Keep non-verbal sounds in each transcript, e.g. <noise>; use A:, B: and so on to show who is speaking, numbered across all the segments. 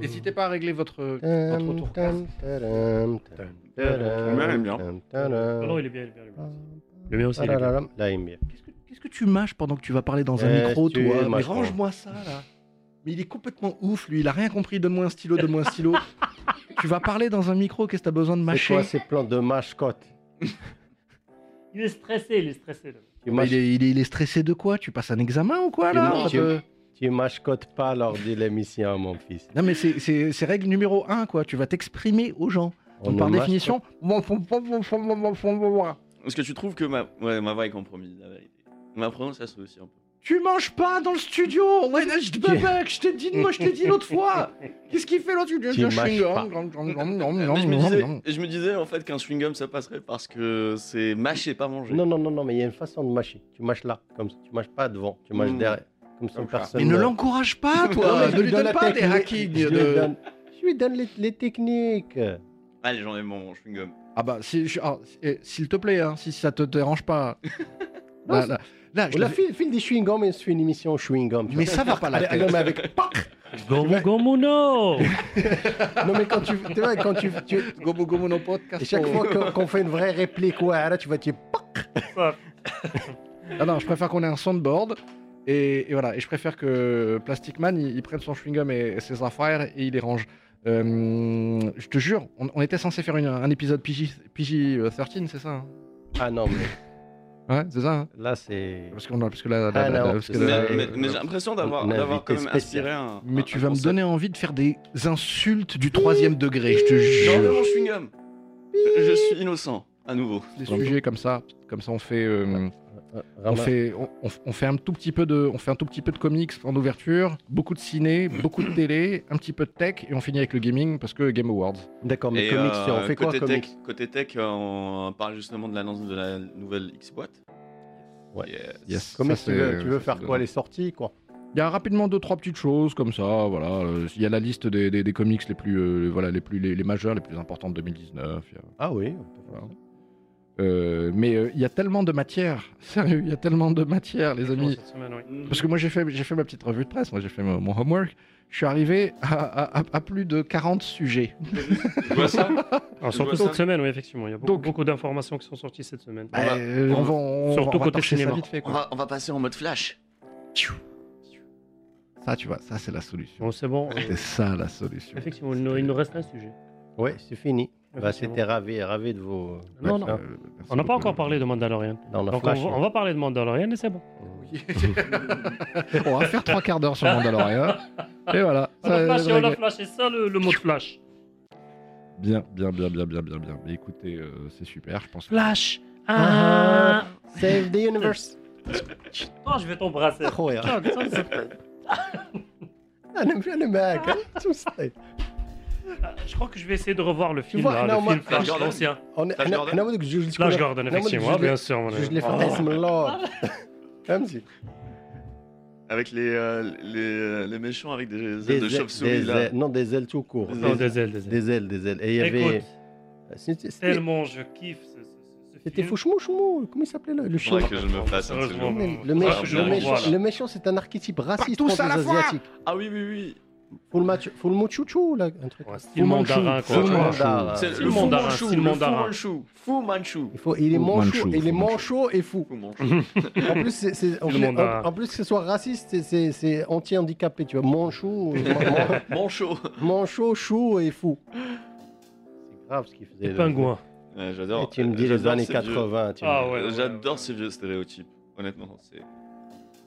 A: N'hésitez pas à régler votre, votre retour.
B: Bien.
C: Non, il est bien, il est bien. Il est bien. Le mien aussi, il est bien.
D: Là, il bien.
A: Qu'est-ce que, qu'est-ce que tu mâches pendant que tu vas parler dans un
D: Euh,
A: micro,
D: tu
A: toi Mais range-moi ça, là. Mais il est complètement ouf, lui. Il a rien compris. Donne-moi un stylo, donne-moi un stylo. <laughs> tu vas parler dans un micro, qu'est-ce que t'as besoin de
D: C'est
A: mâcher
D: quoi ces plans de mascotte <laughs>
C: Il est stressé, il est stressé. là.
A: Il, est, il est- il est stressé de quoi? Tu passes un examen ou quoi, là
D: Tu- tu mascottes pas lors de l'émission, mon fils.
A: Non, mais c'est- règle numéro un, quoi. Tu vas t'exprimer aux gens.
D: On
A: Donc, par définition...
B: Est-ce que tu trouves que ma, ouais, ma voix est compromise, la vérité Ma prononciation aussi un peu.
A: Tu manges pas dans le studio Ouais, là, je, je t'ai dit, moi, je t'ai dit l'autre fois Qu'est-ce qu'il fait l'autre?
D: Tu
B: je, me disais, je me disais en fait qu'un chewing-gum ça passerait parce que c'est mâcher, pas manger.
D: Non, non, non, non, mais il y a une façon de mâcher. Tu mâches là, comme ça. Tu mâches pas devant, tu mâches
B: Mm.
D: derrière. Comme ça, personne.
A: Mais ne l'encourage pas, toi Ne lui donne pas des hackings
D: Je lui
A: de...
D: donne, je lui donne les, les techniques.
B: Allez, j'enlève mon chewing-gum.
A: Ah bah, ah, eh, s'il te plaît, hein, si ça te dérange pas... <laughs> Là, là, je
D: On a
A: l'avais-
D: fait, fait des chewing-gums et on se fait une émission chewing-gum. tu
A: Mais
D: vois.
A: ça va pas la
D: Allez,
A: tête.
D: mais avec pac
C: Gomu Gomu no <laughs>
D: Non, mais quand tu, tu vois, quand tu, tu-
A: Gomu Gomu no podcast.
D: et chaque fois qu'on qu'on fait une vraie réplique, ouais, là, tu vas dire pac.
A: Ah non, je préfère qu'on ait un soundboard. Et, et voilà, et je préfère que Plastic Man, il, il prenne son chewing-gum et, et ses affaires et il les range. Euh, je te jure, on, on était censé faire une- un épisode PG, PG-13, c'est ça hein?
D: Ah non, mais
A: Ouais, c'est ça. hein
D: là, c'est.
A: parce, qu'on a, parce que là,
D: Ah
A: là, là,
D: non,
A: parce que
B: Mais,
A: là,
B: mais-
A: euh,
B: mais j'ai l'impression d'avoir d'avoir quand même
D: spécial.
B: inspiré un.
A: mais
B: un-
A: tu
B: un
A: vas me donner envie de faire des insultes du troisième degré, je te jure.
B: mon chewing-gum. Je suis innocent, à nouveau.
A: Des sujets comme ça, comme ça on fait, Euh, on
D: Rama-
A: fait, on, on- on fait un tout petit peu de, on fait un tout petit peu de comics en ouverture, beaucoup de ciné, beaucoup de télé, un petit peu de tech et on finit avec le gaming parce que Game Awards.
D: D'accord, mais
B: Et,
D: comics,
B: euh,
D: on fait quoi
B: côté
D: comics
B: tech, côté tech, euh, on parle justement de l'annonce de la nouvelle X-Boîte.
D: Ouais.
B: Yes.
A: Yes.
D: Comics,
A: Ça,
D: tu veux, tu veux
A: ça,
D: faire quoi Les sorties, quoi?
A: Il y a rapidement deux trois petites choses comme ça, voilà. Euh, Il y a la liste des, des- des comics les plus, euh, voilà, les plus les, les majeurs, les plus importants de 2019. il y a-
D: Ah oui.
A: voilà. Euh, mais euh, il y a tellement de matière, <laughs> sérieux, il y a tellement de matière, les amis.
C: Semaine, oui.
A: Parce que moi j'ai fait, j'ai fait ma petite revue de presse, moi j'ai fait mon, mon homework. Je suis arrivé à, à- à- à plus de 40 sujets. <laughs>
B: Tu vois ça <laughs>
C: Alors, surtout cette semaine, oui, effectivement. Il y a beaucoup,
A: Donc-
C: beaucoup d'informations qui sont sorties cette semaine.
B: On va-
A: Euh, on va, on,
C: Surtout
A: on
C: côté cinéma.
A: vite fait,
B: on va, on va passer en mode flash.
A: Ça, tu vois, ça c'est la solution.
C: Bon, c'est bon.
A: C'est ça la solution.
C: Effectivement, il nous, il nous reste un sujet.
D: Ouais, c'est fini. Bah, C'était ravi, ravi de vous.
C: Non, non. On n'a pas encore parlé de Mandalorian.
D: Non, on
C: Donc va- parler de Mandalorian et c'est bon. <laughs>
A: On va faire trois quarts d'heure sur Mandalorian. Et voilà.
C: On a flashé, on
A: flash,
C: c'est ça le, mot de flash.
A: Bien, bien, bien, bien, bien, bien, bien. Mais écoutez, euh, c'est super, je pense.
C: Flash
D: ah, Save the universe. <laughs>
C: Oh, je vais t'embrasser. Troja.
D: Tack, tack, tack. Han är, han är
C: ah, je crois que je vais essayer de revoir le film, là,
D: hein,
C: le film Flash l'ancien.
B: Flash Gordon,
C: effectivement, bien sûr. Mon
D: je l'ai fantasme ah. là. <laughs>
B: Avec les, euh, les, euh, les, méchants avec des ailes de chauve-souris.
D: Non, des ailes tout court.
C: Non, des ailes, des ailes.
D: Des ailes, des ailes. Et il y avait. Ah,
C: tellement je kiffe
D: c'était Fouchemou, Chumou, comment il s'appelait là Le chien?
B: que je me fasse
D: Le méchant, le méchant, c'est un archétype raciste contre les Asiatiques.
B: Ah oui, oui, oui.
D: Macho- faut le mochouchou, là, un truc.
C: Ouais, style
A: Manchu,
C: mandarin, quoi.
D: Fu
A: Manchu.
D: Mandarin.
B: C'est le
C: mandarin,
B: Manchu,
C: style mandarin.
B: Manchu. Fu Manchu.
D: Il faut, il est
A: Manchu,
D: il est
A: Manchu.
D: manchot et fou.
B: Manchu.
D: En plus, c'est, c'est- en, en- en plus que ce soit raciste, c'est, c'est, c'est anti-handicapé, tu vois. Manchou, man- <laughs>
B: Manchot.
D: manchot, chou et fou. C'est grave ce qu'il faisait.
C: Et
D: le-
C: pingouin.
B: Ouais,
D: Et
B: J'adore.
D: tu me dis les années
B: ces vieux-
D: 80. tu
C: Ah ouais,
B: J'adore ces vieux stéréotypes, honnêtement. C'est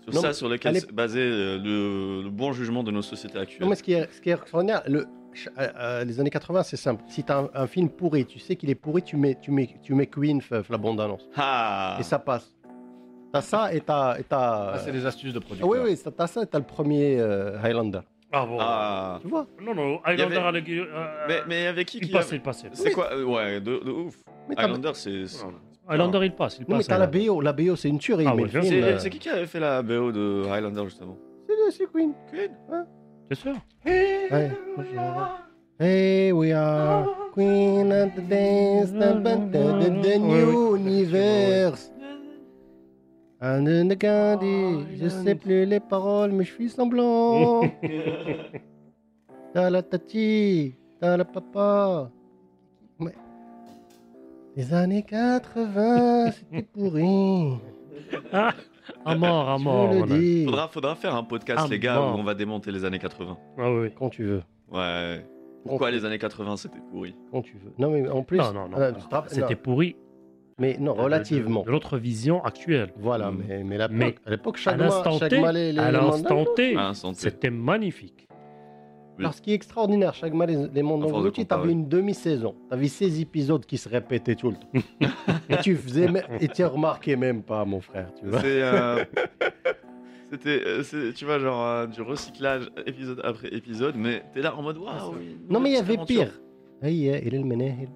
B: sur
D: Non,
B: ça sur lequel c'est basé euh, le, le bon jugement de nos sociétés
D: Non,
B: actuelles.
D: mais ce qui est, ce qui est extraordinaire, le, euh, euh, les années 80, c'est simple. Si tu as un, un film pourri, tu sais qu'il est pourri, tu mets, tu mets, tu mets Queen, f- la bande-annonce.
B: Ah
D: Et ça passe. T'as ça et t'as. et t'as-
A: Ah, c'est des astuces de
D: Ah
A: producteur.
D: oui, oui, t'as- ça et t'as le premier euh, Highlander.
C: Ah bon.
B: Ah.
D: Tu vois?
C: Non, non, Highlander
B: avait-
C: euh,
B: Mais, mais avec qui
C: Il
B: qui avait-
C: il passe.
B: C'est quoi? Ouais, de, de ouf.
D: Mais
B: Highlander, c'est.
C: Highlander, il passe. Il
D: Non, mais
C: passe
D: t'as la
C: Highlander.
D: BO. La BO, c'est une tuerie.
C: Ah
D: mais
C: ouais,
D: le
C: bien
D: film,
B: C'est
D: euh,
B: c'est qui qui avait fait la BO de Highlander justement
D: c'est- Queen.
B: Queen
C: C'est sûr.
D: Ouais. Hey, we are Queen of the dance, the, the, the, the new universe. Ah, ne- ne- Gandhi, je sais plus les paroles, mais je suis semblant. <laughs> T'as la tati, t'as la papa. Les années 80, c'était pourri. <laughs>
C: À mort, à mort.
B: Faudra, faudra faire un podcast,
C: Ah,
B: les gars, où on va démonter les années 80.
C: Ah oui, oui.
D: Quand tu veux.
B: Ouais. Pourquoi les années 80 c'était pourri?
D: Quand tu veux. Non, mais en plus.
C: Non, non, non.
D: euh,
C: C'était pourri.
D: Mais non, relativement.
C: De, notre vision actuelle.
D: Voilà, mais, mais, la-
C: Mais
D: à l'époque, chaque mois,
C: l'instant
D: chaque
C: T,
D: mois, les, les-
C: à l'instant T,
B: Ah,
C: c'était magnifique.
B: Oui.
D: Alors, ce qui est extraordinaire, chaque mois, les, les engloutis, t'avais
B: comparer.
D: une demi-saison. T'avais 16 épisodes qui se répétaient tout le temps. <laughs> et tu faisais, et tu remarquais même pas, mon frère, tu vois.
B: C'est. euh, <laughs> C'était, euh, c'est- tu vois, genre euh, du recyclage épisode après épisode, mais t'es là en mode waouh. oui,
D: Non, mais il y avait
B: aventure.
D: pire. Hey, il est le menehil.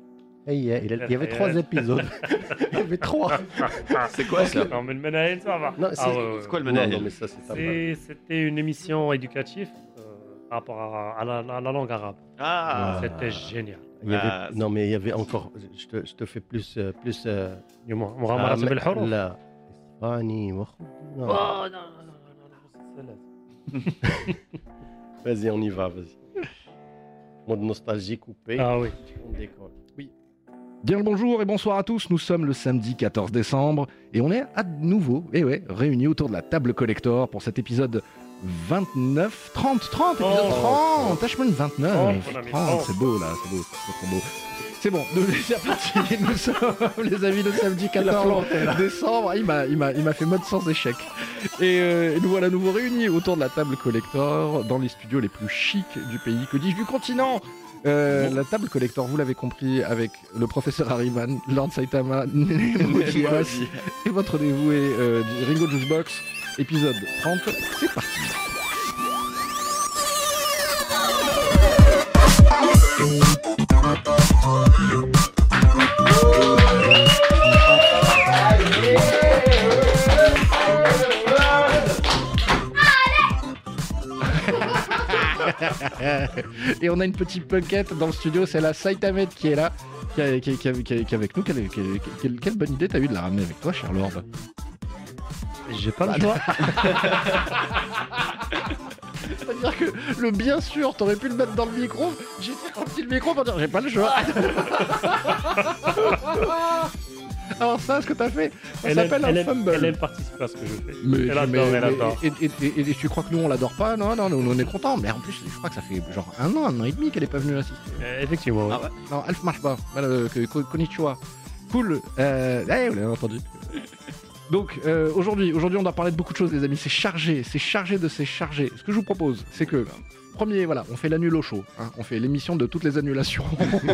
D: Hey, il est- il y avait trois épisodes. <laughs> il y avait trois.
B: C'est quoi ça
C: Non, mais le Menaël, ça va.
D: Non,
C: Ah,
D: c'est-
C: ouais, ouais,
B: C'est quoi le
D: c'est.
C: C'est- C'était une émission éducative par rapport à, à la, à la langue arabe.
B: Ah,
C: C'était génial.
D: Il y avait-
B: Ah,
D: non, mais il y avait encore. Je te, je te fais plus. euh, plus euh,
C: dis-moi, on
D: ah,
C: ramasse
D: mais-
C: بالحروف.
D: لا. إسباني وخ-
C: Oh
D: non.
C: non, non, non, non, non, non, <laughs>
D: Vas-y, on y va, vas-y. Mode nostalgie coupé.
C: Ah oui.
D: On décolle.
A: Bien le bonjour et bonsoir à tous, nous sommes le samedi 14 décembre et on est à nouveau, et ouais, réunis autour de la table collector pour cet épisode 29, 30, 30, épisode
C: Oh.
A: 30, Ashman 29,
C: 30, mon ami,
A: 30,
C: 30.
A: c'est beau là, c'est beau, c'est trop beau. C'est bon, nous, <laughs> c'est parti, nous sommes les amis le samedi 14 décembre, il m'a, il m'a, il m'a fait mode sans échec. Et, euh, nous voilà nouveau réunis autour de la table collector dans les studios les plus chics du pays, que dis-je du continent Euh, La table collector, vous l'avez compris, avec le professeur Harriman, Lord Saitama, <laughs> Mochias et votre dévoué euh, Ringo Juicebox, épisode 30, c'est parti. Et on a une petite punkette dans le studio, c'est la Saitamed qui est là, qui, est- qui est- qui est- qui est- qui est avec nous. Quelle, quelle- quelle- quelle bonne idée t'as eu de la ramener avec toi, cher Lord
C: J'ai pas le choix. <laughs>
A: C'est-à-dire que le bien sûr, t'aurais pu le mettre dans le micro. J'ai sorti le micro pour dire j'ai pas le choix. <laughs> Alors ça, ce que t'as fait, ça
C: Elle aime,
A: s'appelle
C: elle
A: un fumble.
C: elle aime participer à ce que je fais.
A: Mais,
C: elle adore,
A: mais-
C: elle
A: mais-
C: adore.
A: Et, et- et- et tu crois que nous on l'adore pas? Non, non, nous on est contents. Mais en plus, je crois que ça fait genre un an, un an et demi qu'elle est pas venue assister.
C: Euh, effectivement, ouais.
B: Ah ouais.
A: Non, Elf marche pas. Voilà, euh, konnichiwa. Cool. Euh, eh, vous l'avez entendu. Donc euh, aujourd'hui, aujourd'hui, on doit parler de beaucoup de choses, les amis. C'est chargé, c'est chargé de c'est chargé. Ce que je vous propose, c'est que premier, voilà, on fait l'annule au show. hein. on fait l'émission de toutes les annulations.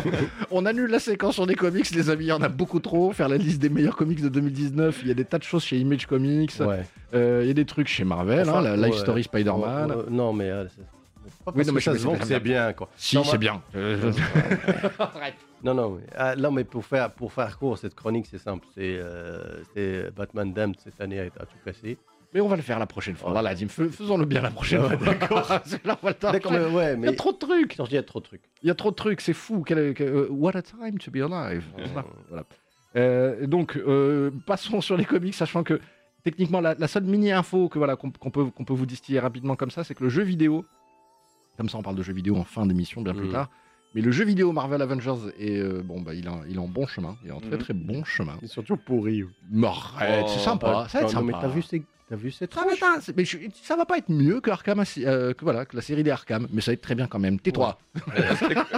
A: <laughs> on annule la séquence sur des comics, les amis. Il y en a beaucoup trop. Faire la liste des meilleurs comics de 2019. Il y a des tas de choses chez Image Comics.
D: Ouais.
A: Euh, il y a des trucs chez Marvel,
D: Enfin,
A: hein, la Life
D: ouais.
A: Story Spider-Man.
D: Ouais, non, mais. euh,
A: Oui, non, mais
D: que ça
A: je-
D: se vend
A: c'est
D: que
A: très
D: c'est bien, quoi.
A: Si, c'est bien. <laughs> Euh, <laughs>
D: Non, non, mais, ah, non, mais pour faire, pour faire court, cette chronique, c'est simple. C'est euh, Batman Damned cette année a, a tout cassé.
A: Mais on va le faire la prochaine fois. Voilà, Dim, fais- faisons-le bien la prochaine fois. D'accord. <laughs>
D: Mais ouais,
A: Il y a trop de trucs.
D: Il y a trop de trucs.
A: Il y a trop de trucs, c'est fou. Euh, what a time to be alive. Voilà. Euh, donc, euh, passons sur les comics, sachant que techniquement, la, la seule mini info que voilà qu'on peut qu'on peut vous distiller rapidement comme ça, c'est que le jeu vidéo, comme ça, on parle de jeu vidéo en fin d'émission bien plus
D: Mhm.
A: tard. Mais le jeu vidéo Marvel Avengers est euh, bon bah il est, en- il est en bon chemin, il est en très
B: Mhm.
A: très bon chemin.
D: C'est surtout pourri.
A: Mais arrête,
B: Oh,
A: c'est sympa, ça va être
D: non, mais
A: sympa.
D: t'as vu, ces- t'as vu cette
A: Ça va, mais je- ça va pas être mieux que Arkham, euh, que voilà, que la série des Arkham, mais ça va être très bien quand même. Tais-toi,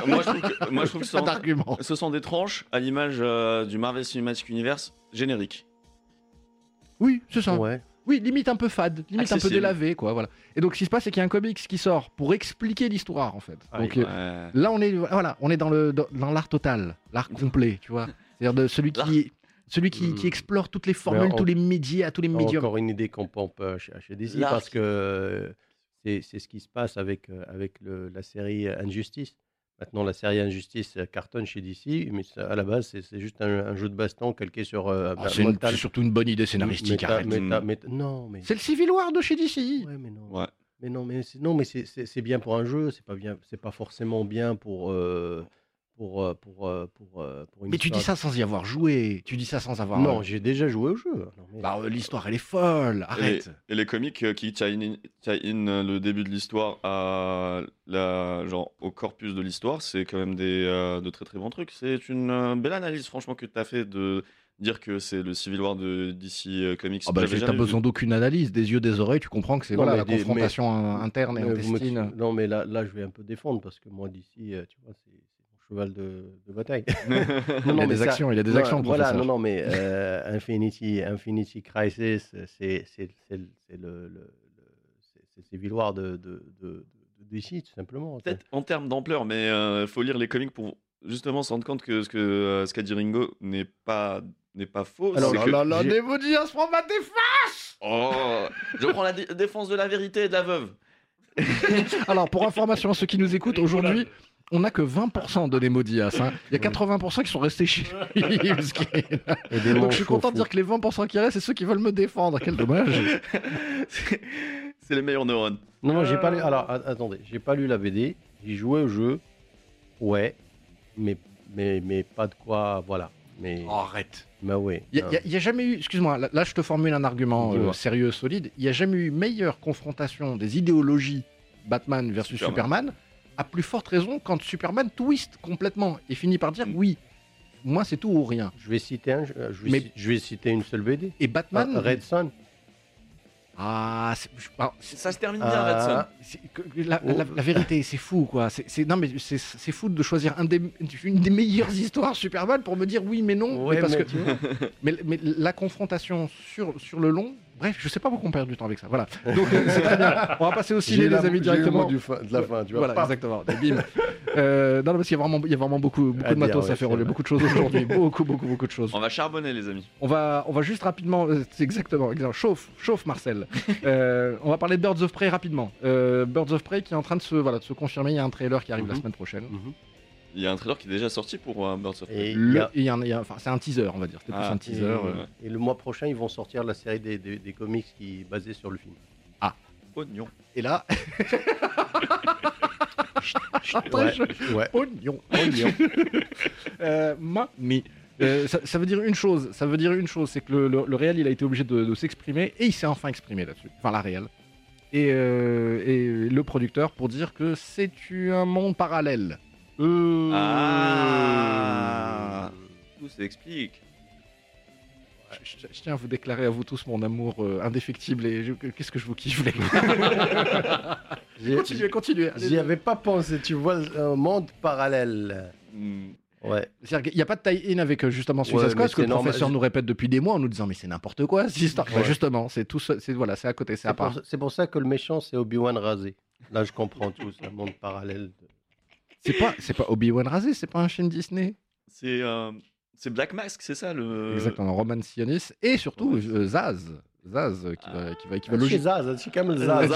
B: moi, je trouve que, moi, je trouve que <laughs> ce
A: pas
B: sont,
A: d'argument.
B: ce sont des tranches à l'image euh, du Marvel Cinematic Universe générique.
A: Oui, c'est ça.
D: Ouais.
A: Oui, limite un peu fade, limite un peu délavé, quoi. Voilà. Et donc, ce qui se passe, c'est qu'il y a un comics qui sort pour expliquer l'histoire, en fait.
D: Ah,
A: donc,
D: oui.
A: euh, là, on est, voilà, on est dans le dans, l'art total, l'art complet, tu vois. C'est-à-dire de celui qui, celui qui, qui
D: Hmm.
A: explore toutes les formules,
D: en-
A: tous les médias, tous les médiums.
D: Encore une idée qu'on pompe chez, chez DC
B: L'arc.
D: parce que euh, c'est c'est ce qui se passe avec, euh, avec le- la série Injustice. Maintenant, la série Injustice cartonne chez DC, mais ça, à la base, c'est juste un, un jeu de baston calqué sur. euh,
A: Ah,
D: bah,
A: c'est surtout une bonne idée scénaristique.
D: Méta- méta- méta- non, mais.
A: C'est le Civil War de chez DC.
D: Ouais, mais non.
B: Ouais.
D: Mais non, mais c'est bien pour un jeu. C'est pas bien. C'est pas forcément bien pour euh, pour, euh, pour, euh, pour, euh, pour une
A: Mais tu dis ça sans y avoir joué. Tu dis ça sans avoir.
D: Non, j'ai déjà joué au jeu. Non, mais-
A: Bah, l'histoire, elle est folle. Arrête.
B: Et les comics qui tie in, tie in, euh, le début de l'histoire à la, genre, au corpus de l'histoire, c'est quand même des, euh, de très très bons trucs. C'est une euh, belle analyse, franchement, que tu as fait de dire que c'est le Civil War de DC Comics.
A: Ah bah, t'as besoin d'aucune analyse, des yeux, des oreilles, tu comprends que c'est voilà,
D: mais
A: la
D: des-
A: confrontation in- interne et
D: Mais vous me-
A: intestine.
D: Non, mais là, là, je vais un peu défendre parce que moi, d'ici, euh, tu vois, c'est cheval de, de bataille. <laughs> <laughs>
A: Il y a
D: mais
A: des
D: ça-
A: actions, il y a des
D: non,
A: actions,
D: Voilà,
A: professeur.
D: non, non, mais euh, Infinity, Infinity Crisis, c'est le, c'est le, le- War de, de, de, de DC, tout simplement.
B: Peut-être en termes d'ampleur, mais il faut lire les comics pour justement se rendre compte que ce que euh, ce qu'a dit Ringo n'est pas n'est pas faux.
D: Alors, là,
B: que-
D: là, là,
A: Nemo se prend ma défense
B: Oh, je prends la dé- défense de la vérité et de la veuve. <laughs>
A: Alors, pour information à ceux qui nous écoutent, aujourd'hui, on n'a que 20% de Diaz. hein. Il y a 80% qui sont restés chez lui. <laughs>
D: Et
A: Donc, je suis content de dire que les 20% qui restent, c'est ceux qui veulent me défendre. Quel dommage. <laughs>
B: c'est les meilleurs neurones.
D: Non, non, j'ai pas lu. Alors, a- attendez, j'ai pas lu la BD. J'ai joué au jeu. Ouais, mais, mais, mais pas de quoi. Voilà. Mais,
A: Oh, arrête.
D: mais ouais.
A: Il n'y a, jamais eu, excuse-moi, là, là, je te formule un argument euh, sérieux, solide. Il n'y a jamais eu meilleure confrontation des idéologies Batman versus
B: Superman.
A: Superman. À plus forte raison quand Superman twist complètement et finit par dire oui, moi c'est tout ou rien.
D: Je vais citer un. Je je vais,
A: Mais-
D: je vais citer une seule BD.
A: Et Batman.
D: Ah, Red Son.
A: Ah, ah,
B: Ça se termine bien,
D: Ah,
A: c'est que- la,
D: Oh.
A: la- la vérité, c'est fou quoi. C'est, non mais c'est, fou de choisir un des, une des meilleures <laughs> histoires Superman pour me dire oui mais non.
D: Ouais,
A: mais parce <laughs>
D: mais
A: que mais la confrontation sur, sur le long, bref, je sais pas pourquoi on perd du temps avec ça. Voilà. Donc euh, c'est très bien. On va passer au ciné, les amis, directement.
D: du fin- de la fin, tu vois.
A: Voilà, exactement. Bim. Euh, non, non, parce qu'il y a vraiment, il y a vraiment beaucoup, beaucoup de matos
D: dire,
A: à
D: ouais,
A: faire, relever,
D: vrai.
A: beaucoup de choses aujourd'hui, beaucoup, beaucoup, beaucoup de choses.
B: On va charbonner, les amis.
A: On va, on va juste rapidement, euh, exactement, exactement. chauffe, chauffe Marcel. Euh, on va parler de Birds of Prey rapidement. Euh, Birds of Prey qui est en train de se, voilà, de se confirmer. Il y a un trailer qui arrive la
D: Mhm.
A: semaine prochaine.
D: Mhm.
B: Il y a un trailer qui est déjà sorti pour euh, Birds of Prey.
A: Le- c'est un teaser, on va dire. C'était plus
B: Ah,
A: un teaser.
D: et,
A: euh.
D: et le mois prochain, ils vont sortir la série des, des, des comics qui est basée sur le film.
B: Oignon.
A: Et là, <laughs>
D: Ouais,
A: oignon, oignon. <laughs> euh, mamie. Euh, ça, ça veut dire une chose, ça veut dire une chose, c'est que le, le, le réel il a été obligé de, de s'exprimer et il s'est enfin exprimé là-dessus, enfin la réelle. Et, euh, et le producteur pour dire que c'est un monde parallèle. Euh,
B: Ah Tout s'explique.
A: je, je- je tiens à vous déclarer à vous tous mon amour euh, indéfectible et qu'est-ce que je vous kiffe les gars. <laughs> Continuez, continuez.
D: J'y avais pas pensé, tu vois, un monde parallèle.
B: Hmm.
D: Ouais.
A: C'est-à-dire qu'il n'y a pas de tie-in avec euh, justement Suicide
D: Ouais,
A: Squad, ce que le professeur nous répète depuis des mois en nous disant mais c'est n'importe quoi cette histoire. Bah,
D: Ouais.
A: justement, c'est tout, c'est voilà, c'est à côté, c'est à
D: C'est pour,
A: part.
D: c'est pour ça que le méchant, c'est Obi-Wan rasé. Là, je comprends tout, c'est un monde parallèle.
A: C'est pas, c'est pas Obi Wan rasé, c'est pas un film Disney.
B: C'est euh, c'est Black Mask, c'est ça le.
A: Exactement, Roman Sionis et surtout
B: Ouais.
A: euh, Zaz, Zaz qui va, qui va, qui va
D: Chez
A: logiquement.
D: Zaz, c'est quand même Zaz.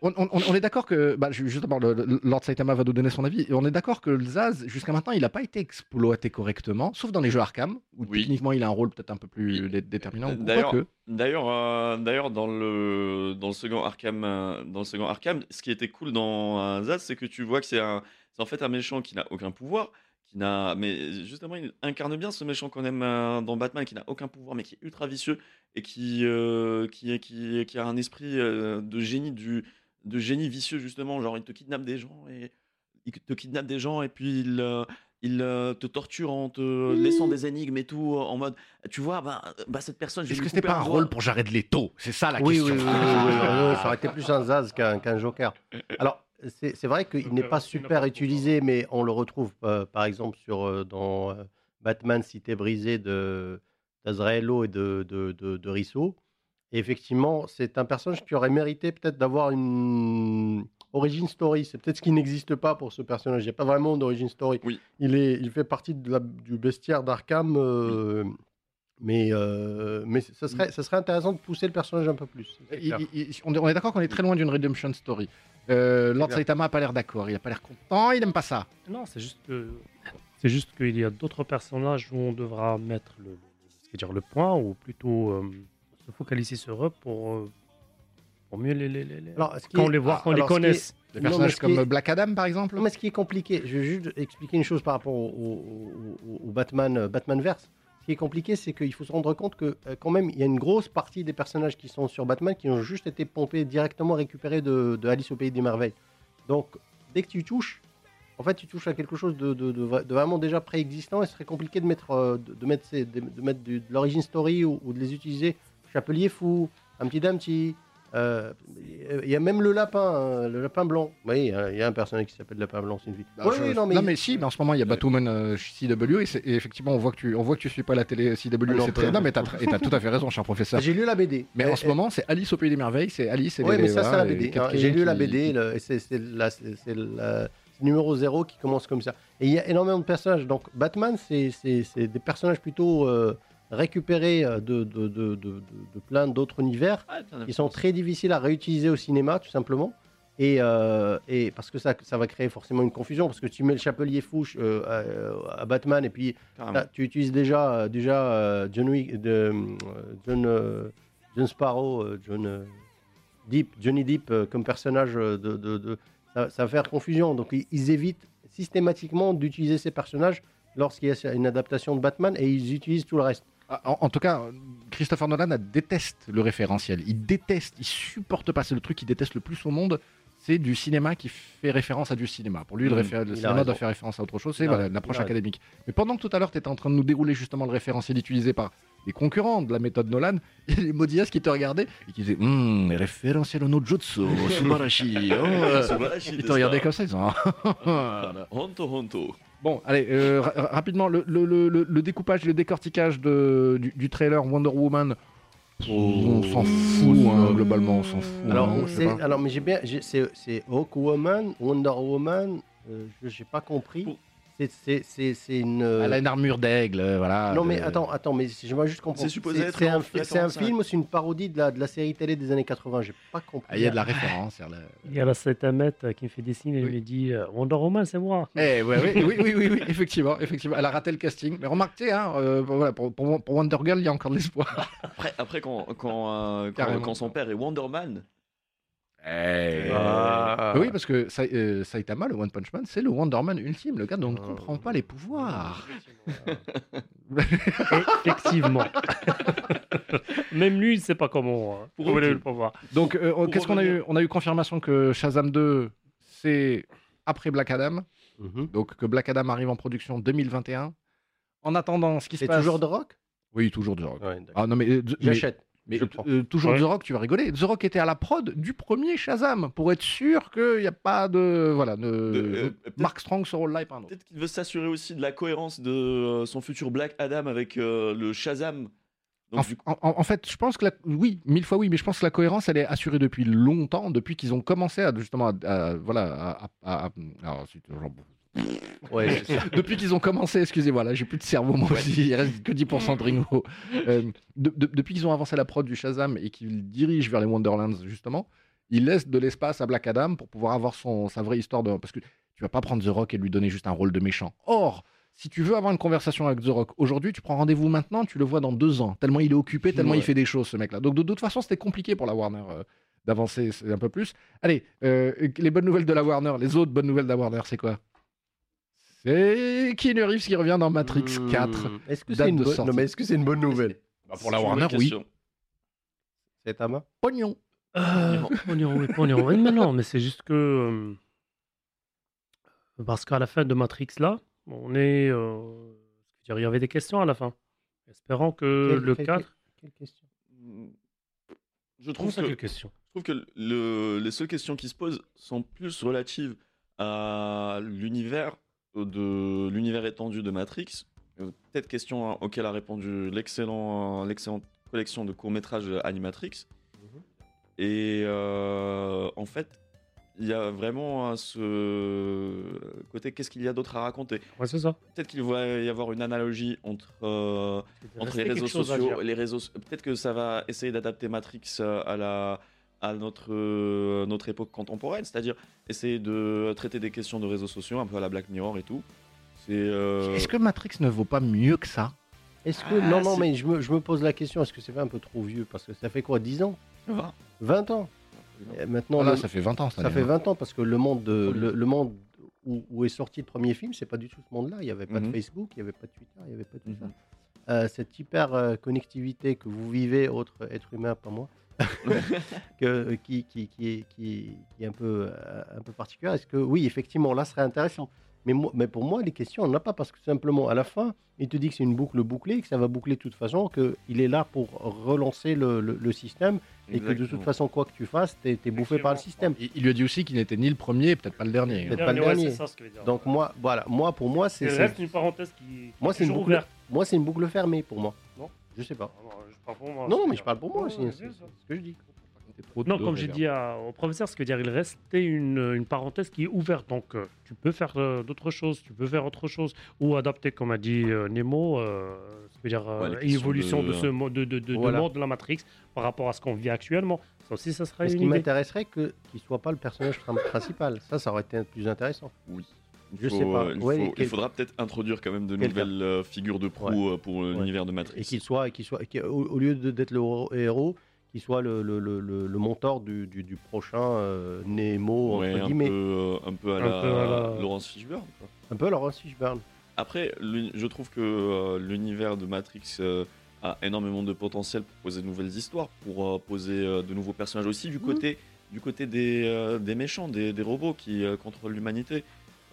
C: On
A: est d'accord que, bah, ju- justement, le, le- Lord Saitama va nous donner son avis. Et on est d'accord que le Zaz, jusqu'à maintenant, il n'a pas été exploité correctement, sauf dans les jeux Arkham, où
B: Oui.
A: techniquement il a un rôle peut-être un peu plus
B: Oui.
A: dé- déterminant.
B: D'ailleurs-. D'ailleurs, euh, d'ailleurs dans le dans le second Arkham, euh, dans le second Arkham, ce qui était cool dans euh, Zaz, c'est que tu vois que c'est un, c'est en fait un méchant qui n'a aucun pouvoir, qui n'a, mais justement il incarne bien ce méchant qu'on aime euh, dans Batman, qui n'a aucun pouvoir, mais qui est ultra vicieux et qui euh, qui est- qui qui a un esprit euh, de génie du de génie vicieux justement, genre il te kidnappe des gens et il te kidnappe des gens et puis il euh, il euh, te torture en te laissant des énigmes et tout en mode tu vois bah, bah cette personne je vais
A: Est-ce
B: lui
A: que c'était
B: couper
A: pas un
B: doigt.
A: rôle pour Jared Leto? C'est ça la
D: Oui, oui,
A: question.
D: oui, oui, oui, oui, oui, ça aurait <laughs> été plus un Zaz qu'un qu'un Joker. Alors, c'est c'est vrai qu'il n'est pas super utilisé, mais on le retrouve euh, par exemple sur, euh, dans euh, Batman Cité brisée de d'Azraello et de, de, de, de Risso. Et effectivement, c'est un personnage qui aurait mérité peut-être d'avoir une origin story. C'est peut-être ce qui n'existe pas pour ce personnage. Il n'y a pas vraiment d'origin story.
B: Oui.
D: Il, est, il fait partie de la- du bestiaire d'Arkham. euh, Mais, euh, mais ça, serait, ça serait intéressant de pousser le personnage un peu plus.
A: Il- il- on est d'accord qu'on est très loin d'une redemption story. Euh, Lord. Saitama a pas l'air d'accord, il a pas l'air content, il aime pas ça.
C: Non, c'est juste que c'est juste qu'il y a d'autres personnages où on devra mettre le, le- c'est-à-dire le point ou plutôt euh, se focaliser sur eux pour euh, pour mieux les, les, les- les-
D: Alors, ce qui
C: quand on
D: est-
C: les voit,
D: ah,
C: quand on les
D: qui est-
C: connaisse.
A: Des personnages comme
D: est-
A: Black Adam, par exemple
D: Non, mais ce qui est compliqué, je vais juste expliquer une chose par rapport au, au- au- au Batman, Batman Verse. Qui est compliqué, c'est qu'il faut se rendre compte que euh, quand même, il y a une grosse partie des personnages qui sont sur Batman qui ont juste été pompés directement récupérés de, Alice au pays des merveilles. Donc, dès que tu touches, en fait, tu touches à quelque chose de, de- de vra- de vraiment déjà préexistant et ce serait compliqué de mettre, euh, de, mettre, de, mettre de l'origin story ou, ou de les utiliser. Chapelier fou, un petit Dumpty. Euh, Il y a même le lapin, hein, le lapin blanc. Oui, il y a- il y, a un personnage qui s'appelle Lapin Blanc, c'est une vie.
A: Bah, je-
D: oui,
A: non,
D: non,
A: mais... si, mais en ce moment il y a Batwoman euh, CW et, c'est- et effectivement on voit que tu on voit que tu suis pas la télé CW.
D: Ah non,
A: c'est
D: pas-
A: très... non mais t'as tr- et t'as tout à fait raison, cher professeur. <laughs>
D: J'ai lu la BD.
A: Mais en ce moment c'est Alice au pays des merveilles, c'est Alice et
D: Oui,
A: les.
D: mais ça, c'est
A: voilà,
D: la
A: et
D: BD. Hein. J'ai lu la
A: qui-
D: BD, le- et c'est c'est la- c'est- c'est la- c'est le numéro 0 qui commence comme ça. Et il y a énormément de personnages. Donc, Batman, c'est c'est- c'est des personnages plutôt euh, récupérés euh, de, de, de, de, plein d'autres univers
B: Ah,
D: qui sont très difficiles à réutiliser au cinéma, tout simplement. Et, euh, et parce que ça, ça va créer forcément une confusion, parce que tu mets le chapelier fouche euh, à, à Batman, et puis tu utilises déjà, déjà John, Wick, de, John, John Sparrow, John Deep, Johnny euh, comme personnage de, ça, ça va faire confusion. Donc ils, ils évitent systématiquement d'utiliser ces personnages lorsqu'il y a une adaptation de Batman et ils utilisent tout le reste.
A: Ah, En, en tout cas, Christopher Nolan déteste le référentiel. Il déteste, il supporte pas. C'est le truc qu'il déteste le plus au monde. C'est du cinéma qui fait référence à du cinéma. Pour lui, le,
B: Mm,
A: réfé- le cinéma doit faire référence à autre chose. C'est l'approche académique. Mais pendant que tout à l'heure, tu étais en train de nous dérouler justement le référentiel utilisé par les concurrents de la méthode Nolan, il y a les Modias qui te regardaient et qui disaient Hum, référentiel au Nojutsu, <laughs> Subarashi. oh.
B: Subarashi
A: Ils te regardaient comme ça, ils ont.
B: Honto honto.
A: Bon, allez, euh, ra- ra- rapidement, le, le- le- le- découpage et le décortiquage de, du, du trailer Wonder Woman, on s'en fout, hein, globalement, on s'en fout.
D: Alors,
A: hein,
D: alors mais j'ai bien, j'ai- c'est c'est Hawkwoman, Wonder Woman, euh, je n'ai pas compris. C'est- une. euh,
A: Elle a une armure d'aigle, euh, voilà.
D: Non mais
A: euh,
D: attends, attends, mais je vais juste comprendre.
B: C'est supposé être
D: c'est un, film ou c'est une parodie de la, de la série télé des années 80 J'ai pas compris.
A: ah, Il y a de la référence. il y a la-
C: Satamette qui me fait des signes et
A: Oui.
C: lui dit euh, Wonder Woman, c'est moi.
A: Eh, oui, oui, oui, oui, effectivement, effectivement. Elle a raté le casting. Mais remarquez, hein, euh, voilà, pour, pour, pour Wonder Girl, il y a encore de l'espoir.
B: Après, après quand, quand, euh, quand,
A: Carrément.
B: quand son père est Wonderman,
D: Ah.
A: Oui, parce que Sa- euh, Saitama, le One Punch Man, c'est le Wonder Man ultime, le gars dont on ne
D: Ah.
A: comprend pas les pouvoirs.
C: Effectivement. <laughs> Même lui, il ne sait pas comment. hein.
B: Pour
C: Comment il a eu
B: aucune.
C: le pouvoir.
A: Donc, euh, qu'est-ce qu'on a eu On a eu confirmation que Shazam 2, c'est après Black Adam.
D: Mhm.
A: Donc, que Black Adam arrive en production 2021. En attendant, ce qui se
D: C'est
A: passe.
D: toujours The Rock?
A: Oui, toujours The Rock.
D: Ouais.
A: Ah non, mais. euh, mais-
D: J'achète.
A: Mais, euh, toujours
C: Ouais.
A: The Rock, tu vas rigoler. The Rock était à la prod du premier Shazam pour être sûr qu'il n'y a pas de. Voilà, de.
B: euh,
A: Mark Strong ce rôle-là et pas un autre.
B: peut-être qu'il veut s'assurer aussi de la cohérence de euh, son futur Black Adam avec euh, le Shazam. Donc,
A: En,
B: du coup,
A: en- en- en fait, je pense que la- oui, mille fois oui, mais je pense que la cohérence, elle est assurée depuis longtemps, depuis qu'ils ont commencé à justement, à, à- voilà, à, à- à- alors, c'est toujours-
D: Ouais, <laughs>
A: depuis qu'ils ont commencé, excusez-moi, là, j'ai plus de cerveau moi aussi, il reste que 10% de Ringo. Euh, de- de- depuis qu'ils ont avancé la prod du Shazam et qu'ils dirigent vers les Wonderlands justement, ils laissent de l'espace à Black Adam pour pouvoir avoir son sa vraie histoire de, parce que tu vas pas prendre The Rock et lui donner juste un rôle de méchant. Or si tu veux avoir une conversation avec The Rock aujourd'hui, tu prends rendez-vous maintenant, tu le vois dans deux ans. Tellement il est occupé, tellement il fait des choses, ce mec-là. Donc de, toute façon, c'était compliqué pour la Warner euh, d'avancer un peu plus. Allez, euh, les bonnes nouvelles de la Warner, les autres bonnes nouvelles de la Warner, c'est quoi? C'est Keanu Reeves qui revient dans Matrix 4.
D: Hmm. Est-ce que c'est une bonne mais est-ce que c'est une bonne nouvelle
A: Bah, pour la
B: une
A: Warner, oui.
D: C'est Tama
A: Pognon.
C: Euh, pognon, oui, pognon. Oui, mais non, mais c'est juste que. euh, parce qu'à la fin de Matrix, là, on est. euh, je veux dire, il y avait des questions à la fin. Espérant que
D: Quelle-
C: le
D: quelle-
C: 4.
D: Quelle question
B: Je trouve
C: ça,
B: que,
C: quelle question?
B: je trouve que le- les seules questions qui se posent sont plus relatives à l'univers de l'univers étendu de Matrix. Euh, Peut-être question hein, auquel a répondu l'excellent, l'excellente collection de courts métrages Animatrix.
D: Mhm.
B: Et euh, en fait, il y a vraiment hein, ce côté qu'est-ce qu'il y a d'autre à raconter?
C: Ouais, c'est ça.
B: Peut-être qu'il va y avoir une analogie entre euh, entre les réseaux sociaux, les réseaux, peut-être que ça va essayer d'adapter Matrix euh, à la à notre euh, notre époque contemporaine, c'est-à-dire essayer de traiter des questions de réseaux sociaux un peu à la Black Mirror et tout. C'est euh,
A: Est-ce que Matrix ne vaut pas mieux que ça?
D: Est-ce que.
B: Ah,
D: non, non,
B: c'est-
D: mais je me, je me pose la question est-ce que c'est pas un peu trop vieux? Parce que ça fait quoi 10 ans?
B: Ça va.
D: 20 ans Maintenant,
A: Voilà,
D: le-
A: ça fait 20 ans.
D: ça
A: année,
D: fait
A: hein.
D: 20 ans parce que le monde, de, le, le monde où, où est sorti le premier film, c'est pas du tout ce monde-là. Il n'y avait pas de
B: Mhm.
D: Facebook, il n'y avait pas de Twitter, il n'y avait pas tout
B: Mhm.
D: ça. Euh, cette hyper connectivité que vous vivez, autre être humain, pas moi, que, qui, qui, qui, est, qui, qui est un peu, euh, un peu particulière. Est-ce que oui, effectivement, là, ce serait intéressant. Mais, moi- mais pour moi, les questions, on n'en a pas parce que simplement, à la fin, il te dit que c'est une boucle bouclée, que ça va boucler de toute façon, qu'il est là pour relancer le, le- le système et que de toute façon, quoi que tu fasses, tu es, bouffé par le système.
A: Il, il lui a dit aussi qu'il n'était ni le premier, peut-être pas le dernier.
D: Peut-être pas le
C: Ouais,
D: dernier.
C: c'est ça ce que veut dire.
D: Donc moi, voilà, moi pour moi, c'est
C: reste une parenthèse qui
D: Moi, c'est
C: est
D: une boucle- moi c'est une boucle fermée pour moi.
C: Non.
D: Je sais pas.
C: Non, je parle pour moi.
D: Non,
C: c'est
D: mais je parle pour moi aussi. c'est ce que je dis.
C: Non, comme j'ai dit à- au professeur, ce que dire, il restait une, une parenthèse qui est ouverte. Donc, euh, tu peux faire euh, d'autres choses, tu peux faire autre chose, ou adapter, comme a dit euh, Nemo, euh, ce veut dire euh,
B: Ouais,
C: l'évolution de...
B: de-
C: ce mo- de, de,
D: Voilà.
C: monde de la Matrix par rapport à ce qu'on vit actuellement. Ça aussi, ça serait
D: ce
C: une
D: qui m'intéresserait que qu'il soit pas le personnage principal. Ça, ça aurait été plus intéressant.
B: Oui. Il
D: Je
B: faut,
D: sais pas.
B: euh, Il,
D: Ouais,
B: faut- il
D: quel-
B: faudra peut-être introduire quand même de
D: Quelqu'un.
B: nouvelles euh, figures de proue euh, pour l'univers de Matrix.
D: Et qu'il soit, et qu'il soit, qu'il- au, au lieu de- d'être le héros- qu'il soit le, le, le, le- mentor du, du, du prochain euh, Nemo
B: Ouais,
D: entre
B: un, peu,
D: guillemets.
B: un peu à
C: Un
B: la,
C: peu à la-
B: Laurence Fishburne. quoi.
D: Un peu Laurence Fishburne.
B: Après, je trouve que euh, l'univers de Matrix euh, a énormément de potentiel pour poser de nouvelles histoires, pour poser de nouveaux personnages aussi du
D: Mhm.
B: côté, du côté des, des méchants, des, des robots qui contrôlent l'humanité.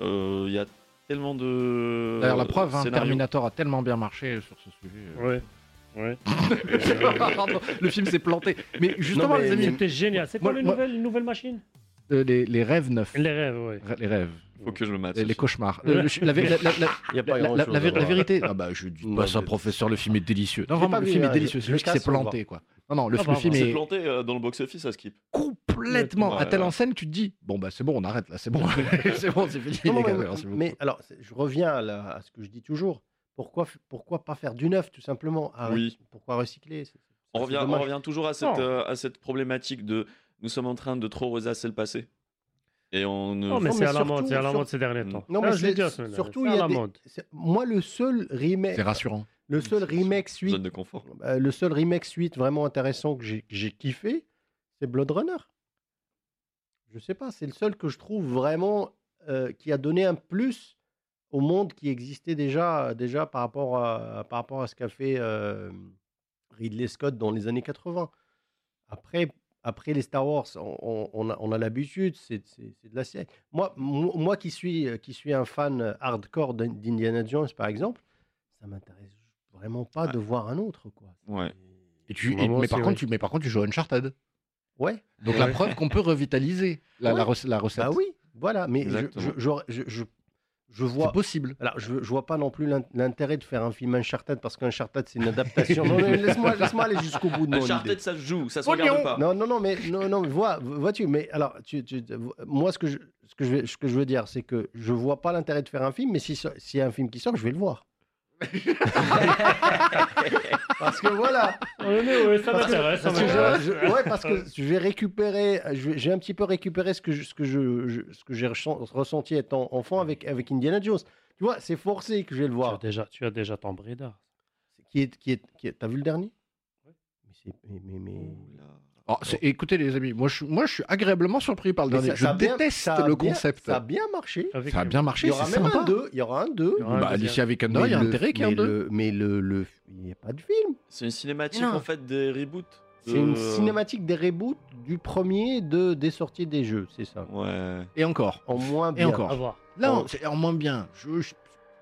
B: Euh, Il y a tellement de.
A: D'ailleurs, la preuve, hein. Terminator a tellement bien marché sur ce sujet. euh.
C: Ouais. Ouais. <laughs>
A: Le film s'est planté. Mais justement,
D: mais-
A: les amis,
C: C'était génial. C'est quoi
A: Moi-
C: les
A: moi-
C: nouvelles, les nouvelles machines
A: euh, les, les rêves neufs.
C: Les rêves, ouais.
A: Les rêves.
B: Faut que je le mate.
A: Les, les cauchemars. Euh, le- la, vé- la- <laughs> la- la-
D: Il n'y a pas
A: la-
D: grand
A: la-
D: chose.
A: la vé- la vérité. Ah bah, je dis
D: Non,
A: pas ça, professeur, le film est délicieux. Non, vraiment,
D: pas
A: le
D: vu,
A: film est délicieux. C'est juste qu'il s'est planté, quoi. Non, non, le,
C: Ah
A: le
C: bah,
A: film est
B: planté euh, dans le box-office à Skip.
A: complètement.
B: Ouais,
A: à telle
B: ouais.
A: enseigne, tu te dis, bon, bah, c'est bon, on arrête là, c'est bon. <laughs> c'est bon, c'est fini,
D: Non,
A: les
D: mais,
A: gars. merci
D: mais alors, je reviens à, la- à ce que je dis toujours. Pourquoi, pourquoi pas faire du neuf, tout simplement? Arrête.
B: Oui.
D: Pourquoi recycler? C'est-
B: On revient, on
D: dommage.
B: revient toujours à cette,
C: Non.
B: euh, à cette problématique de nous sommes en train de trop rosasser le passé. Et on ne.
C: Non, mais
D: Non,
C: c'est à la
D: surtout-
C: mode, c'est à la
D: sur-
C: mode ces derniers temps.
D: Non,
C: Ah,
D: mais
C: je l'ai dit
D: surtout,
C: c'est
D: il
C: à
D: y a des- Moi, le seul remake,
A: C'est rassurant.
D: Le seul remake suite,
B: Zone de confort.
D: euh, le seul remake suite vraiment intéressant que j'ai kiffé, c'est Blood Runner. Je sais pas, c'est le seul que je trouve vraiment euh, qui a donné un plus au monde qui existait déjà, déjà par rapport à, par rapport à ce qu'a fait euh, Ridley Scott dans les années 80. Après, après les Star Wars, on, a, on a l'habitude, c'est de la série. Moi, mo- moi qui, suis, qui suis un fan hardcore d'In- d'Indiana Jones, par exemple, ça m'intéresse vraiment pas de voir un autre. Quoi.
B: Ouais.
A: Et tu,
C: Moi
A: et- mais, par contre, tu, mais par contre, tu joues à Uncharted.
D: Ouais,
A: Donc la preuve qu'on peut revitaliser la, la, la recette.
D: bah oui, voilà. Mais je, je, je, je, je
A: C'est
D: vois.
A: possible.
D: Alors, je, je vois pas non plus l'in- l'intérêt de faire un film Uncharted parce qu'Uncharted c'est une adaptation. non, mais laisse-moi laisse aller jusqu'au bout de mon idée.
B: Uncharted, ça se joue, ça se
A: Oignon.
B: regarde pas.
D: Non, non, non, mais non, non, mais vois, vois-tu, mais alors, tu, tu- moi, ce que je, ce que je, ce que je veux dire, c'est que je vois pas l'intérêt de faire un film, mais si s'il y a un film qui sort, je vais le voir. <laughs> parce que voilà,
C: Ouais, mais ouais, ça
D: parce que,
C: m'intéresse.
D: ouais, parce que je vais récupérer, j'ai un petit peu récupéré ce que je- ce que je, je- ce que j'ai ressent- ressenti étant enfant avec avec Indiana Jones. Tu vois, c'est forcé que je vais le
C: Tu as
D: voir.
C: déjà, tu as déjà Tomb Raider.
D: Qui est, qui est, qui est- t'as vu le dernier?
C: Ouais.
D: Mais c'est, mais, mais, mais-
B: Oula.
A: Alors, c'est- écoutez les amis, moi je, suis- moi je suis agréablement surpris par le dernier.
D: ça-
A: je
D: ça a bien-
A: déteste
D: ça
A: le
D: bien-
A: concept.
D: Ça a bien marché.
C: Avec
A: Ça a bien
D: Il
A: marché,
D: y
A: c'est
D: aura même
A: sympa.
D: un 2. Il y aura un 2.
C: Il y aura un
A: Bah,
C: deuxième.
A: Alicia Vikander, il y a intérêt qu'il y ait un
D: mais
A: 2.
D: le- Mais le, le, il n'y a pas de film.
B: C'est une cinématique
A: Non.
B: en fait des reboots.
D: C'est une cinématique des reboots du premier de, des sorties des jeux, c'est ça.
B: Ouais.
A: Et encore.
D: En moins
A: Et
D: bien.
A: encore.
C: À voir.
A: Non,
D: Oh.
A: c'est en moins bien. Je- je-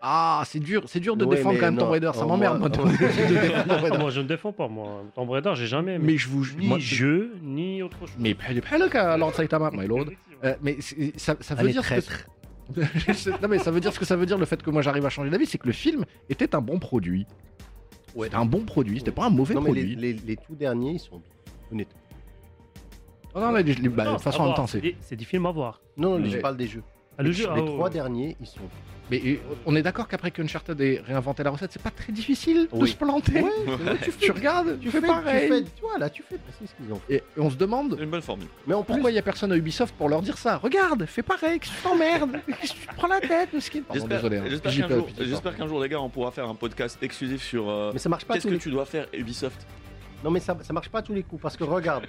A: ah, c'est dur, c'est dur de défendre quand même. Tomb Raider, ça m'emmerde. Moi, moi, <laughs>
C: moi, je ne défends pas, moi. Tomb Raider, j'ai jamais. Aimé.
A: Mais je vous
C: ni
A: moi,
C: jeu ni autre chose.
A: Mais pas Lord Saitama, my lord. Euh, mais ça, veut dire
D: traître. <laughs>
A: non mais ça veut dire ce que ça veut dire le fait que moi j'arrive à changer d'avis, c'est que le film était un bon produit. Un bon produit, c'était pas un mauvais produit.
D: Les, les, tout derniers, ils sont honnêtement.
A: Oh, non, mais bah, de toute façon, en même temps, c'est.
C: C'est des films à voir.
D: Non, non je parle des jeux.
C: Ah, le
D: les,
C: les oh.
D: trois derniers, ils sont
A: mais on est d'accord qu'après qu'Uncharted ait réinventé la recette, c'est pas très difficile de se planter.
D: Ouais, <laughs>
A: tu, tu regardes, tu, fais pareil.
D: Tu, fais, tu vois, là, tu fais. C'est ce qu'ils ont fait.
A: Et, et on se demande
B: C'est une bonne formule.
D: Mais
A: pourquoi il y a personne à Ubisoft pour leur dire ça? Regarde, fais pareil, qu'est-ce que tu t'emmerdes Qu'est-ce <laughs> que tu te prends la tête,
B: J'espère
A: désolé. hein.
B: qu'un jour, les gars, on pourra faire un podcast exclusif sur euh,
D: mais ça marche pas
B: qu'est-ce que
D: les
B: tu dois faire Ubisoft?
D: Non, mais ça, ça marche pas à tous les coups parce que regarde,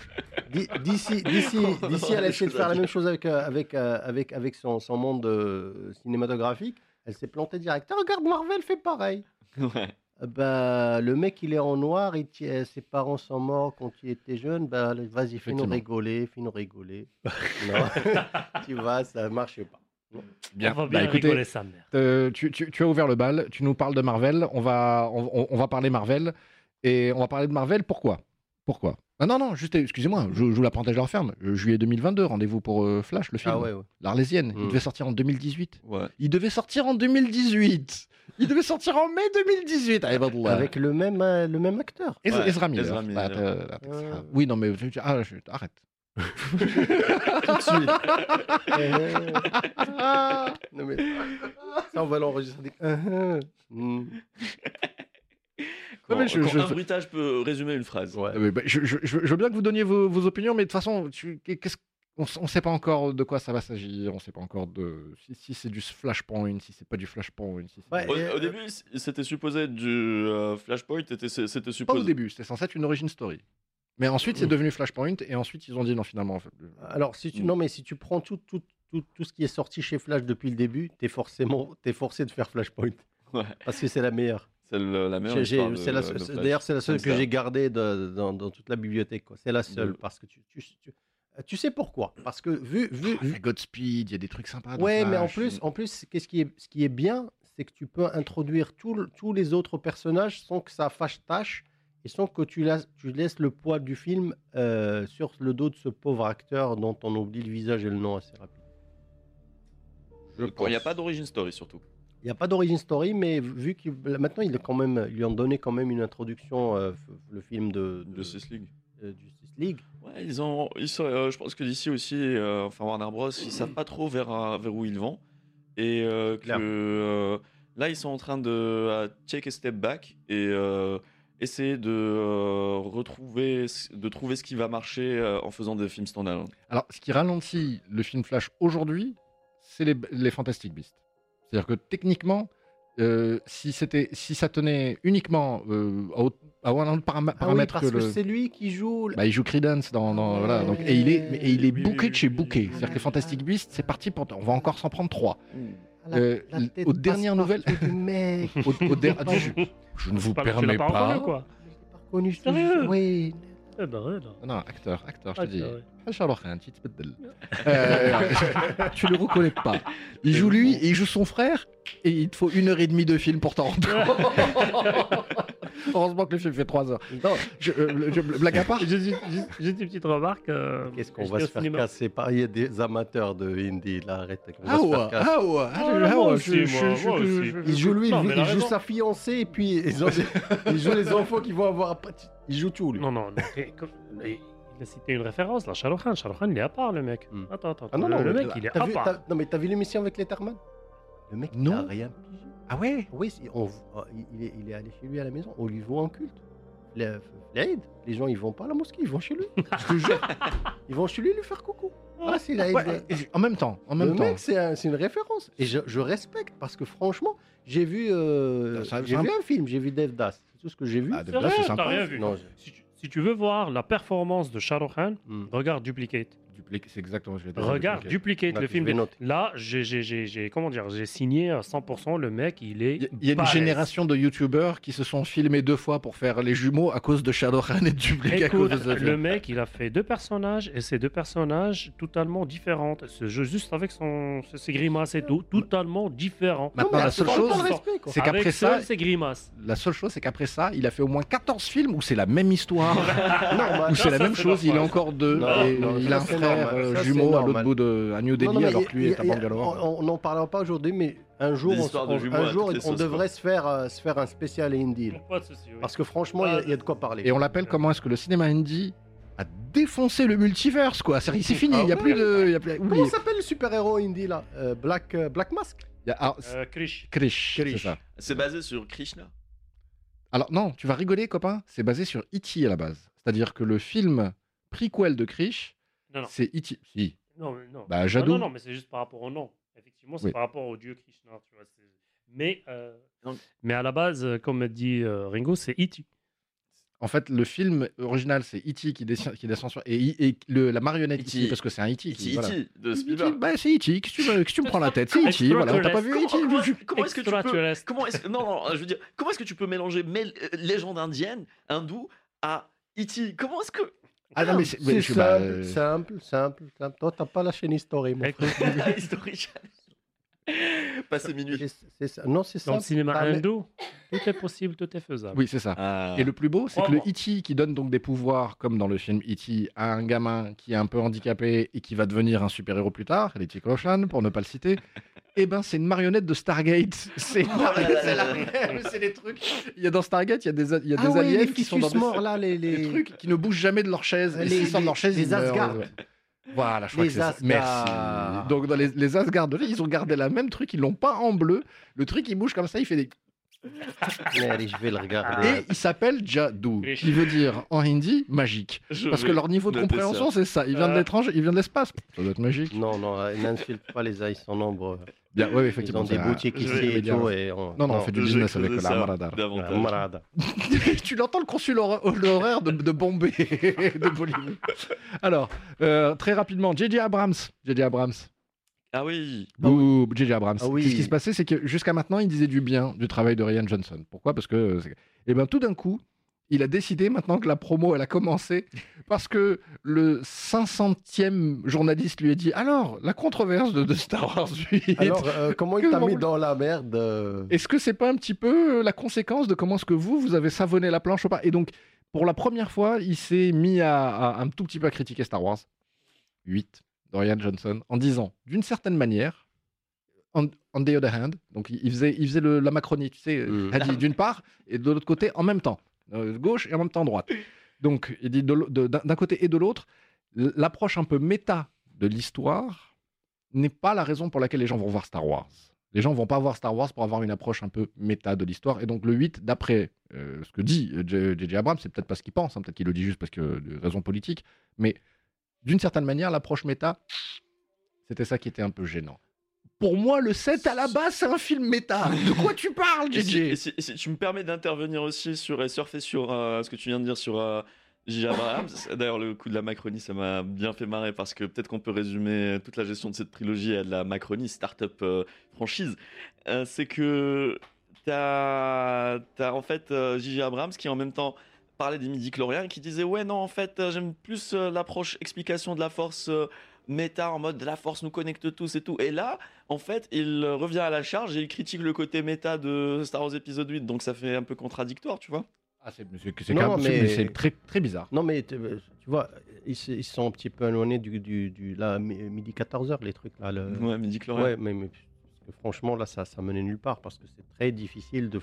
D: di- d'ici, <laughs> d'ici, d'ici, elle a essayé de faire la même chose avec, euh, avec, euh, avec, avec son, son monde euh, cinématographique. Elle s'est plantée direct. Ah, regarde, Marvel fait pareil. <laughs>
B: Ouais.
D: Euh, Bah, le mec, il est en noir, il euh, ses parents sont morts quand il était jeune. Bah, vas-y, fais-nous rigoler, fais-nous rigoler. <laughs> non, <laughs> tu vois, ça marche pas.
A: Bien.
C: On va
A: Bah,
C: bien
A: écoutez,
C: rigoler sa mère.
A: Euh, tu, tu- tu as ouvert le bal, tu nous parles de Marvel, on va, on, on- on va parler Marvel, et on va parler de Marvel, pourquoi? Pourquoi? Ah non, non, juste, excusez-moi, je, je vous la parenthèse, je la referme. Euh, Juillet 2022, rendez-vous pour euh, Flash, le film.
D: Ah ouais, ouais.
A: L'Arlésienne, il
D: Mm.
A: devait sortir en 2018.
B: Ouais.
A: Il devait sortir en 2018 Il devait sortir en mai 2018 Ah, Ibadallah.
D: Avec le même, euh, le même acteur.
A: Ez-
B: Ouais,
A: Ezra Miller.
B: Ezra Miller.
A: Bah, t'as- t'as-
D: Euh.
A: Oui, non, mais... Ah, je- arrête. <laughs> <laughs>
D: Tout de suite. <laughs> non, mais ça, on va l'enregistrer. Uh-huh.
A: Non, mais je-
B: Quand
A: je-
B: un bruitage peut résumer une phrase.
D: Ouais.
A: Euh, bah, je, je- je- je veux bien que vous donniez vos, vos opinions, mais de toute façon, qu'est-ce on ne sait pas encore de quoi ça va s'agir, on ne sait pas encore de si, si c'est du flashpoint, si c'est pas du flashpoint. Si c'est-
D: Ouais,
B: Au,
D: euh,
B: début, c- c'était supposé être du euh, Flashpoint, c'était c'était
A: Pas au
B: supposé.
A: début, c'était censé être une origin story. Mais ensuite, c'est devenu flashpoint, et ensuite, ils ont dit non, finalement. En fait, le-
D: Alors, si tu, non, mais si tu prends tout, tout, tout, tout ce qui est sorti chez Flash depuis le début, t'es forcément es forcé de faire Flashpoint.
B: Ouais.
D: Parce que c'est la meilleure.
B: C'est la meilleure.
D: D'ailleurs, c'est la seule que j'ai gardée de- dans, dans toute la bibliothèque. C'est la seule.
B: De-
D: Parce que tu, tu, tu, tu sais pourquoi Parce que vu. vu,
A: Ah,
D: vu-
A: Godspeed, il y a des trucs sympas. dans
D: Ouais, mais en plus, en plus qu'est-ce qui est, ce qui est bien, c'est que tu peux introduire tout tous les autres personnages sans que ça fâche tâche et sans que tu, laisses- tu laisses le poids du film euh, sur le dos de ce pauvre acteur dont on oublie le visage et le nom assez rapide. Je
B: Il n'y a pas d'origin story surtout.
D: Il n'y a pas d'origin story, mais vu qu'il maintenant il quand même, ils lui ont donné quand même une introduction, euh, le film de, de,
B: Justice League.
D: euh, Justice League.
B: Ouais, ils ont, ils sont- euh, je pense que d'ici aussi, euh, enfin Warner Bros, ils savent pas trop vers, vers où ils vont. Et euh, que euh, là, ils sont en train de take a step back et euh, essayer de euh, retrouver, de trouver ce qui va marcher euh, en faisant des films standalone.
A: Alors, ce qui ralentit le film Flash aujourd'hui, c'est les, les Fantastic Beasts. C'est-à-dire que techniquement, euh, si, c'était, si ça tenait uniquement euh, à, un autre
D: Ah oui,
A: paramètre
D: parce
A: que
D: que,
A: le.
D: c'est lui qui joue.
A: Bah, il joue Credence dans, dans- voilà donc et il est et il est
C: Oui,
A: booké de chez
C: oui,
A: booké
C: oui,
A: c'est-à-dire que
C: oui.
A: Fantastic Beasts c'est parti pour on va encore s'en prendre trois
D: La-
A: euh,
D: la
A: aux dernières nouvelles-
D: mec. <laughs>
A: au, au der-
D: pas-
A: je, je ne vous permets
C: pas
A: pas,
C: reconnu, quoi.
D: Je l'ai pas reconnu. Oui.
C: Ouais,
A: non, acteur acteur je
C: Ah,
A: te dis. Charles Khan, tu te. <laughs> Euh, tu le reconnais pas. Il joue lui et il joue son frère et il te faut une heure et demie de film pour t'en rendre <laughs> <laughs> heureusement que le film fait trois heures non je, euh, je- blague à part
C: Juste, juste- juste- juste une petite remarque. euh,
D: Qu'est-ce qu'on va se faire
C: cinéma.
D: casser? Par Il y a des amateurs de indie, là, arrête.
A: Ah ouais ah ouais ah, ouais,
D: Il joue lui,
C: Non,
D: il,
C: il
D: il joue sa fiancée et puis ils, ont des- <laughs> il joue les enfants qui vont avoir après. Il joue tout lui.
C: Non, non, non. Il a cité une référence, là, Shah Khan. Shah Rukh Khan, il est à part, le mec.
D: Hmm.
C: Attends, attends.
D: Ah non,
C: le,
D: non,
C: le mec, il est à
D: vu,
C: part.
D: non mais t'as vu l'émission avec Letterman? Le mec il
A: Non.
D: a rien pigé.
A: Ah ouais?
D: Oui, on- oh, il, est, il est allé chez lui à la maison, on lui voit en culte. Le- L'Aïd, les gens ils vont pas à la mosquée, ils vont chez lui. Je te jure. <laughs> Ils vont chez lui lui faire coucou. Ah, c'est l'Aïd.
A: Ouais, et- en même temps en même
D: le
A: temps
D: mec, c'est un- c'est une référence. Et je, je respecte parce que franchement, j'ai vu, euh,
A: Ça- ça-
D: j'ai
A: ça-
D: vu un film, j'ai vu Dev Das. C'est tout ce que j'ai vu.
A: Ah, Das,
C: vrai,
A: c'est sympa.
C: t'as rien vu.
D: Non, je-
C: Si tu, si tu veux voir la performance de Shah Rukh Khan,
D: Hmm.
C: regarde Duplicate.
A: Duplicate, c'est exactement ce que je vais dire.
C: Regarde Duplicate, le film. Là, j'ai, j'ai, j'ai, j'ai- comment dire, j'ai signé à 100%. Le mec, il est.
A: Il y a- il y a une génération de youtubeurs qui se sont filmés deux fois pour faire les jumeaux à cause de Shadowrun et de Duplicate à cause
C: Écoute,
A: de ce
C: le mec, il a fait deux personnages et ces deux personnages totalement différents. Ce jeu juste avec son, ses grimaces et tout, totalement différents.
A: Maintenant, la seule chose, c'est qu'après ça,
C: grimaces.
A: la seule chose, c'est qu'après ça, il a fait au moins 14 films où c'est la même histoire, <laughs> où c'est la même chose, il est encore deux,
D: Non,
A: et
D: non,
A: il a un frère euh,
D: Ça, c'est
A: jumeau à l'autre bout de à New Delhi,
D: non,
A: alors que lui est à Bangalore.
D: On n'en parlera pas aujourd'hui, mais un jour, on,
B: jumeaux
D: un jour on devrait se faire, euh, se faire un spécial indie. là.
C: Pas de souci, oui.
D: Parce que franchement, il y a- a de quoi parler.
A: Et on l'appelle comment est-ce que le cinéma indie a défoncé le multiverse, quoi? C'est fini, il y a
D: Ah
A: plus de. Y a plus...
D: Comment s'appelle le super-héros indie là? Euh, Black, euh, Black Mask?
A: A-
C: Euh, Krish.
A: Krish,
D: Krish.
A: ça.
B: C'est basé sur Krishna?
A: Alors non, tu vas rigoler, copain. C'est basé sur E.T. à la base. C'est-à-dire que le film prequel de Krish,
C: Non, non.
A: c'est E.T. Si.
C: Non, mais non.
A: Bah,
C: non,
A: Jadou.
C: non, non, mais c'est juste par rapport au nom. Effectivement, c'est
A: Oui.
C: par rapport au dieu Krishna. Tu vois, c'est- mais, euh,
B: Donc-
C: mais à la base, euh, comme dit euh, Ringo, c'est E.T.
A: En fait, le film original, c'est E.T. qui descend, qui descend sur. Et, et le- la marionnette
B: E.T.
A: E.T., parce que c'est un E.T.
B: E.T.
A: qui- voilà.
B: de
A: E.T.,
B: Spielberg.
A: bah, c'est E.T. Qu'est-ce que tu me- qu'est-ce que tu me prends la tête? C'est E.T. Voilà, t'as pas vu E.T.
B: Comment-
A: je-
B: Comment est-ce que tu peux
C: Extraterrestre?
B: Comment est-ce que non, non, je veux dire, comment est-ce que tu peux mélanger mé- euh, légende indienne, hindoue à E.T. Comment est-ce que
A: Ah non, mais c'est. suis- bah,
D: simple,
A: euh,
D: simple, simple, simple. Toi, t'as pas <laughs> la chaîne History, mon frère.
B: History Channel <laughs> Passer minuit.
D: C'est- c'est ça. Non, c'est
C: Dans le cinéma
D: T'as-
C: hindou, tout est possible, tout est faisable.
A: Oui, c'est ça.
B: Ah.
A: Et le plus beau, c'est que le E.T. qui donne donc des pouvoirs, comme dans le film E.T., à un gamin qui est un peu handicapé et qui va devenir un super-héros plus tard, Letty Clochan, pour ne pas le citer, <laughs> eh ben c'est une marionnette de Stargate. <laughs> C'est
B: Oh
A: c'est la- c'est les trucs. Il y a dans Stargate, il y a des, il y a
D: Ah
A: des aliens
D: les
A: qui sont dans des,
D: morts, là, les...
A: des
D: les...
A: trucs qui ne bougent jamais de leur chaise. Et
D: Les-
A: s'ils sortent de leur
D: les-
A: chaise,
D: les
A: ils meurent.
D: Asgard.
A: Voilà, je crois
D: Les
A: que c'est ça.
D: Asgard.
A: Merci. Donc dans les, les Asgard, ils ont gardé la même truc, ils l'ont pas en bleu. Le truc, il bouge comme ça, il fait des <laughs>
D: Allez, je vais le regarder.
A: Et il s'appelle Jadou, qui veut dire en hindi magique.
B: Je
A: Parce que leur niveau de compréhension, c'est ça. Il vient de
C: Euh.
A: l'étranger, il vient de l'espace. Ça doit être magique.
D: Non, non, euh, n'insulte pas les ils sont nombreux.
A: Bien, ouais,
D: Ils
A: effectivement.
D: ont des
A: un-
D: boutiques ici et tout. Et on...
A: Non, non, on fait du business avec la Marada. <laughs> tu l'entends le consul hor- <laughs> honoraire de, de Bombay, <laughs> de Bollywood. Alors, euh, très rapidement, J.J. Abrams. J.J. Abrams.
B: Ah oui.
A: Bouh, J.J. Abrams.
D: Ah oui.
A: Qu'est-ce qui se passait? C'est que jusqu'à maintenant, il disait du bien du travail de Ryan Johnson. Pourquoi? Parce que. euh, Eh bien, tout d'un coup, il a décidé maintenant que la promo, elle a commencé, parce que le 500e journaliste lui a dit Alors, la controverse de, de Star Wars 8.
D: Alors, euh, comment il t'a mis dans la merde euh,
A: Est-ce que c'est pas un petit peu euh, la conséquence de comment est-ce que vous, vous avez savonné la planche ou pas? Et donc, pour la première fois, il s'est mis à, à- un tout petit peu à critiquer Star Wars 8 de Ryan Johnson en disant, d'une certaine manière, on, on the other hand, donc il faisait, il faisait le- la Macronie, tu sais,
D: Mm.
A: d'une part et de l'autre côté en même temps, Euh, gauche et en même temps droite. Donc, il dit d'un côté et de l'autre, l'approche un peu méta de l'histoire n'est pas la raison pour laquelle les gens vont voir Star Wars. Les gens vont pas voir Star Wars pour avoir une approche un peu méta de l'histoire. Et donc le 8, d'après euh, ce que dit euh, J.J. Abrams, c'est peut-être pas ce qu'il pense, hein, peut-être qu'il le dit juste parce que de raisons politiques, mais d'une certaine manière, l'approche méta, c'était ça qui était un peu gênant. Pour moi, le 7 à la base, c'est un film méta. De quoi tu parles,
B: Et si,
A: JJ
B: si- tu me permets d'intervenir aussi sur et surfer sur euh, ce que tu viens de dire sur euh, J.J. Abrams. <laughs> D'ailleurs, le coup de la Macronie, ça m'a bien fait marrer parce que peut-être qu'on peut résumer toute la gestion de cette trilogie à de la Macronie, start-up euh, franchise. Euh, c'est que t'as as en fait euh, J.J. Abrams qui en même temps parlait des midi-chloriens qui disait ouais non en fait j'aime plus euh, l'approche explication de la force euh, méta en mode la force nous connecte tous et tout et là en fait il euh, revient à la charge et il critique le côté méta de Star Wars épisode 8 donc ça fait un peu contradictoire tu vois
A: Ah, c'est
D: mais-
A: très, très bizarre.
D: Non, mais tu tu vois, ils, se- ils sont un petit peu éloignés du, du, du là, midi 14h, les trucs là. Le...
B: ouais midi-chlorien
D: Ouais, mais, mais parce que franchement, là, ça, ça menait nulle part parce que c'est très difficile de.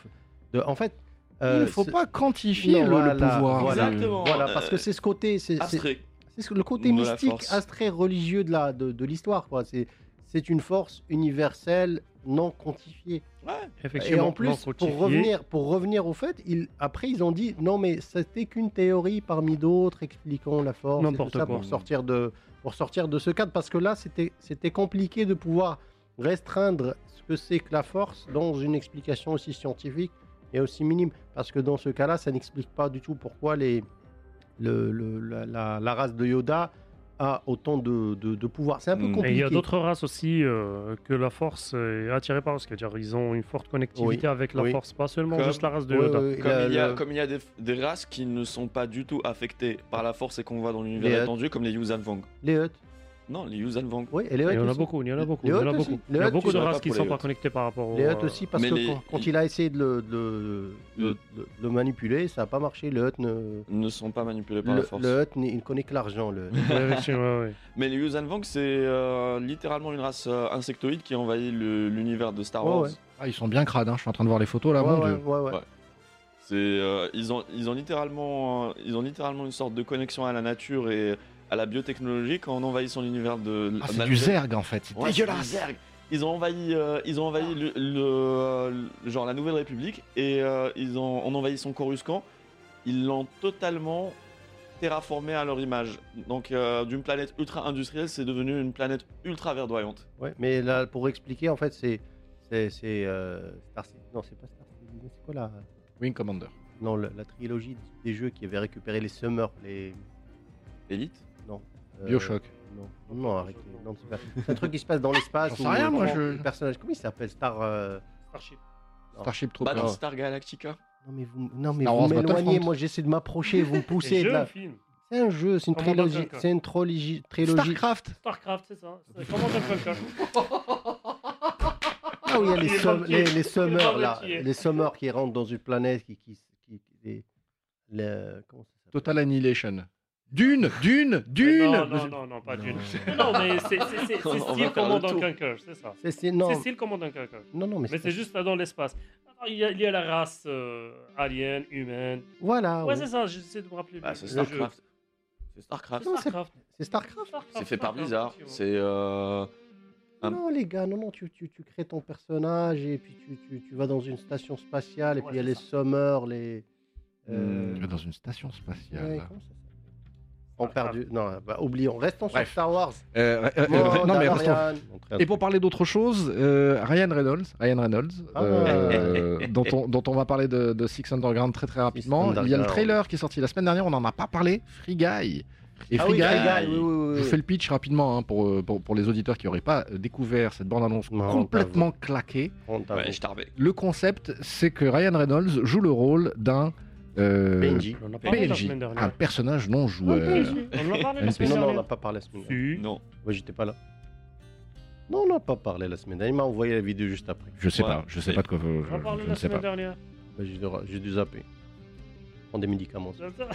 D: de en fait.
A: Il
D: euh,
A: ne faut pas quantifier
D: Non,
A: le, le
D: voilà,
A: pouvoir.
D: Voilà,
B: Exactement.
D: voilà,
B: Euh,
D: parce que c'est ce côté. c'est- c'est-
B: abstrait
D: C'est ce- le côté mystique,
B: force.
D: abstrait, religieux de la de, de l'histoire, quoi. C'est c'est une force universelle, non quantifiée.
B: ouais
D: Et
C: Effectivement,
D: en plus, pour revenir, pour revenir au fait, ils, après ils ont dit non mais c'était qu'une théorie parmi d'autres expliquant la force, et tout
C: N'importe
D: ça
C: quoi.
D: pour sortir de pour sortir de ce cadre parce que là c'était c'était compliqué de pouvoir restreindre ce que c'est que la force dans une explication aussi scientifique et aussi minime parce que dans ce cas-là ça n'explique pas du tout pourquoi les le, le- la, la- la race de Yoda a autant de, de, de pouvoir. C'est un peu
B: Mm. Et il y a
C: Et
D: compliqué.
C: il y a d'autres races aussi euh, que la force est attirée par, c'est-à-dire ils ont une forte connectivité avec la
D: oui.
C: force, pas seulement
B: Comme-
C: juste la race de Yoda.
B: comme,
D: la-
B: il y a,
D: le-
B: comme il y a des, des races qui ne sont pas du tout affectées par la force et qu'on voit dans l'univers étendu comme les Yuuzhan Vong
D: les Hutt.
B: Non les Yuuzhan Vong
D: Oui, et les
C: Il y en a beaucoup, il y en a beaucoup,
D: Les
C: il y en a beaucoup. Il y
D: Les
C: a beaucoup de races qui
B: pour
C: sont
B: les
C: pas connectées par rapport au.
D: Les Hutt
C: euh,
D: aussi, parce
B: mais
D: que
B: les-
D: quand, il a essayé de le, de, de-
B: Le-
D: de- de le manipuler, ça n'a pas marché. Le Hutt ne,
B: ne sont pas manipulés par
D: le,
B: la force
D: le Hutt, il ne connaît que l'argent. <laughs>
B: Mais les Yuuzhan Vong c'est euh, littéralement une race euh, insectoïde qui envahit l'univers de Star Wars
D: ouais.
A: Ah, ils sont bien crades, hein. je suis en train de voir les photos là,
D: Ouais,
A: mon
D: ouais,
A: dieu.
D: ouais, ouais.
B: Ouais. C'est, euh, ils, ont, ils, ont littéralement, euh, ils ont littéralement une sorte de connexion à la nature et à la biotechnologie quand on envahit son univers de.
A: Ah, c'est du zerg en fait, c'est
B: Ouais,
A: dégueulasse.
B: Ils ont envahi, euh, ils ont envahi le, le- le- genre la Nouvelle République et euh, ils ont, ont envahi son Coruscant. Ils l'ont totalement terraformé à leur image. Donc euh, d'une planète ultra industrielle, c'est devenu une planète ultra verdoyante.
D: Ouais, mais là, pour expliquer, en fait, c'est. C'est. c'est, euh, Star Non, c'est pas Star Citizen, C'est quoi là
A: Wing Commander.
D: Non, la, la trilogie des jeux qui avait récupéré les Summers, les.
B: Elite
D: Non. euh,
A: Bioshock.
D: Non, non, arrêtez. Non, c'est pas- c'est un truc qui se passe dans l'espace.
A: J'en sais rien, moi, je-
D: le personnage. Comment il s'appelle Star. euh,
C: Starship.
D: non.
A: Starship Troopers.
B: Battlestar Galactica
D: Non, mais vous, non, mais
A: Star
D: vous
A: Wars
D: m'éloignez.
A: Battlefront.
D: Moi, j'essaie de m'approcher. Vous me poussez.
C: C'est
D: de
C: jeu
D: la-
C: ou film
D: C'est un jeu, c'est une
C: Command
D: trilogie.
C: Conquer.
D: C'est une trilogie. trilogie.
A: Starcraft.
C: Starcraft, c'est ça. C'est Command and Conquer.
D: Ah oui, il y a les,
C: Il est
D: sum-
C: pas
D: les,
C: petit.
D: les
C: Il est
D: summers, là. Les summers qui rentrent dans une planète qui. qui, qui, qui- les- les- comment ça s'appelle
A: Total Annihilation. Dune, Dune, Dune.
C: Non, non, non, non, pas. Dune. Non, mais c'est style
B: faire
C: Command
B: le
C: and
B: tour.
C: Conquer, c'est ça.
D: C'est- c'est- non,
C: C'est style Command and Conquer.
D: non, non, mais,
C: c'est juste là dans l'espace. Il y, a, il y a la race euh, alien, humaine.
D: Voilà.
C: Ouais,
D: oui.
C: c'est ça, j'essaie de me rappeler.
B: Bah,
C: le-
B: c'est. Starcraft. C'est Starcraft.
D: C'est-
C: Starcraft.
D: C'est Starcraft
C: Starcraft,
B: C'est fait par Blizzard. C'est. euh, Un-
D: Non, les gars, non, non, tu, tu, tu crées ton personnage et puis tu, tu, tu vas dans une station spatiale et
C: Ouais,
D: puis il y a les
C: ça.
D: summers, les. euh,
A: Dans une station spatiale.
D: ouais, comment ça perdu. Non, bah, oublions. Restons sur
A: Bref.
D: Star Wars.
A: Euh, euh, euh, non, mais restons. Et pour parler d'autre chose, euh, Ryan Reynolds, Ryan Reynolds
D: Ah.
A: euh, <laughs> dont, on, dont on va parler de, de Six Underground très très rapidement. Il y a le trailer qui est sorti la semaine dernière, on n'en a pas parlé, Free Guy. Et
D: Ah
A: Free
D: oui,
A: Guy,
B: je
D: oui, oui, oui,
A: je
D: oui.
A: fais le pitch rapidement hein, pour, pour, pour les auditeurs qui n'auraient pas découvert cette bande-annonce
D: Non,
A: complètement claquée.
B: Ouais.
A: Le concept, c'est que Ryan Reynolds joue le rôle d'un euh,
D: Benji.
C: On en a parlé la
A: PNJ,
C: semaine dernière.
A: un personnage non joueur.
C: PNJ. On en a parlé la
A: NPC.
C: semaine
D: Non, non, on n'a
C: dernière.
D: pas parlé la semaine dernière.
C: Si.
B: Non.
D: Moi, j'étais pas là. Non, on n'a pas parlé la semaine dernière. Il m'a envoyé la vidéo juste après.
A: Je sais
B: Ouais,
A: pas, je sais pas de quoi. je-
C: On en a
A: je-
C: parlé
A: je
C: la
A: sais
C: semaine
A: pas.
C: dernière.
D: Bah, J'ai dû, j'ai dû zapper. Prendre des médicaments.
C: C'est ça.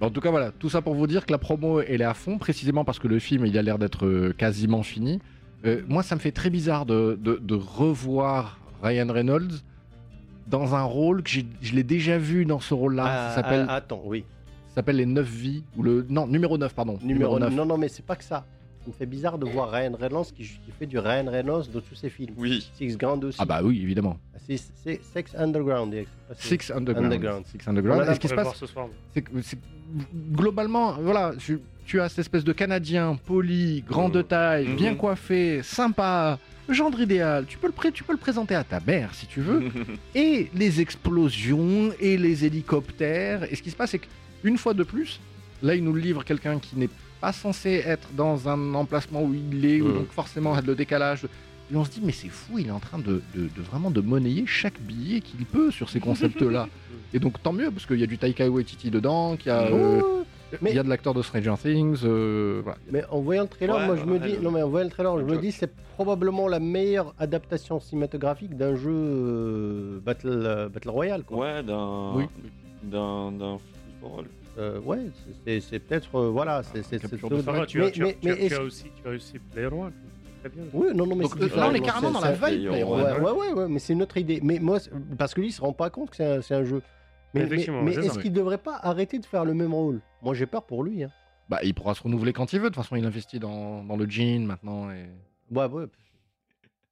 A: En tout cas, voilà, tout ça pour vous dire que la promo, elle est à fond, précisément parce que le film, il a l'air d'être euh, quasiment fini. Euh, moi, ça me fait très bizarre de, de- de revoir Ryan Reynolds dans un rôle que je l'ai déjà vu dans ce rôle-là.
D: Ah,
A: ça s'appelle
D: ah, attends, oui.
A: ça s'appelle Les 9 vies, ou le... Non, numéro 9, pardon.
D: Numéro
A: 9.
D: Non, non, mais c'est pas que ça. Ça me fait bizarre de voir Ryan Reynolds qui, qui fait du Ryan Reynolds dans tous ses films.
B: Oui.
D: Six Grand aussi.
A: Ah bah oui, évidemment.
D: C'est c'est Sex Underground. c'est-
A: Six Underground.
D: Underground.
A: Six Underground.
D: Voilà,
A: ce qui se passe,
C: ce soir.
A: c'est que c'est- globalement, voilà, tu, tu as cette espèce de Canadien poli, grand de taille,
B: Mhm.
A: bien coiffé, sympa, gendre idéal. Tu peux le, pré- tu peux le présenter à ta mère si tu veux. <laughs> et les explosions et les hélicoptères. Et ce qui se passe, c'est qu'une fois de plus, là, il nous livre quelqu'un qui n'est pas censé être dans un emplacement où il est, où
D: Mhm.
A: donc forcément le décalage. Et on se dit, mais c'est fou, il est en train de, de- de vraiment de monnayer chaque billet qu'il peut sur ces concepts-là. <laughs> et donc tant mieux, parce qu'il y a du Taika Waititi dedans, qu'il y a, euh,
D: mais-
A: il y a de l'acteur de Stranger Things. euh, voilà.
D: Mais en voyant le trailer,
B: Ouais,
D: moi je me dis, non mais en voyant le trailer, je me dis c'est probablement la meilleure adaptation cinématographique d'un jeu euh, battle euh, battle royale quoi.
B: Ouais, d'un.
A: Oui.
B: D'un.
D: Euh, ouais, c'est- peut-être euh, voilà, c'est c'est
C: tu
D: mais-
C: as, tu as-
D: mais-
C: tu as-
D: mais
C: tu as
D: est-ce-
C: aussi, tu as aussi Player One. Très bien.
D: Oui, non, non, mais
A: Donc, euh, là, on est
D: Non,
A: carrément dans la vibe.
D: Ouais, ouais, ouais, ouais, mais c'est une autre idée. Mais moi, parce que lui, il se rend pas compte que c'est un, c'est un jeu. Mais, est-ce qu'il devrait pas arrêter de faire le même rôle? Moi, j'ai peur pour lui. Hein.
A: Bah, il pourra se renouveler quand il veut. De toute façon, il investit dans, dans le jean maintenant. Et...
D: Ouais, ouais.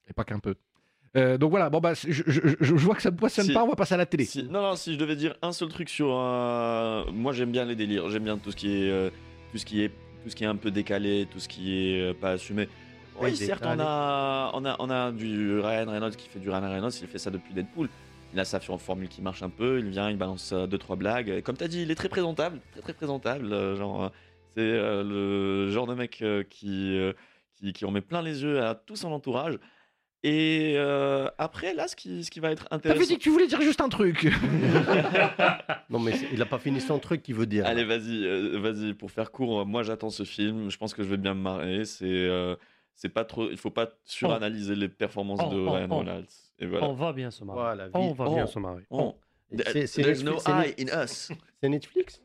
A: Et pas qu'un peu. Euh, donc voilà, bon bah, je, je- je- je vois que ça ne passionne
B: Si-
A: pas, on va passer à la télé.
B: Si- non, non, si je devais dire un seul truc sur un. Moi, j'aime bien les délires. J'aime bien tout ce qui est. euh, tout ce qui est. Tout ce qui est un peu décalé, tout ce qui est euh, pas assumé. Oui, certes, on a, on, a, on a du Ryan Reynolds qui fait du Ryan Reynolds, il fait ça depuis Deadpool. Il a sa formule qui marche un peu, il vient, il balance 2-3 blagues. Et comme tu as dit, il est très présentable, très très présentable. euh, genre, euh, c'est euh, le genre de mec euh, qui, euh, qui, qui en met plein les yeux à tout son entourage. Et euh, après, là, ce qui, ce qui va être
A: T'avais
B: intéressant.
A: dit que tu voulais dire juste un truc. <laughs>
D: Non, mais il a pas fini son truc qu'il veut dire.
B: Allez, vas-y, euh, vas-y. Pour faire court, euh, moi j'attends ce film. Je pense que je vais bien me marrer. C'est, euh, c'est pas trop. Il faut pas suranalyser les performances
C: Oh,
B: de
C: oh,
B: Ryan
C: oh.
B: Reynolds. Et voilà.
C: On va bien se marrer.
D: Voilà,
C: On va bien se marrer.
B: Oh.
D: C'est- c'est
B: There's no
D: Netflix- c'est
B: eye in us.
D: C'est Netflix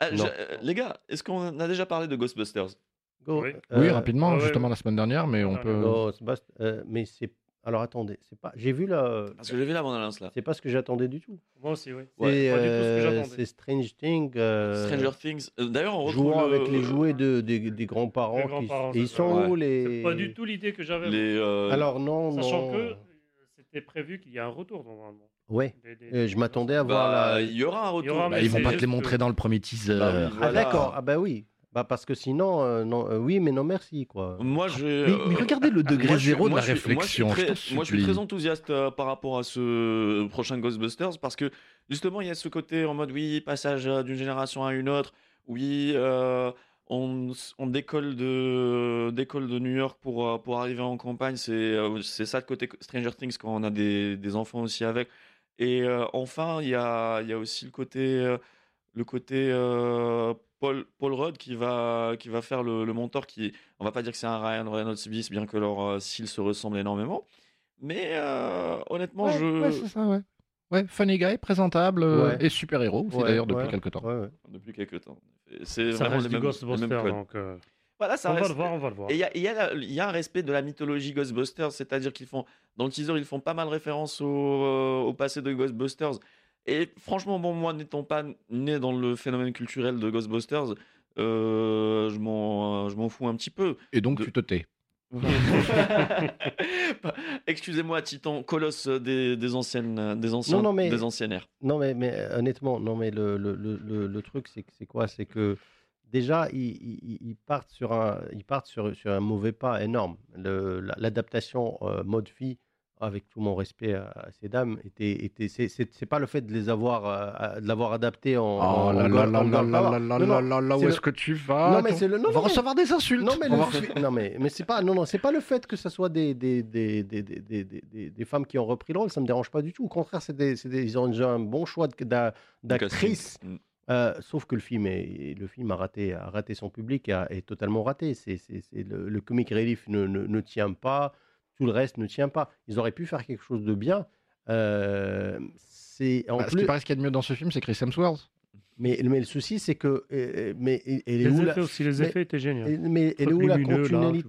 B: Ah, je- euh, les gars, est-ce qu'on a déjà parlé de Ghostbusters
D: Go.
C: Oui.
A: oui,
D: Euh,
A: rapidement,
C: ah ouais,
A: justement
C: ouais.
A: la semaine dernière, mais on
C: Ah,
A: peut.
D: Ghostbusters, euh, mais c'est. Alors attendez, c'est pas. J'ai vu la.
B: Parce que j'ai vu la bande-annonce là.
D: C'est pas ce que j'attendais du tout.
C: Moi aussi, oui.
B: Ouais,
D: c'est
C: pas du tout ce que
D: euh,
C: j'attendais.
D: c'est Strange Thing. euh,
B: Stranger Things. Euh, D'ailleurs, on retrouve
D: jouant
B: le-
D: avec les jouets de, des, des grands-parents.
C: Les
D: qui- ils sont
B: ça.
D: où
B: Ouais.
D: les.
C: C'est pas du tout l'idée que j'avais.
B: les. euh,
D: Alors non,
C: Sachant
D: non.
C: que euh, c'était prévu qu'il y ait un retour normalement. Des- des-
D: Euh, je m'attendais à
B: bah,
D: voir la.
B: il y aura un retour.
C: aura,
A: Bah,
C: mais
A: ils vont pas te les montrer
C: que-
A: dans le premier teaser.
B: Bah oui,
D: Ah d'accord. Ah bah oui. Bah parce que sinon, euh, non, euh, oui, mais non merci, quoi.
B: Moi, j'ai.
A: Mais, mais regardez le <laughs> degré
B: moi, je
A: zéro de la
B: je suis- moi, je suis
A: réflexion.
B: très-
A: je
B: moi, je suis très enthousiaste euh, par rapport à ce prochain Ghostbusters parce que justement, il y a ce côté en mode oui, passage d'une génération à une autre. Oui, euh, on, décolle de, décolle de New York pour, euh, pour arriver en campagne. C'est euh, c'est ça le côté Stranger Things quand on a des, des enfants aussi avec. Et euh, enfin, il y a, il y a aussi le côté, le côté euh, Paul, Paul Rudd qui va, qui va faire le, le mentor qui, on va pas dire que c'est un Ryan Reynolds bis, bien que leur style se ressemble énormément. Mais euh, honnêtement,
A: Ouais,
B: je.
A: ouais, c'est ça, ouais. Ouais, funny guy, présentable euh,
D: Ouais.
A: et super-héros, c'est
D: Ouais,
A: d'ailleurs depuis
D: ouais,
A: quelques temps.
D: ouais, ouais.
B: Depuis quelques temps. Et C'est
C: Ça
B: vraiment
C: reste
B: les
C: du
B: mêmes, les
C: Ghostbuster,
B: codes.
C: donc euh,
B: Voilà, ça
C: on va
B: reste.
C: le voir, on va le voir.
B: Et il y a, il y a la- il y a un respect de la mythologie Ghostbusters, c'est-à-dire qu'ils font, dans le teaser, ils font pas mal référence au, euh, au passé de Ghostbusters. Et franchement, bon, moi, n'étant pas né dans le phénomène culturel de Ghostbusters, euh, je m'en je m'en fous un petit peu.
A: Et donc
B: De-
A: tu te tais. <laughs>
B: Excusez-moi, Titan, colosse des, des anciennes, des anciens,
D: Non, non, mais-
B: des anciennes ères.
D: Non, mais, mais euh, honnêtement, non, mais le, le, le, le- truc, c'est quoi? C'est que déjà, ils, ils- ils partent, sur un, ils partent sur, sur un mauvais pas énorme. L'adaptation euh, mode fille, avec tout mon respect à, à ces dames, était, était, c'est- c'est c'est pas le fait de les avoir, euh, de l'avoir adapté en.
A: Oh là là là là là là là
D: Non,
A: là
D: non,
A: là là, où est-ce
D: le-
A: que tu vas
D: Non, mais c'est le- non,
A: On va recevoir des insultes.
D: Non mais, non mais mais c'est pas non non c'est pas le fait que ça soit des des, des, des, des, des, des- des- des femmes qui ont repris le rôle ça me dérange pas du tout. Au contraire c'est des, c'est des- ils ont déjà un bon choix de- d'a- d'actrices
B: Mm.
D: euh, sauf que le film est, le film a raté a raté son public et a- est totalement raté. C'est c'est c'est le, le comic relief ne, ne, ne tient pas tout le reste ne tient pas ils auraient pu faire quelque chose de bien euh, c'est en
A: Bah, ce
D: plus
A: qui paraît ce qu'il y a de mieux dans ce film, c'est Chris Hemsworth.
D: mais mais le souci c'est que euh, mais et, et
C: Les
D: où la-
C: effets aussi, les
D: mais-
C: effets étaient géniaux.
D: mais elle est où la
C: là,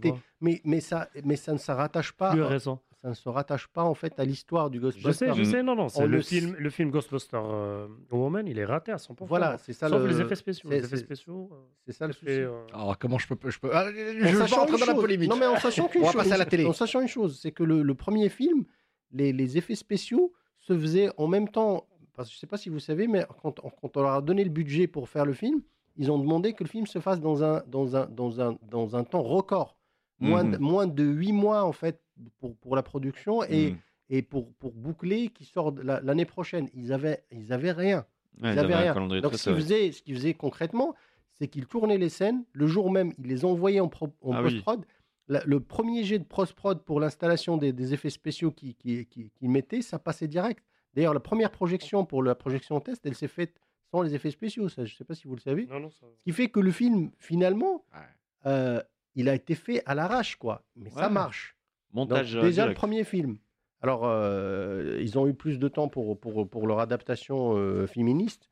C: vois.
D: mais, mais, ça, mais ça ne se rattache pas,
C: Plus récent.
D: Ça ne se rattache pas en fait à l'histoire du
C: Je
D: Ghostbuster.
C: sais, je sais, non, non, c'est le
D: le
C: film, le film Ghostbuster euh, Woman, il est raté à 100%.
D: Voilà, c'est ça
C: Sauf
D: le-
C: les effets spéciaux.
D: c'est-
C: Les effets spéciaux. euh,
D: C'est ça le souci.
C: euh,
A: Alors comment je peux, je peux. Ah, je vais rentrer dans la polémique.
D: Non mais en <laughs> sachant qu'une
A: On va
D: chose,
A: passer à la télé.
D: En sachant une chose, c'est que le, le premier film, les, les effets spéciaux se faisaient en même temps. Parce que je ne sais pas si vous savez, mais quand, quand on leur a donné le budget pour faire le film, ils ont demandé que le film se fasse dans un, dans un, dans un, dans un temps record. Moins, de,
B: Mhm.
D: moins de 8 mois en fait pour, pour la production et,
B: Mm.
D: et pour, pour boucler qui sort l'année prochaine. Ils avaient, ils avaient rien.
B: Ouais,
D: Ils
B: ils
D: avaient rien. Donc ce qu'ils faisaient, ce qu'ils faisaient concrètement, c'est qu'ils tournaient les scènes. Le jour même, ils les envoyaient en, pro- en
B: Ah
D: post-prod. Le premier jet de post-prod pour l'installation des, des effets spéciaux qu'ils qui, qui, qu'ils mettaient, ça passait direct. D'ailleurs, la première projection pour la projection test, elle s'est faite sans les effets spéciaux. Ça, je ne sais pas si vous le savez.
C: Non, non, ça...
D: Ce qui fait que le film, finalement,
A: Ouais.
D: euh, il a été fait à l'arrache, quoi. Mais ça
B: Ouais.
D: marche.
B: Montage euh,
D: déjà le premier film. Alors, euh, ils ont eu plus de temps pour, pour, pour leur adaptation euh, féministe.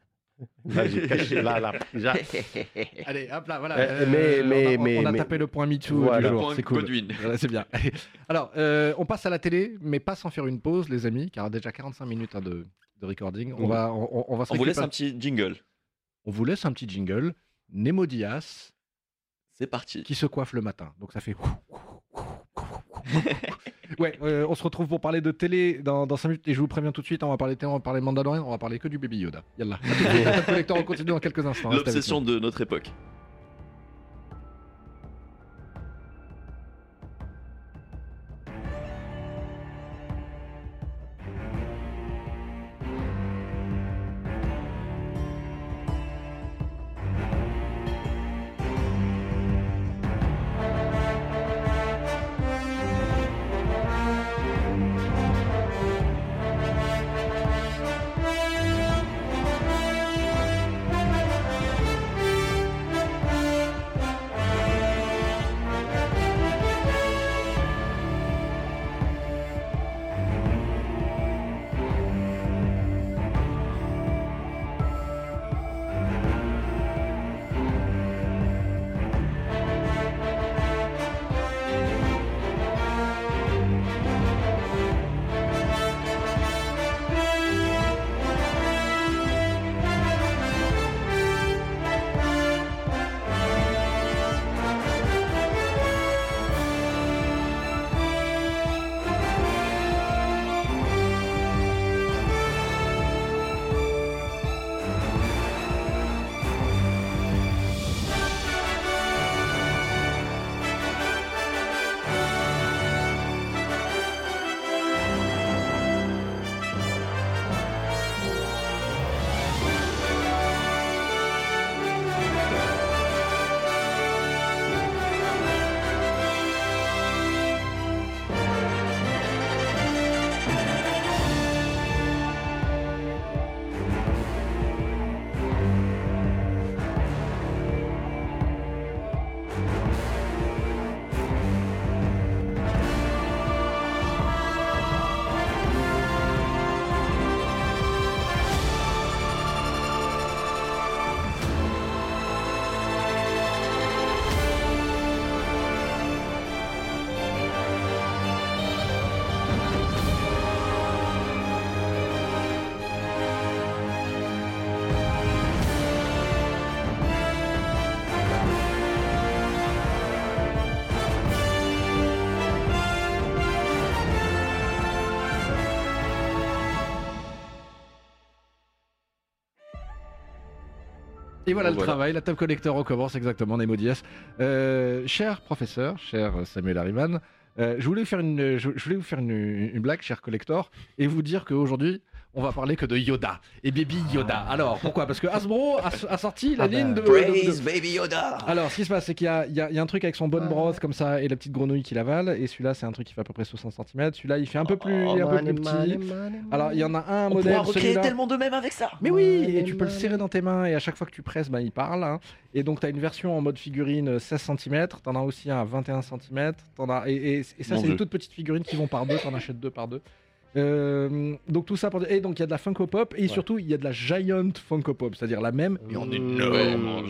D: Là, j'ai caché, là, là, déjà. <laughs>
A: Allez, hop là, voilà.
D: Euh, mais-
A: on a-
D: mais-
A: on,
D: mais-
A: on a
D: mais-
A: tapé le point MeToo
D: Voilà.
A: du jour. C'est cool. Voilà, <laughs> c'est bien. <laughs> Alors, euh, on passe à la télé, mais pas sans faire une pause, les amis, car déjà 45 minutes hein, de, de recording. On va, on, on- on va se
B: On vous laisse un petit jingle.
A: on vous laisse un petit jingle. Nemo Diaz
B: C'est parti.
A: qui se coiffe le matin. Donc ça fait. <laughs> ouais, euh, on se retrouve pour parler de télé dans, dans 5 minutes. Et je vous préviens tout de suite, on va parler télé, on va parler Mandalorian, on va parler que du Baby Yoda. Yallah. <laughs> Collector, on continue dans quelques instants. Avec
B: L'obsession de notre époque.
A: Et voilà le travail, la table collector recommence exactement, Nemo Diaz. Euh, cher professeur, cher Samuel Harriman, euh, je voulais vous faire une, je, je voulais vous faire une, une blague, cher collector, et vous dire qu'aujourd'hui, on va parler que de Yoda et Baby Yoda. Alors pourquoi? Parce que Hasbro a, a sorti la
D: Ah
A: ligne de,
D: bah,
A: de-
B: Baby Yoda
A: Alors, ce qui se passe, c'est qu'il y a, y y un truc avec son bonne brosse comme ça et la petite grenouille qui l'avale. Et celui-là, c'est un truc qui fait à peu près 60 cm. Celui-là, il fait un peu plus,
D: Oh,
A: un peu
D: money,
A: plus petit.
D: money, money,
A: Alors, il y en a un
B: On
A: modèle.
B: pourra recréer tellement de mèmes avec ça
A: Mais oui,
D: Money,
A: et tu peux le serrer dans tes mains et à chaque fois que tu presses, ben, il parle. hein. Et donc, tu as une version en mode figurine 16 cm, tu en as aussi un à 21 cm. En as... et, et- et ça, c'est des toutes petites figurines qui vont par deux, tu en achètes deux par deux. Euh, donc tout ça pour et donc il y a de la Funko Pop et surtout il y a de la Giant Funko Pop c'est-à-dire la même mais en
D: Mmh.
B: énorme.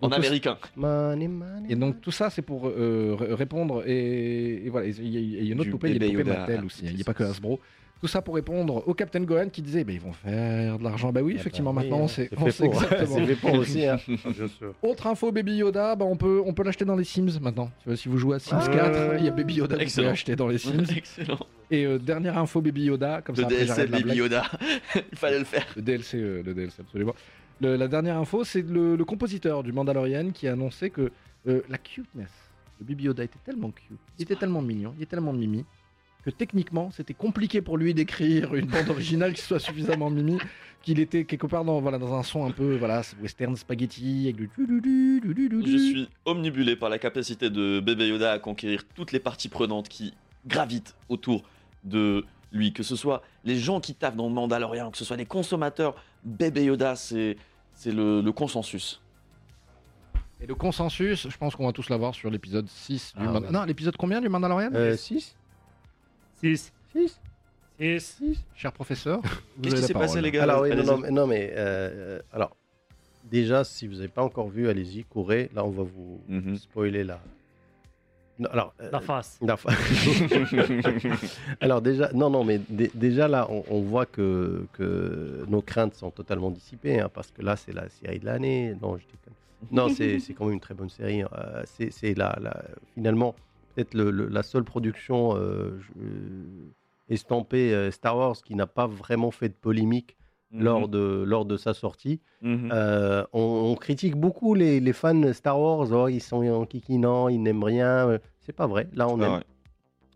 B: En
A: Donc,
B: américain.
D: Money, money,
A: Et donc tout ça c'est pour euh, répondre et, et voilà. Il y, a- il y a une autre
B: Du
A: poupée, il y a poupées
B: Yoda
A: Mattel aussi. Il n'y a pas que Hasbro. Tout ça pour répondre au Captain Gohan qui disait bah, ils vont faire de l'argent. Bah oui,
D: Ah
A: effectivement,
D: bah
A: maintenant
D: hein.
A: c'est
D: C'est
A: on
D: fait
A: sait
D: pour. <laughs>
A: exactement.
D: C'est fait pour <laughs> aussi. hein.
C: Bien sûr.
A: Autre info Baby Yoda, bah on peut on peut l'acheter dans les Sims maintenant. Tu vois, si vous jouez à Sims
D: Ah.
A: 4, il y a Baby Yoda que vous pouvez
B: Excellent.
A: acheter dans les Sims.
B: Excellent.
A: Et euh, dernière info Baby Yoda, comme
B: Le
A: ça après
B: DLC Baby
A: blague.
B: Yoda. <laughs> Il fallait le faire.
A: Le DLC, euh, le DLC absolument. Le- la dernière info, c'est le, le compositeur du Mandalorian qui a annoncé que euh, la cuteness de Baby Yoda était tellement cute, il était tellement mignon, il était tellement mimi, que techniquement c'était compliqué pour lui d'écrire une bande originale qui soit suffisamment mimi, qu'il était quelque part dans, voilà, dans un son un peu voilà, western spaghetti avec du...
B: Je suis omnibulé par la capacité de bébé Yoda à conquérir toutes les parties prenantes qui gravitent autour de lui, que ce soit les gens qui taffent dans le Mandalorian, que ce soit les consommateurs. Bébé Yoda, c'est c'est le, le consensus.
A: Et le consensus, je pense qu'on va tous l'avoir sur l'épisode 6 du
D: Ah,
A: Mandal-
D: ouais.
A: Non, l'épisode combien du Mandalorian?
D: Euh, 6
C: 6.
D: 6
C: 6.
A: Cher professeur,
B: Qu'est-ce qui s'est passé, les gars
D: Alors, oui, non, non, mais, non, mais euh, euh, alors, déjà, si vous n'avez pas encore vu, allez-y, courez. Là, on va vous
B: Mhm.
D: spoiler la. Non, alors, euh,
C: La face.
D: la fa- <laughs> alors déjà, non, non, mais dé- déjà là, on, on voit que, que nos craintes sont totalement dissipées, hein, parce que là, c'est la série de l'année. Non, je déconne. Non, c'est c'est quand même une très bonne série. hein. C'est c'est la, la- finalement peut-être le- le- la seule production euh, je- estampée euh, Star Wars qui n'a pas vraiment fait de polémique lors, de, lors de sa sortie.
B: Mhm.
D: Euh, on, on critique beaucoup les, les fans Star Wars, oh, ils sont en kikinant, ils n'aiment rien. Euh, C'est pas vrai. Là, on,
B: Ah
D: aime.
B: ouais.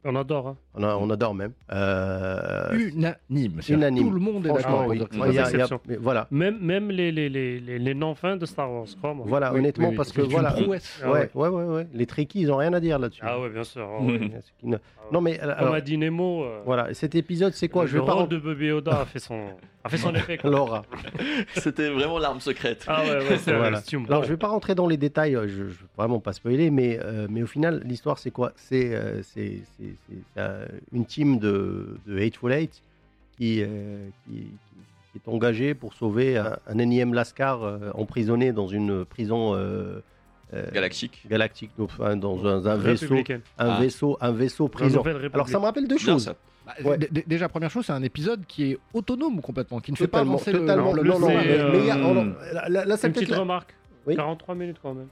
C: On adore. Hein.
D: On, a- on adore même. Euh,
A: Unanime. Tout le monde est
D: franchement,
A: d'accord.
D: oui. a- voilà.
C: Même, même les, les, les, les, les non-fins de Star Wars.
D: Voilà,
A: Oui,
D: honnêtement,
A: oui, oui.
D: parce que voilà.
A: prouesse.
C: Ah
D: ouais, ouais, ouais, ouais. Les Trekkies, ils ont rien à dire là-dessus.
C: Ah ouais, bien sûr.
D: ne-. Non, mais
C: Comme
D: alors,
C: a dit Nemo, euh,
D: voilà, cet épisode, c'est quoi?
C: le
D: Je vais
C: rôle de Baby Yoda a fait son, a fait son <laughs> effet. quoi.
D: Laura. <laughs>
B: C'était vraiment l'arme secrète.
C: Ah ouais, ouais, c'est
D: Voilà.
C: un costume.
D: Alors, je vais pas rentrer dans les détails, euh, je, je veux vraiment pas spoiler, mais, mais au final, l'histoire, c'est quoi? C'est euh, une team de, de Hateful Eight qui, euh, qui, qui est engagée pour sauver un, un énième Lascar euh, emprisonné dans une prison euh, euh,
B: Galactique.
D: galactique, donc, enfin, dans un, un vaisseau,
C: Républicaine.
D: un
B: Ah.
D: vaisseau, un vaisseau prison. Alors, ça me rappelle deux choses.
B: ça.
A: Bah,
D: Ouais.
A: Déjà, première chose, c'est un épisode qui est autonome complètement, qui ne fait pas
D: Totalement,
A: avancer le-
D: totalement.
A: le,
D: non,
C: plus,
D: non,
C: c'est,
D: mais, mais il y a- oh, non, là, là, là, c'est
C: Une petite
D: la-
C: remarque.
D: Oui.
C: 43 minutes quand même.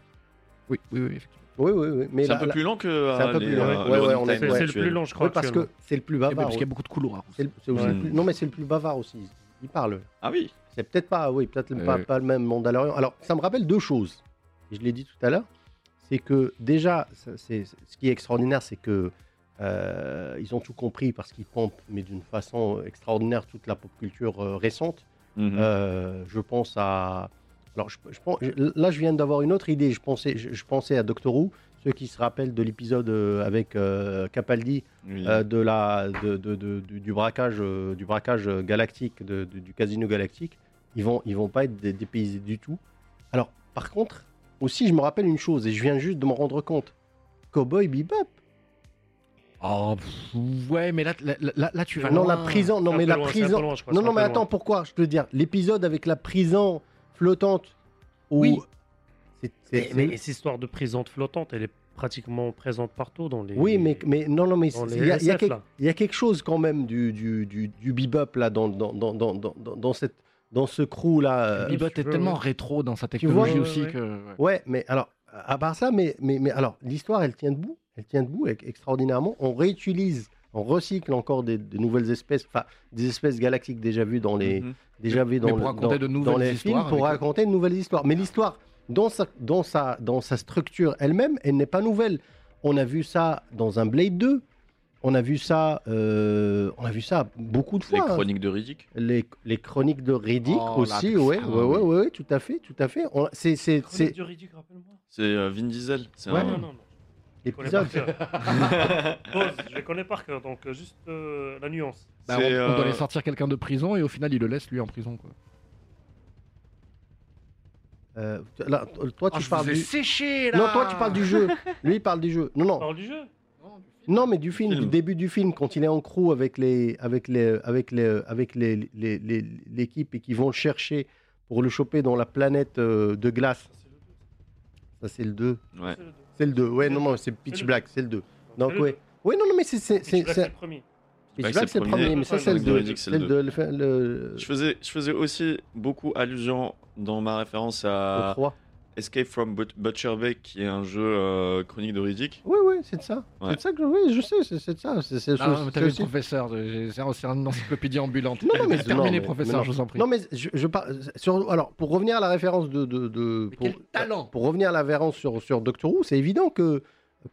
A: Oui, oui, oui, effectivement.
D: Oui, oui, oui. Mais
B: C'est un peu plus lent que
D: C'est un
B: euh,
D: peu plus lent,
B: euh,
C: C'est le plus long, je crois.
D: Parce que c'est le plus bavard.
A: parce qu'il y a beaucoup de couloirs.
D: C'est le- c'est aussi
C: Ouais.
D: le plus- Non, mais c'est le plus bavard aussi. Il parle.
B: Ah oui.
D: C'est peut-être pas, oui, peut-être
A: Euh,
D: pas,
A: oui.
D: pas le même Mandalorian. Alors, ça me rappelle deux choses. Je l'ai dit tout à l'heure. C'est que déjà, c'est ce qui est extraordinaire, c'est que euh, ils ont tout compris parce qu'ils pompent, mais d'une façon extraordinaire, toute la pop culture euh, récente.
B: Mhm.
D: Euh, je pense à. Alors, je, je pense- je- là, je viens d'avoir une autre idée. Je pensais, je, je pensais à Doctor Who. Ceux qui se rappellent de l'épisode euh, avec euh, Capaldi,
B: Oui.
D: euh, de la, de, de- de- du, du braquage, euh, du braquage galactique, de- de- du casino galactique, ils vont, ils vont pas être dé- dépaysés du tout. Alors, par contre, aussi, je me rappelle une chose et je viens juste de me rendre compte. Cowboy Bebop.
A: Oh, pff, ouais, mais là, là, là, là, tu vas
D: non,
A: loin.
D: la prison. Non, mais la
C: loin,
D: prison.
C: loin, je crois,
D: non, non, mais attends, pourquoi? Je peux te dire, l'épisode avec la prison flottante. Où...
A: Oui.
D: C'est-
C: Mais,
D: c'est-
C: mais cette histoire de prison flottante, elle est pratiquement présente partout dans les.
D: Oui, mais, mais non, non, mais il y, a- y quelque-
C: là.
D: il y a quelque chose quand même du, du, du, du bebop là dans, dans, dans, dans, dans, dans cette, dans ce crew là. euh,
A: Bebop
C: tu
A: est
C: veux,
A: tellement
C: ouais.
A: rétro dans sa
D: vois,
A: technologie
C: ouais,
A: aussi
C: ouais.
A: que. ouais.
D: Ouais, mais alors, à part ça, mais, mais, mais alors, l'histoire, elle tient debout. Elle tient debout ex- extraordinairement. On réutilise, on recycle encore des, des nouvelles espèces, enfin des espèces galactiques déjà vues dans les,
B: Mhm.
D: Déjà vues dans, le- dans-
A: de
D: dans
A: nouvelles
D: les films pour
A: avec-
D: raconter de nouvelles histoires. Mais l'histoire, dans sa, dans, sa, dans sa structure elle-même, elle n'est pas nouvelle. On a vu ça dans un Blade 2. On a vu ça, euh, on a vu ça beaucoup de
B: Les
D: fois. hein.
B: chroniques de Riddick.
D: Les, les chroniques de Riddick
A: Oh,
D: aussi,
A: la-
D: ouais, ouais, ouais,
A: oui.
D: ouais, tout à fait, tout à fait. C'est,
B: euh, Vin Diesel. C'est
D: Ouais.
B: un-
C: Non, non, non. Cœur. <laughs> Pause, je les connais par cœur, donc euh, juste euh, la nuance.
A: Bah, on,
B: C'est,
A: on doit
B: euh,
A: aller sortir quelqu'un de prison et au final il le laisse lui en prison quoi.
D: Euh, là, toi, tu parles du.
A: séché là
D: Non, toi, tu parles du jeu. Lui, il parle du jeu. Non,
C: On
D: non.
C: parle du jeu?
D: Non, mais du film,
B: Film.
D: du début du film, quand il est en crew avec les, avec les, avec les, avec les, les- les- l'équipe et qu'ils vont le chercher pour le choper dans la planète euh, de glace.
C: Ça, c'est le 2.
D: Ça, c'est le 2.
B: Ouais.
C: C'est le 2.
D: C'est le 2. Ouais, non, non, c'est Pitch Black, c'est le 2. Donc, ouais. Oui, non, non, mais c'est, c'est,
C: Pitch Black,
D: c'est-
C: le premier.
D: Pitch
B: Black,
D: c'est le premier, mais ça, c'est le
C: Chronique
B: de
D: 2.
B: Riddick, c'est le
D: le 2. Le, fait- le,
B: Je faisais, je faisais aussi beaucoup allusion dans ma référence
D: le
B: à
D: 3.
B: Escape from But- Butcher Bay, qui est un jeu euh, chronique de Riddick.
D: Oui, oui, c'est de ça.
B: Ouais.
D: C'est de ça que je, oui, je sais, c'est, c'est de ça. C'est, c'est,
A: Ah, mais
D: c'est
A: t'as vu le
D: aussi-
A: professeur, j'ai- c'est une encyclopédie ambulante.
D: Non, non, mais-
A: Terminé,
D: non, mais-
A: professeur,
D: mais
A: je vous en prie.
D: Non, mais je, je parle. Sur, alors, pour revenir à la référence de. de, de- pour,
A: quel talent
D: Pour revenir à la référence sur, sur Doctor Who, c'est évident que,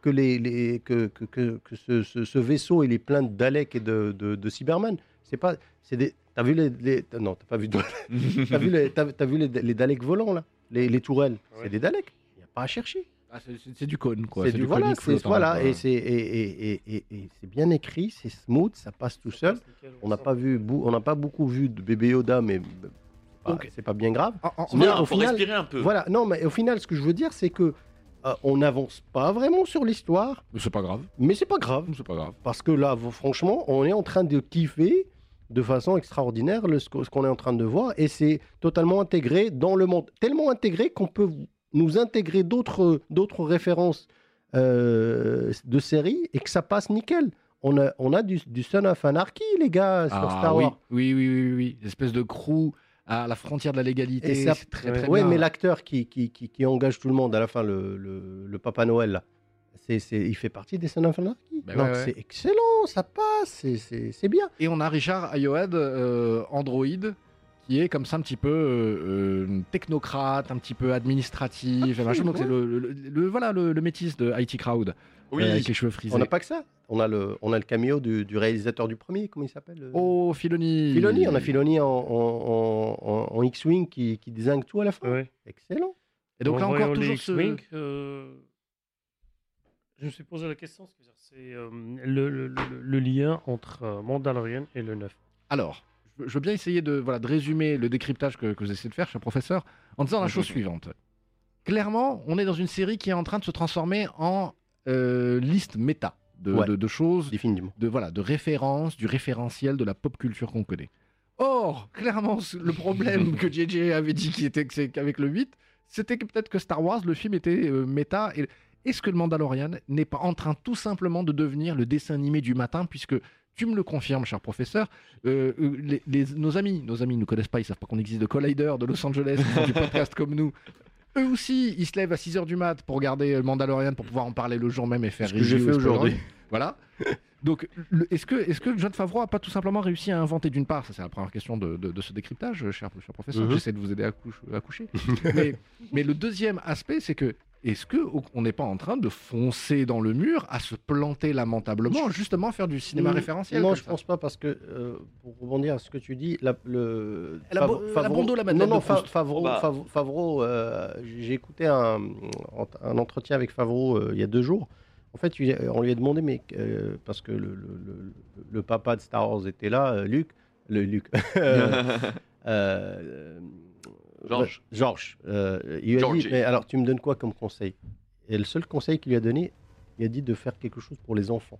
D: que, les, les- que, que, que, que ce, ce, ce vaisseau il est plein de Daleks et de, de, de Cybermen. C'est pas. C'est des. T'as vu les, les- Non, t'as pas vu. <laughs> T'as vu, les, t'as, t'as vu les, les Daleks volants là? Les, les tourelles. C'est des Daleks. Il n'y a pas à chercher.
A: Ah, c'est- du cône quoi.
D: c'est du, voilà,
A: flottant,
D: voilà,
A: quoi.
D: et c'est et, et, et, et, et c'est bien écrit, c'est smooth, ça passe tout seul. On n'a pas vu, on n'a pas beaucoup vu de bébé Yoda, mais
A: Donc-
D: c'est pas bien grave.
A: En- en-
B: C'est
D: Mais
B: bien,
D: au
B: faut
D: final-
B: respirer un peu.
D: Voilà, non, mais au final, ce que je veux dire, c'est que euh, on n'avance pas vraiment sur l'histoire,
A: Mais C'est pas grave.
D: mais c'est pas grave,
A: C'est pas grave.
D: parce que là, vous- franchement, on est en train de kiffer de façon extraordinaire le, ce qu'on est en train de voir, et c'est totalement intégré dans le monde, tellement intégré qu'on peut nous intégrer d'autres références euh, de séries et que ça passe nickel. On a, on a du, du Son of Anarchy, les gars, sur
A: Ah,
D: Star. Wars.
A: Oui, oui, oui, oui, oui. Espèce de crew à la frontière de la légalité. C'est très, très bien.
D: mais l'acteur qui, qui, qui, qui engage tout le monde à la fin, le, le, le Papa Noël, là, c'est, c'est, il fait partie des Anarchy.
A: Bah
D: Non,
A: ouais, ouais.
D: C'est excellent, ça passe, c'est, c'est, c'est bien.
A: Et on a Richard Ayoad, euh, Android, qui est comme ça un petit peu euh, euh, technocrate, un petit peu administratif, et machin. Donc c'est le, le- le- voilà le, le métis de IT Crowd,
B: Oui,
A: euh, avec les cheveux frisés.
D: On n'a pas que ça. On a le, on a le cameo du, du réalisateur du premier, comment il s'appelle
A: Oh, Filoni.
D: Filoni, on a Filoni en, en, en, X-Wing qui, qui désingue tout à la fin.
C: Ouais.
D: Excellent.
A: Et donc là
C: En
A: encore toujours ce.
C: X-Wing, euh, je me suis posé la question, c'est euh, le, le- le- le lien entre euh, Mandalorian et le 9.
A: Alors, je veux- bien essayer de, voilà, de résumer le décryptage que, que vous essayez de faire, cher professeur, en disant la chose suivante. Clairement, on est dans une série qui est en train de se transformer en euh, liste méta de,
D: Ouais.
A: de- de choses,
D: Définitivement.
A: de, voilà, de références, du référentiel de la pop culture qu'on connaît. Or, clairement, le problème que JJ avait dit qui était que c'est qu'avec le 8, c'était que peut-être que Star Wars, le film était euh, méta. Et est-ce que le Mandalorian n'est pas en train tout simplement de devenir le dessin animé du matin, puisque tu me le confirmes, cher professeur, euh, euh, les, les- nos amis, nos amis ne nous connaissent pas, ils savent pas qu'on existe de Collider de Los Angeles, qui font du podcast comme nous. Eux aussi, ils se lèvent à 6h du mat pour regarder le Mandalorian pour pouvoir en parler le jour même et faire
D: Ce que j'ai fait aujourd'hui.
A: Voilà. Donc, est-ce que, est que John Favreau a pas tout simplement réussi à inventer d'une part, ça c'est la première question de, de- de ce décryptage, cher, cher professeur,
D: Mhm.
A: j'essaie de vous aider à, couche- à coucher. mais, mais le deuxième aspect, c'est que est-ce que au- on n'est pas en train de foncer dans le mur, à se planter lamentablement, justement faire du cinéma référentiel
D: Non, je
A: ça
D: pense pas parce que euh, pour rebondir à ce que tu dis, la, le
A: Elle a dos, la Madeleine
D: non non. Fa- Favreau,
B: bah.
D: Favreau, Favreau, euh, j'ai écouté un, un entretien avec Favreau euh, il y a deux jours. En fait, on lui a demandé mais euh, parce que le, le- le- le papa de Star Wars était là, euh, Luc, le Luc. <laughs> <laughs>
B: Georges.
D: Georges. euh, il lui a dit, mais alors tu me donnes quoi comme conseil? Et le seul conseil qu'il lui a donné, il a dit de faire quelque chose pour les enfants.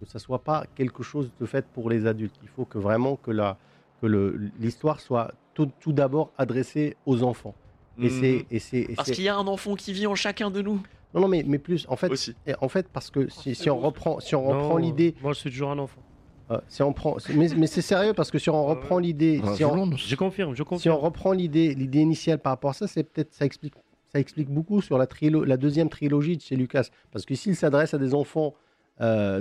D: Que ça soit pas quelque chose de fait pour les adultes. Il faut que vraiment que la que le- l'histoire soit tout, tout d'abord adressée aux enfants. Et c'est et c'est et
B: Parce
D: c'est-
B: qu'il y a un enfant qui vit en chacun de nous
D: non non mais mais plus en fait
B: aussi.
D: en fait parce que si, si on reprend si on reprend
C: Non,
D: l'idée
C: Moi, je suis toujours un enfant.
D: Euh, si on prend mais, mais c'est sérieux parce que si on
C: Ah
D: reprend l'idée
A: Ah,
D: si on,
A: Voulons-nous.
C: Je confirme, je
D: si on
C: confirme.
D: reprend l'idée l'idée initiale par rapport à ça, c'est peut-être ça explique ça explique beaucoup sur la trilo- la deuxième trilogie de chez Lucas parce que s'il s'adresse à des enfants euh,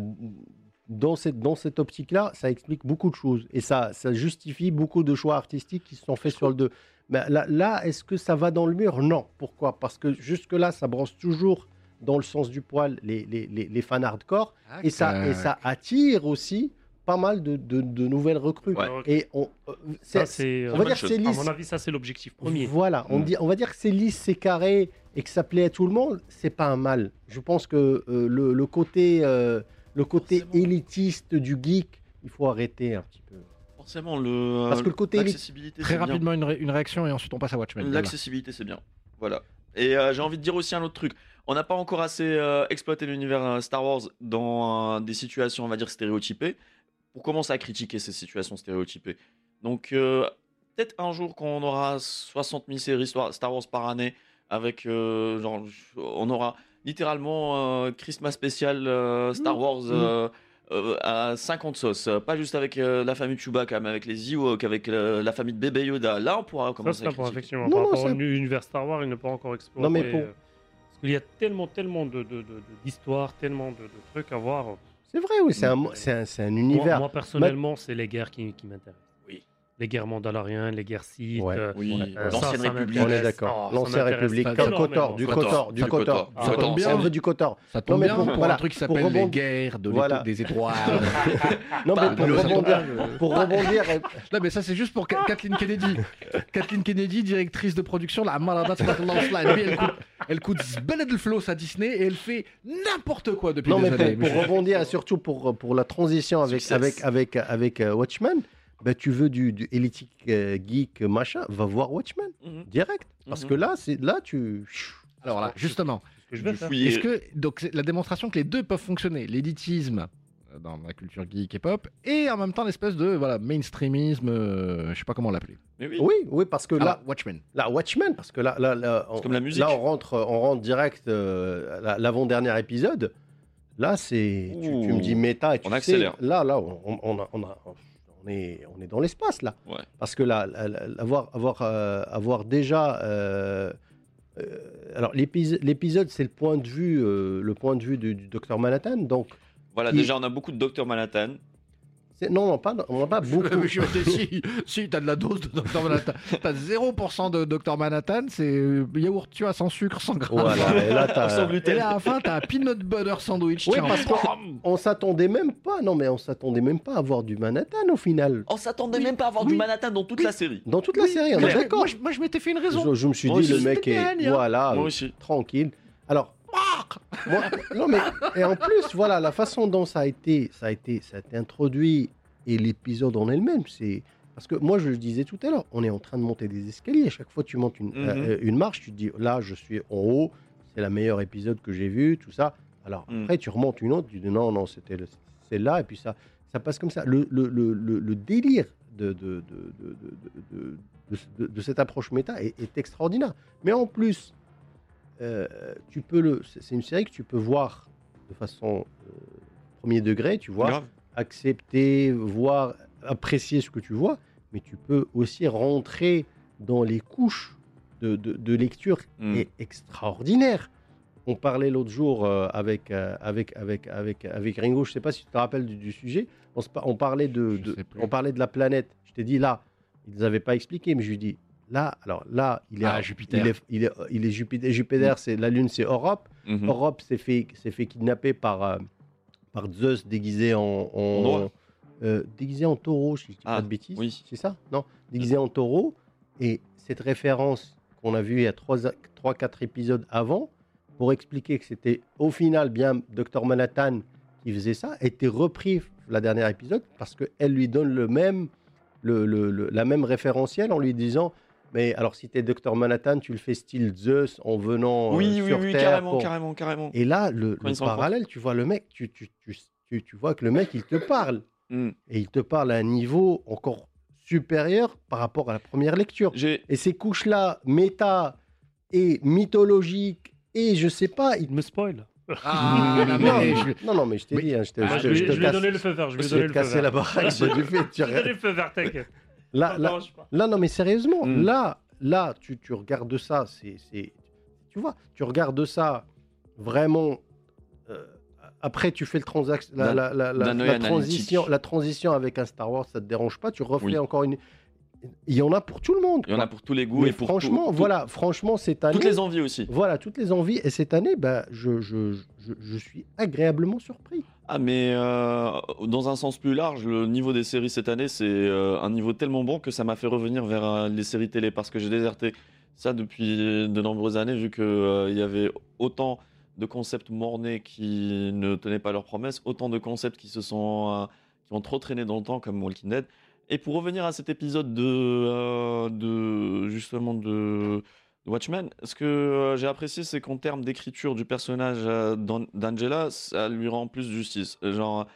D: dans cette, dans cette optique-là, ça explique beaucoup de choses. Et ça, ça justifie beaucoup de choix artistiques qui se sont faits sur le 2. Mais là, là est-ce que ça va dans le mur? Non. Pourquoi? Parce que jusque-là, ça brosse toujours dans le sens du poil les, les, les, les fans hardcore. Et ça, et ça attire aussi pas mal de, de, de nouvelles recrues.
B: Ouais.
D: Et on, euh,
C: Ça,
D: c'est-
C: c'est.
D: on
C: euh,
D: va dire que c'est
C: À
D: lisse.
C: mon avis, ça, c'est l'objectif premier.
D: Voilà, on, dit, on va dire que c'est lisse, c'est carré et que ça plaît à tout le monde, c'est pas un mal. Je pense que euh, le, le côté, euh, le côté
B: Forcément.
D: élitiste du geek, il faut arrêter un petit peu.
B: Forcément, le.
D: Parce que le côté
B: l'accessibilité,
A: Très
B: c'est bien.
A: rapidement, une, ré- une réaction et ensuite on passe à Watchmen.
B: L'accessibilité, c'est bien. Voilà. Et euh, j'ai envie de dire aussi un autre truc. On n'a pas encore assez euh, exploité l'univers Star Wars dans euh, des situations, on va dire, stéréotypées, pour commencer à critiquer ces situations stéréotypées. Donc, euh, peut-être un jour, quand on aura 60 000 séries Star Wars par année, avec, euh, genre, on aura littéralement euh, Christmas spécial euh, Star
D: Mmh.
B: Wars euh, euh, à 50 sauces. Pas juste avec euh, la famille Chewbacca, mais avec les Ewoks, avec euh, la famille de bébé Yoda. Là, on pourra
C: Ça,
B: commencer
C: c'est
B: à critiquer.
C: effectivement.
D: Non,
C: Par
D: non,
C: rapport
D: ça-
C: à l'univers Star Wars, il n'est pas encore exploité.
D: Non, mais pour-
C: Parce qu'il y a tellement, tellement de- de- de- de- d'histoires, tellement de, de trucs à voir.
D: C'est vrai, oui, c'est un, univers.
C: moi, personnellement, c'est les guerres qui, qui m'intéressent. Les guerres mandaloriennes, les guerres Sith.
D: Ouais.
C: euh,
B: Oui,
C: euh,
B: l'ancienne République.
D: on est d'accord.
C: Oh,
D: L'ancienne République, du. Kotor, du
B: Kotor,
D: du. Kotor.
A: Ça tombe
D: On
A: bien.
D: veut du Kotor.
A: Ça tombe bien
D: pour-
A: un truc qui s'appelle les guerres de des étoiles. <laughs>
D: Non, mais pour
A: le- ça tombe
D: rebondir, pour rebondir,
A: Non, mais ça, c'est juste pour Ka- Kathleen Kennedy. Kathleen Kennedy, directrice de production, la Lui, elle coûte, le flow à Disney et elle fait n'importe quoi depuis
D: Non,
A: des
D: mais
A: années.
D: pour, pour rebondir et surtout pour, pour la transition avec, avec, avec, avec euh, Watchmen, bah, tu veux du, du Elitic euh, Geek machin, va voir Watchmen
B: Mhm.
D: direct. Parce
B: Mhm.
D: que là, c'est là tu.
A: Alors là, justement, est-ce que donc c'est la démonstration que les deux peuvent fonctionner, l'élitisme euh, dans la culture geek et pop, et en même temps l'espèce de voilà mainstreamisme, euh, je sais pas comment l'appeler.
B: Oui.
D: Oui, oui, parce que
A: Alors,
D: là,
A: Watchmen.
D: là, Watchmen, parce que là, là, là, on,
B: comme la musique.
D: là, on rentre, on rentre direct euh, l'avant-dernier épisode. Là, c'est. Tu, tu me dis méta et tu
B: On
D: sais,
B: accélère.
D: Là, là, on, on- on a- on a- on est, on est dans l'espace là.
B: Ouais.
D: Parce que là, avoir, avoir, euh, avoir déjà. euh, euh, alors l'épis- l'épisode, c'est le point de vue, le point de vue du, du docteur Manhattan. Donc,
B: Voilà,
D: Il-
B: déjà, on a beaucoup de Dr Manhattan.
D: Non, non, pas, on n'a pas beaucoup.
A: Je si, <laughs> si t'as de la dose de Dr Manhattan, t'as 0% de Dr Manhattan, c'est euh, yaourt tu as sans sucre, sans gras.
D: Voilà, et là, t'as-
B: Sans
A: Et là, à la fin, t'as un peanut butter sandwich.
D: Oui,
A: tiens,
D: parce qu'on s'attendait même pas. Non, mais on s'attendait même pas à voir du Manhattan au final.
B: On s'attendait
A: Oui,
B: même pas à avoir
A: oui.
B: du Manhattan dans toute
A: Oui.
B: la série.
D: Dans toute la série, on est d'accord.
A: Moi, je, m'étais fait une raison.
D: Je, je me suis
B: Moi
D: dit,
B: aussi,
D: le mec est.
A: bien,
D: Voilà,
B: Moi
D: euh,
B: aussi.
D: tranquille. Alors, non mais et en plus, voilà, la façon dont ça a été, ça a été, ça a été introduit et l'épisode en elle-même, c'est parce que moi je le disais tout à l'heure, on est en train de monter des escaliers. Chaque fois tu montes une,
B: Mhm.
D: euh, une marche, tu te dis là, je suis en haut, c'est la meilleure épisode que j'ai vu, tout ça. Alors
B: Mhm.
D: après, tu remontes une autre, tu dis non, non, c'était c'est là et puis ça, ça passe comme ça. Le, le, le, le- le délire de, de, de, de, de- de- de- de- de cette approche méta est, est extraordinaire. Mais en plus, euh, tu peux le, c'est une série que tu peux voir de façon euh, premier degré, tu vois,
B: Grave.
D: accepter, voir, apprécier ce que tu vois, mais tu peux aussi rentrer dans les couches de, de- de lecture
B: Mm.
D: est extraordinaire. On parlait l'autre jour euh, avec, avec, avec, avec, avec Ringo, je ne sais pas si tu te rappelles du, du sujet, on, parlait de, on parlait de la planète. Je t'ai dit là, ils ne avaient pas expliqué, mais je lui dis là, alors là, il est,
A: Ah, Jupiter.
D: il est, il est, il est Jupiter, Jupiter c'est la Lune, c'est Europe.
B: Mhm.
D: Europe s'est fait, kidnapper par, euh, par Zeus déguisé en, euh, déguisé en taureau, si je dis
B: Ah,
D: pas de bêtises.
B: oui.
D: C'est ça? Non, déguisé en taureau. Et cette référence qu'on a vue il y a 3-4 épisodes avant, pour expliquer que c'était au final bien Dr Manhattan qui faisait ça, a été repris la dernière épisode parce qu'elle lui donne le même, le, le- le- la même référentiel en lui disant mais alors si tu es Dr Manhattan, tu le fais style Zeus en venant euh,
B: Oui, oui,
D: sur
B: oui,
D: Terre
B: carrément,
D: pour-
B: carrément, carrément.
D: et là, le, le parallèle, tu vois le mec, tu, tu, tu, tu, tu vois que le mec, il te parle.
B: Mm.
D: Et il te parle à un niveau encore supérieur par rapport à la première lecture. Et ces couches-là, méta et mythologiques, et je sais pas... il-
C: me spoil.
A: Ah, non,
D: non,
A: mais je-
D: non, non, mais je t'ai dit, hein, je te,
C: Ah,
D: je
C: je
D: te- je te
C: ai
D: casse-
C: donné le feu vert. Je ai
D: je vais
C: le
D: te
C: feu
D: casser
C: vert.
D: la baraque, j'ai du fait, tu
C: Je <laughs> ai donné
D: arrêtes.
C: le feu vert, t'inquiète.
D: Là, là, non, mais sérieusement,
B: Mm.
D: là, là, tu, tu regardes ça, c'est, c'est, tu vois, tu regardes ça vraiment euh, Après, tu fais le transac- la, la, la, transition, la transition avec un Star Wars, ça te dérange pas Tu refais
B: Oui.
D: encore une. Il y en a pour tout le monde.
B: Il y en a pour tous les goûts
D: Mais
B: et pour
D: franchement,
B: tout- tout-
D: voilà, franchement, cette année,
B: toutes les envies aussi.
D: voilà, toutes les envies. Et cette année, bah, je, je, je, je suis agréablement surpris.
B: Ah mais euh, dans un sens plus large, le niveau des séries cette année, c'est euh, un niveau tellement bon que ça m'a fait revenir vers euh, les séries télé parce que j'ai déserté ça depuis de nombreuses années vu que euh, il y avait autant de concepts mornés qui ne tenaient pas leurs promesses, autant de concepts qui se sont qui ont trop traîné dans le temps comme Walking Dead. Et pour revenir à cet épisode de, de justement de Watchmen, ce que euh, j'ai apprécié, c'est qu'en termes d'écriture du personnage euh, d'An- d'Angela, ça lui rend plus justice. Genre,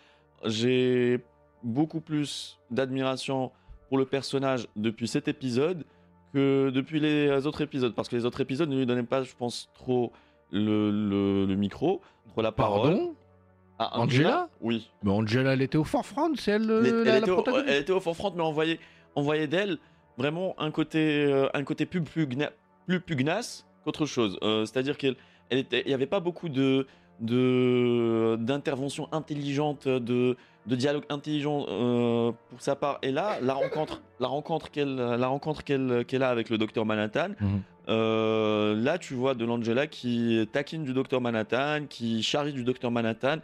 B: j'ai beaucoup plus d'admiration pour le personnage depuis cet épisode que depuis les autres épisodes, parce que les autres épisodes ne lui donnaient pas, je pense, trop le, le- le micro, trop la parole.
A: Pardon?
B: Ah,
A: Angela?
B: Oui.
A: Mais Angela, elle était au forefront, c'est elle,
B: Elle,
A: la,
B: était au, elle était au forefront, mais on voyait, on voyait d'elle vraiment un côté, euh, un côté plus, pugna- plus pugnace qu'autre chose. Euh, C'est-à-dire qu'elle elle était, il n'y avait pas beaucoup de de- d'interventions intelligentes, de, de dialogue intelligent euh, pour sa part. Et là, la rencontre, la rencontre qu'elle, la rencontre qu'elle, qu'elle a avec le docteur Manhattan,
A: Mhm.
B: euh, là, tu vois de l'Angela qui taquine du docteur Manhattan, qui charrie du docteur Manhattan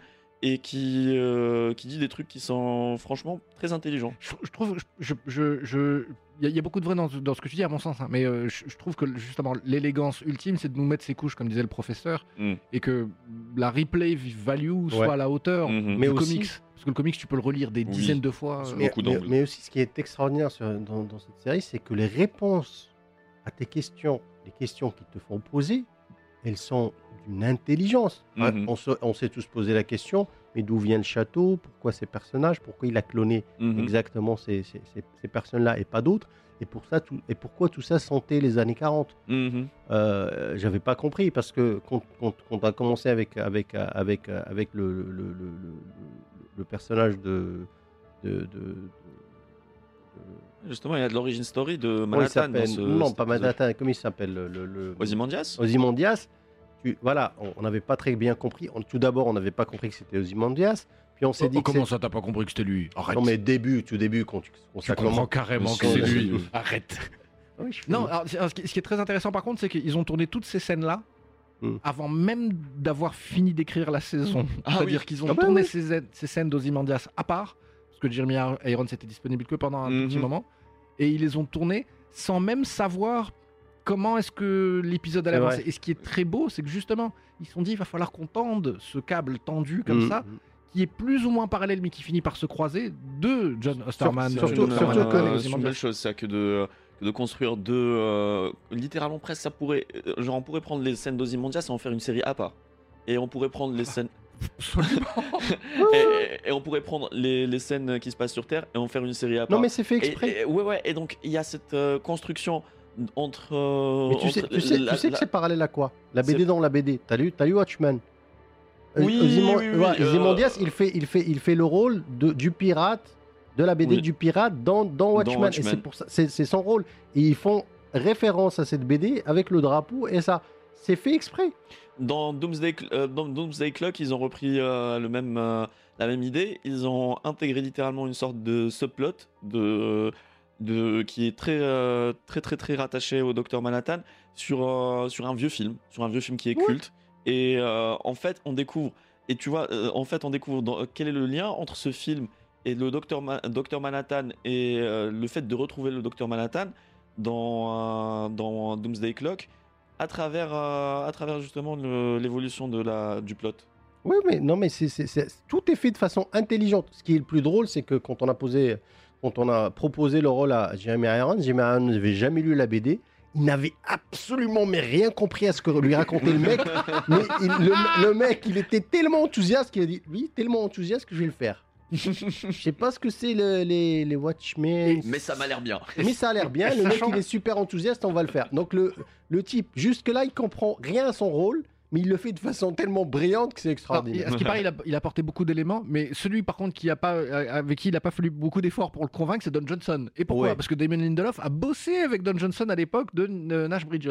B: et qui, euh, qui dit des trucs qui sont franchement très intelligents.
A: Je, je trouve, je, je, je- il y, a- il y a beaucoup de vrai dans, dans ce que tu dis à mon sens, hein, mais euh, je, je trouve que justement l'élégance ultime, c'est de nous mettre ses couches, comme disait le professeur,
B: Mm.
A: et que la replay value soit
D: Ouais.
A: à la hauteur
B: Mhm.
A: du
D: Mais aussi-
A: comics, parce que le comics tu peux le relire des
B: Oui.
A: dizaines de fois. Euh,
D: Mais, aussi, ce qui est extraordinaire sur- dans, dans cette série, c'est que les réponses à tes questions, les questions qui te font poser, elles sont d'une intelligence. Hein,
B: Mhm.
D: on, se- on s'est tous posé la question, mais d'où vient le château? Pourquoi ces personnages? Pourquoi il a cloné
B: Mhm.
D: exactement ces, ces- ces- ces personnes-là et pas d'autres? Et, pour ça, tout, et pourquoi tout ça sentait les années 40
B: Mhm.
D: euh, j'avais pas compris parce que quand, quand- quand on a commencé avec, avec, avec, avec le, le, le- le- le- le personnage de-
B: Justement, il y a de l'origine story de Manhattan. dans ce-
D: Non, pas. Manhattan, comment il s'appelle le, le, le-
B: Ozymandias
D: Ozymandias. Tu- voilà, on- on n'avait pas très bien compris. On- tout d'abord, on n'avait pas compris que c'était Ozymandias. Puis on s'est dit
A: Oh, comment ça, t'as pas compris que c'était lui Arrête.
D: Non, mais début, tout début, quand tu, quand
A: tu
D: ça
A: comprends carrément que c'est lui. <laughs> Arrête.
D: Ah oui,
A: Non, alors, ce, qui, ce qui est très intéressant par contre, c'est qu'ils ont tourné toutes ces scènes-là
D: Hmm.
A: avant même d'avoir fini d'écrire la saison.
B: Ah
A: C'est-à-dire
B: oui.
A: qu'ils ont
D: Ah bah
A: tourné
D: oui.
A: ces, scènes- ces scènes d'Ozymandias à part, que Jeremy Irons était disponible que pendant un tout petit
B: Mhm.
A: moment, et ils les ont tournés sans même savoir comment est-ce que l'épisode allait avancer. Et ce qui est très beau, c'est que justement, ils se sont dit, il va falloir qu'on tende ce câble tendu comme
D: Mm,
A: ça, qui est plus ou moins parallèle, mais qui finit par se croiser, de John Osterman.
D: surtout-
A: euh,
B: Surtout,
A: euh,
B: c'est une belle chose, ça, que de, que de construire deux. euh, littéralement, presque, ça pourrait. euh, Genre, on pourrait prendre les scènes d'Ozymandias et en faire une série à part. Et on pourrait prendre les <laughs> scènes. <laughs> et, et on pourrait prendre les, les scènes qui se passent sur Terre et en faire une série à part.
D: Non, mais c'est fait
B: Et-
D: exprès.
B: et- ouais, ouais, et donc il y a cette euh, construction entre. euh,
D: Mais tu sais,
B: entre
D: tu sais,
B: la-
D: tu sais que c'est parallèle à quoi? La BD dans la BD. T'as lu, lu Watchmen? Euh,
B: Oui,
D: Ozyman-
B: oui, oui,
D: ouais,
B: euh,
D: Ozymandias, il fait, il fait, il fait le rôle de, du pirate de la BD du pirate dans, dans Watchmen. Et
B: Watchmen.
D: c'est pour ça, c'est c'est son rôle. Et ils font référence à cette BD avec le drapeau et ça, c'est fait exprès.
B: Dans Doomsday, Cl- euh, dans Doomsday Clock, ils ont repris euh, le même, euh, la même idée. Ils ont intégré littéralement une sorte de subplot de, de, qui est très, très, très, très rattaché au Docteur Manhattan sur, sur un vieux film, sur un vieux film qui est culte. Et en fait, on découvre, et tu vois, en fait, on découvre dans- quel est le lien entre ce film et le Docteur Ma- Docteur Manhattan et le fait de retrouver le Docteur Manhattan dans, dans Doomsday Clock à travers, euh, à travers justement l'évolution de la, du plot.
D: Oui, mais non, mais c'est- tout est fait de façon intelligente. Ce qui est le plus drôle, c'est que quand on a posé, quand on a proposé le rôle à Jeremy Irons, Jeremy Irons n'avait jamais lu la BD. Il n'avait absolument mais rien compris à ce que lui racontait le mec. <laughs> mais il- le, le mec, il était tellement enthousiaste qu'il a dit, oui, tellement enthousiaste que je vais le faire. Je sais pas ce que c'est le- les, les Watchmen.
B: Mais ça m'a l'air bien.
D: Mais ça a l'air bien. Le mec, il est super enthousiaste, on va le faire. Donc le, le type, jusque-là, il comprend rien à son rôle, mais il le fait de façon tellement brillante que c'est
A: Alors,
D: extraordinaire.
A: à ce qui paraît, il a, il a apporté beaucoup d'éléments, mais celui par contre qui a pas, euh, avec qui il n'a pas fallu beaucoup d'efforts pour le convaincre, c'est Don Johnson. Et pourquoi
D: Ouais.
A: Parce que Damon Lindelof a bossé avec Don Johnson à l'époque de euh, Nash Bridges.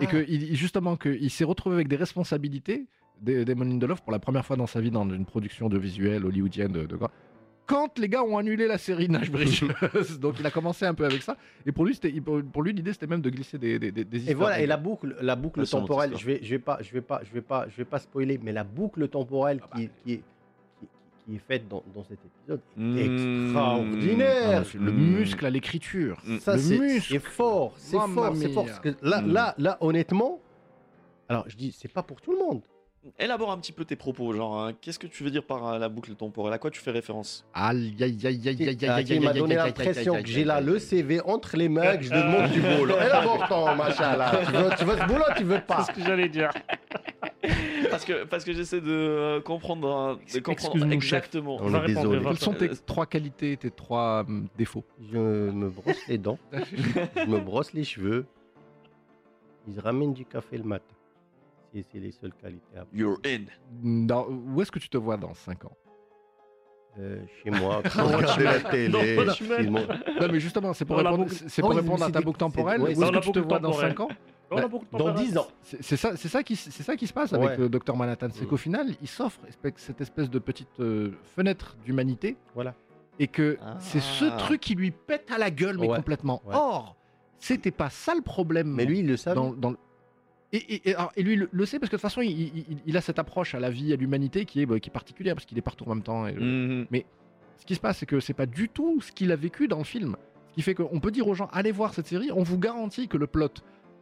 A: Et
D: Ah.
A: que il- justement qu'il s'est retrouvé avec des responsabilités Damon Lindelof pour la première fois dans sa vie dans une production de visuel hollywoodienne de, de quoi? Quand les gars ont annulé la série Nash Bridges, <laughs> <laughs> donc il a commencé un peu avec ça. Et pour lui, c'était, pour lui, l'idée c'était même de glisser des, des, des- des
D: Et
A: histoires.
D: voilà, et la boucle, la boucle temporelle, je vais, je vais pas, je vais pas, je vais pas, je vais pas spoiler, mais la boucle temporelle
A: Ah bah.
D: qui, qui est, qui, qui est faite dans, dans cet épisode est
B: Mmh.
A: Non,
D: extraordinaire.
A: mais le
B: Mm.
A: muscle à l'écriture.
B: Mm.
D: Ça, c'est fort, c'est fort, c'est fort.
A: mia.
D: Parce que là,
B: Mm.
D: là, là, honnêtement, alors je dis, c'est pas pour tout le monde.
B: Élabore un petit peu tes propos, genre, hein, qu'est-ce que tu veux dire par euh, la boucle temporelle À quoi tu fais référence?
A: Aïe, aïe, aïe, aïe, aïe, aïe,
D: Ah,
A: aïe,
D: m'a
A: aïe,
D: donné
A: aïe, aïe,
D: l'impression
A: aïe,
D: que
A: aïe,
D: j'ai là
A: aïe,
D: le
A: aïe.
D: CV entre les mains, que je te demande du boulot. Et l'important, machin là. Tu veux, tu veux ce boulot, tu veux
C: C'est
D: pas.
C: ce que j'allais dire. <laughs>
B: Parce que, parce que j'essaie de euh, comprendre, euh, de comprendre exactement.
D: On est désolé.
A: Quelles sont tes trois qualités, tes trois hum, défauts?
D: Je me brosse les dents, <laughs> je me brosse les cheveux. Ils ramènent du café le matin. C'est c'est les seules qualités. à-
B: You're in.
A: Dans- Où est-ce que tu te vois dans 5 ans?
D: Euh, chez moi, <laughs> regarder la télé. Excuse-moi.
A: Non, mais justement, c'est pour
C: Dans
A: répondre, c'est pour
D: Oh,
A: répondre à ta boucle temporelle.
D: ouais,
A: Où est-ce
C: dans
A: que tu te vois dans
C: temporelle.
A: 5 ans?
C: Temps
D: Dans
C: à
D: 10 ans.
A: C'est ça, c'est ça qui, c'est ça qui se passe
D: Ouais.
A: avec le docteur Manhattan, c'est
D: Mm.
A: qu'au final, il s'offre cette espèce de petite euh, fenêtre d'humanité,
D: Voilà.
A: et que
B: Ah.
A: c'est ce truc qui lui pète à la gueule, mais
D: Ouais.
A: complètement.
D: Ouais.
A: Or, c'était pas ça le problème.
D: Mais lui, il le savait.
A: dans, dans et, et- et- alors, et lui le, le sait parce que de toute façon, il, il- il a cette approche à la vie, à l'humanité qui est, bah, qui est particulière parce qu'il est partout en même temps.
B: Mhm.
A: Ce qui se passe, c'est que c'est pas du tout ce qu'il a vécu dans le film. Ce qui fait qu'on peut dire aux gens, allez voir cette série, on vous garantit que le plot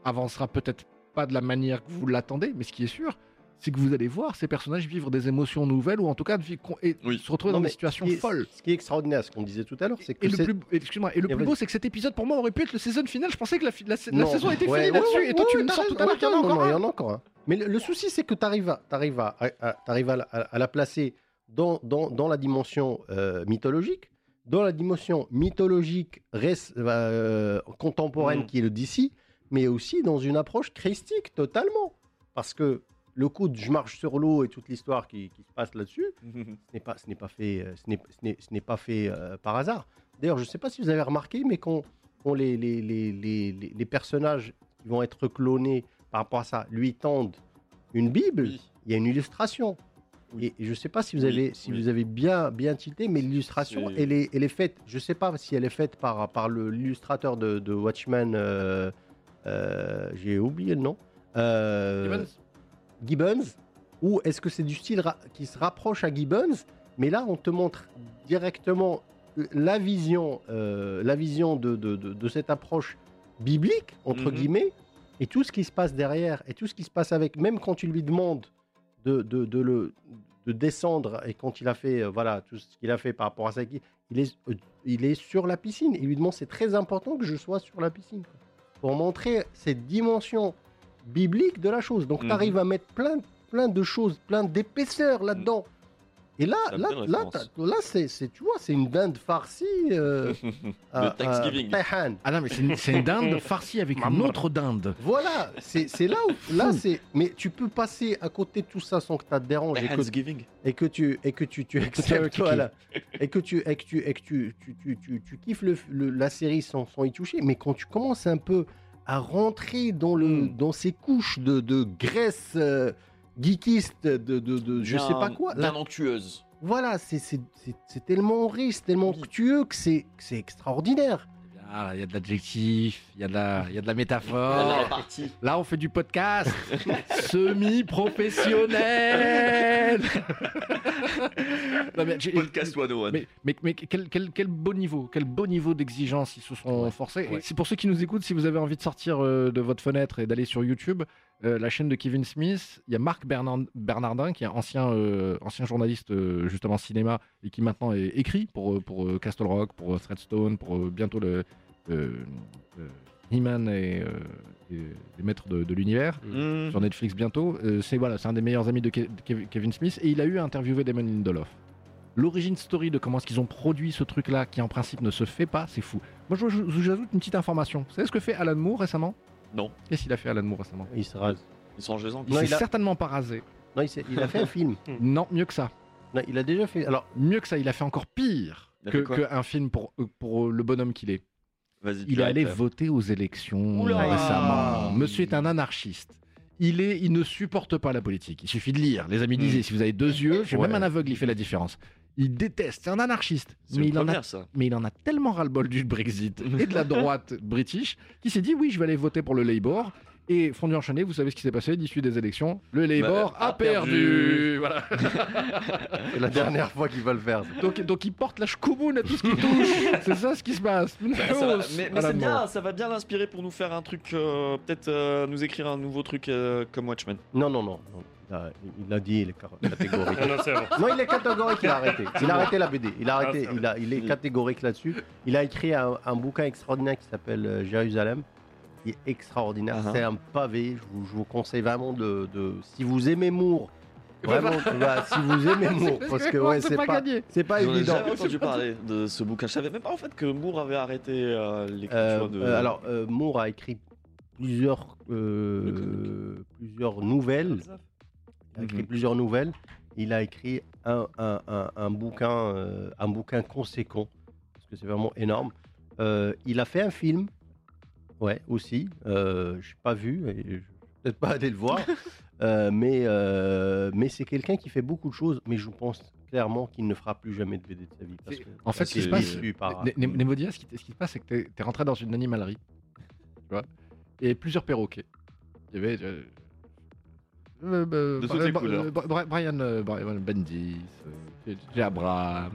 A: avancera peut-être pas de la manière que vous l'attendez, mais ce qui est sûr, c'est que vous allez voir ces personnages vivre des émotions nouvelles ou en tout cas de vi- con- et
B: Oui.
A: se retrouver
D: Non,
A: dans des situations
D: ce qui est-
A: folles.
D: Ce qui est extraordinaire, ce qu'on disait tout à l'heure, c'est que
A: Et le plus, excuse-moi, et le
D: Et
A: plus beau, c'est que cet épisode pour moi aurait pu être le saison final. Je pensais que la, fi- la, la
D: Non.
A: saison était
D: Ouais,
A: finie
D: ouais,
A: là-dessus.
D: ouais,
A: et toi, tu
D: ouais,
A: me sors tout à l'heure qu'il y en a
D: non, non,
A: encore
D: Il y
A: un.
D: en a encore un. Mais le, le souci, c'est que tu arrives, à, t'arrives à, à- t'arrives à, la- à- à la placer dans, dans, dans la dimension euh, mythologique, dans la dimension mythologique res- euh, contemporaine
B: Mm.
D: qui est le DC, mais aussi dans une approche christique totalement. Parce que le coup de je marche sur l'eau et toute l'histoire qui, qui se passe là-dessus, <laughs> ce n'est pas, ce n'est pas fait, euh, ce n'est, pas fait euh, par hasard. D'ailleurs, je ne sais pas si vous avez remarqué, mais quand, quand les, les, les, les, personnages qui vont être clonés par rapport à ça lui tendent une Bible,
B: Oui.
D: il y a une illustration.
B: Oui.
D: Et, je ne sais pas si vous
B: Oui,
D: avez, si vous avez bien, bien tilté, mais l'illustration, elle est, elle est faite, je ne sais pas si elle est faite par, par le- l'illustrateur de, de Watchmen, euh, euh, j'ai oublié le nom.
A: Gibbons
D: ou est-ce que c'est du style qui se rapproche à Gibbons mais là on te montre directement euh, la vision euh, la vision de, de, de- de cette approche biblique entre
B: Mhm.
D: guillemets et tout ce qui se passe derrière et tout ce qui se passe avec même quand tu lui demandes de, de, de le de descendre et quand il a fait euh, voilà tout ce qu'il a fait par rapport à ça il est euh, il est sur la piscine il lui demande c'est très important que je sois sur la piscine quoi, pour montrer cette dimension biblique de la chose. Donc,
B: Mhm.
D: tu arrives à mettre plein, plein de choses, plein d'épaisseur là-dedans. Et là, là, là, c'est, tu vois, c'est une dinde farcie. euh, <laughs> à-
B: Thanksgiving.
A: Ah non, mais c'est une, dinde <laughs> farcie avec une autre dinde.
D: Voilà, c'est, là où, là, c'est. Mais tu peux passer à côté de tout ça sans que ça te dérange et que,
B: Thanksgiving.
D: et que tu, et que tu, tu <laughs> acceptes, voilà, et que tu, et que tu, et que tu, tu, tu, tu- tu kiffes le, le- la série sans, sans y toucher. Mais quand tu commences un peu à rentrer dans le,
B: Mm.
D: dans ces couches de, de graisse euh, geekiste, de, de, de- je sais pas quoi.
B: Bien onctueuse.
D: voilà, c'est, tellement riche, tellement onctueux que c'est, que c'est extraordinaire.
A: Ah, Il y a de l'adjectif, il y a de la, y a de la métaphore. Là, on fait du podcast <laughs> semi-professionnel. <laughs>
B: Podcast 101.
A: Mais, mais, mais quel, quel, quel beau niveau, quel beau niveau d'exigence ils se sont
D: Ouais,
A: forcés.
D: Ouais.
A: C'est pour ceux qui nous écoutent, si vous avez envie de sortir euh, de votre fenêtre et d'aller sur YouTube, euh, la chaîne de Kevin Smith, il y a Marc Bernard- Bernardin, qui est ancien, euh, ancien journaliste euh, justement cinéma et qui maintenant est écrit pour, pour Castle Rock, pour Threadstone, pour bientôt le He-Man et, et les maîtres de, de l'univers
B: Mmh.
A: sur Netflix bientôt. C'est voilà, c'est un des meilleurs amis de, Ke- de Kev- Kevin Smith et il a eu à interviewer Damon Lindelof. L'origine story de comment est-ce qu'ils ont produit ce truc-là, qui en principe ne se fait pas, c'est fou. Moi, je- je- j'ajoute une petite information. Vous savez ce que fait Alan Moore récemment?
B: Non.
A: Qu'est-ce qu'il a fait Alan Moore récemment
D: Il se rase.
B: Ils sont en.
A: Il
D: Non,
A: s'est
D: il a-
A: certainement pas rasé.
D: Non, il, il a fait un film. <laughs>
A: Non, mieux que ça.
D: Non, il a déjà fait. Alors,
A: Mieux que ça, il a fait encore pire
B: Il a
A: que, film pour, euh, pour le bonhomme qu'il est.
B: Vas-y.
A: Il est allé voter aux élections
B: Oula
A: récemment. Monsieur est un anarchiste. Il, est, il ne supporte pas la politique. Il suffit de lire. Les amis disaient, si vous avez deux yeux, j'ai
D: Ouais.
A: même un aveugle, il fait la différence. Il déteste, c'est un anarchiste. Mais il, en a,
B: première, ça.
A: mais il en a tellement ras-le-bol du Brexit et de la <laughs> droite british qu'il s'est dit, oui, je vais aller voter pour le Labour. Et fondu enchaîné, vous savez ce qui s'est passé l'issue des élections? Le Labour
B: Bah,
A: a,
B: a
A: perdu.
B: perdu. <laughs>
A: Voilà.
D: C'est la dernière fois qu'ils veulent faire. ça.
A: Donc, donc il porte la chkoumoun à tout ce qui touche. <laughs> c'est ça ce qui se passe.
B: Bah, va- mais c'est bien,
A: mort.
B: ça va bien l'inspirer pour nous faire un truc, euh, peut-être euh, nous écrire un nouveau truc euh, comme Watchmen.
D: Non, non, non. non. Il a, il a dit, il est catégorique.
C: Non, <laughs> non, c'est bon.
D: Non, il est catégorique, il a arrêté. Il a arrêté la BD. Il a arrêté,
C: Ah, c'est
D: il, a, il est catégorique là-dessus. Il a écrit un, un bouquin extraordinaire qui s'appelle euh, Jérusalem. qui est extraordinaire.
B: Ah, ah.
D: C'est un pavé. Je vous, je vous conseille vraiment de, de- Si vous aimez Moore, <laughs> vraiment, bah, si vous aimez <laughs> Moore, parce que ouais, c'est pas, c'est pas évident.
B: jamais entendu parler de ce bouquin. Je savais même pas en fait que Moore avait arrêté euh, l'écriture
D: Euh,
B: de.
D: euh, alors, euh, Moore a écrit plusieurs, euh, plusieurs nouvelles. Il a écrit
B: Mhm.
D: plusieurs nouvelles. Il a écrit un, un- un- un bouquin, euh, un bouquin conséquent, parce que c'est vraiment énorme. Euh, il a fait un film, ouais, aussi. Euh, je n'ai pas vu, et je peut-être pas aller le voir. <laughs> Euh, mais euh, mais c'est quelqu'un qui fait beaucoup de choses, mais je pense clairement qu'il ne fera plus jamais de BD de sa vie. Parce
A: C'est-
D: que
A: en fait, ce qui se passe- ce qui, ce qui se passe, c'est que t'es es rentré dans une animalerie. Tu vois Et plusieurs perroquets. Il y avait. Euh, euh, euh,
B: De
A: Bra-
B: toutes les
A: Bra-
B: couleurs.
A: Bra- Bra- Brian, euh, Brian Bendis, J. Abrams.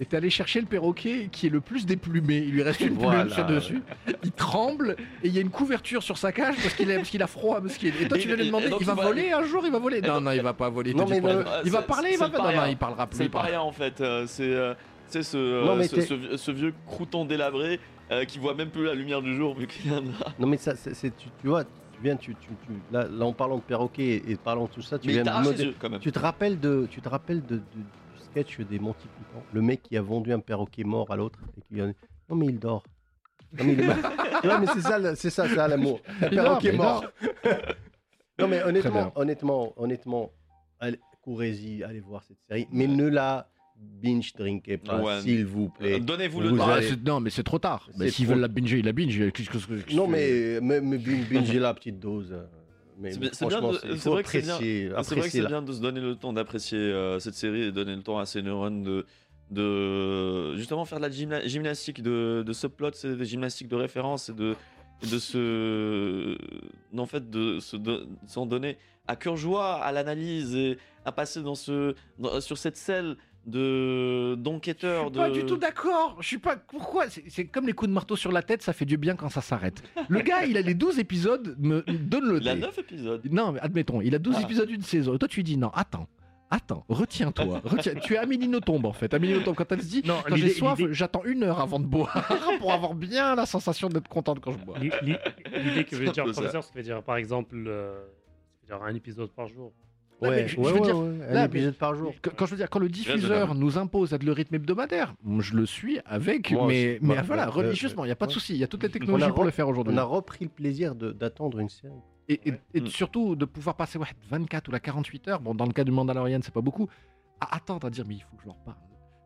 A: et t'es allé chercher le perroquet qui est le plus déplumé. Il lui reste une
D: Voilà,
A: plume sur dessus. Il tremble et il y a une couverture sur sa cage parce qu'il a- parce qu'il a froid. Parce qu'il et toi, tu viens lui demander il va voler un jour, il va voler. Non,
B: donc-
A: non, il va pas voler.
D: Non, mais le-
A: Il va parler, il va pas. Non, non, il parlera plus.
B: C'est
A: parlera-
B: paria en fait. c'est c'est ce,
D: Non,
B: ce, vieux- ce vieux crouton délabré euh, qui voit même plus la lumière du jour vu qu'il y a.
D: Non mais ça, c'est, tu, tu vois, viens, tu, tu, tu- là, là, en parlant de perroquet et, et parlant de tout ça, tu
B: Mais
D: viens de
B: quand même.
D: Tu te rappelles de, tu te rappelles de, de- du sketch des Monty Python, le mec qui a vendu un perroquet mort à l'autre et qui lui a dit non mais il dort. Non mais il est mort. ouais mais c'est ça, c'est ça, ça l'amour. Un perroquet mort. <laughs> non mais honnêtement, honnêtement, honnêtement, allez, courez-y, allez voir cette série, mais ne la binge drinkez pas,
B: Ouais.
D: s'il vous plaît.
B: Euh, Donnez-vous le temps.
D: Allez-
A: non, mais c'est trop tard. Mais S'ils
D: trop-
A: veulent la binger, ils la binge.
D: Non mais, mais, mais binge, binge la petite dose. Mais
B: C'est bien- c'est vrai que c'est bien- de se donner le temps d'apprécier euh, cette série et donner le temps à ces neurones de, de justement faire de la gymna- gymnastique de, de subplot, c'est des gymnastiques de référence et de, et de se. En fait, de se de- s'en donner à cœur joie à l'analyse et à passer dans ce, dans- sur cette selle de d'enquêteur.
A: Je suis pas
B: de...
A: du tout d'accord. Je suis pas. Pourquoi? C'est comme les coups de marteau sur la tête, ça fait du bien quand ça s'arrête. Le <laughs> gars, il a les 12 épisodes, me donne le
B: Il a
A: dé.
B: 9 épisodes.
A: Non, mais admettons, il a 12
B: Ah.
A: épisodes d'une saison. Et toi, tu lui dis non, attends. Attends, retiens-toi. <laughs> Retiens. tu es Amélie Nothomb en fait. Amélie Nothomb, quand elle se dit
C: Non,
A: quand j'ai soif, j'attends une heure avant de boire <laughs> pour avoir bien la sensation d'être contente quand je bois.
C: L'i- l'i- L'idée que veut dire professeur, ça veut dire par exemple euh, ça veut dire un épisode par jour.
A: Ouais, je-
D: ouais,
A: je veux
D: ouais,
A: dire,
D: ouais, un
A: là,
D: épisode par jour.
A: Quand, quand je veux dire, quand le diffuseur nous impose d'être le rythme hebdomadaire, je le suis avec,
D: Moi
A: mais, voilà, religieusement, il n'y a pas de souci, il y a toutes les
D: On
A: technologies pour le faire aujourd'hui.
D: On a repris le plaisir de- d'attendre une série.
A: Et, et- et surtout de pouvoir passer ouais, 24 ou la 48 heures, bon, dans le cas du Mandalorian, c'est pas beaucoup, à attendre à dire, mais il faut que je leur parle.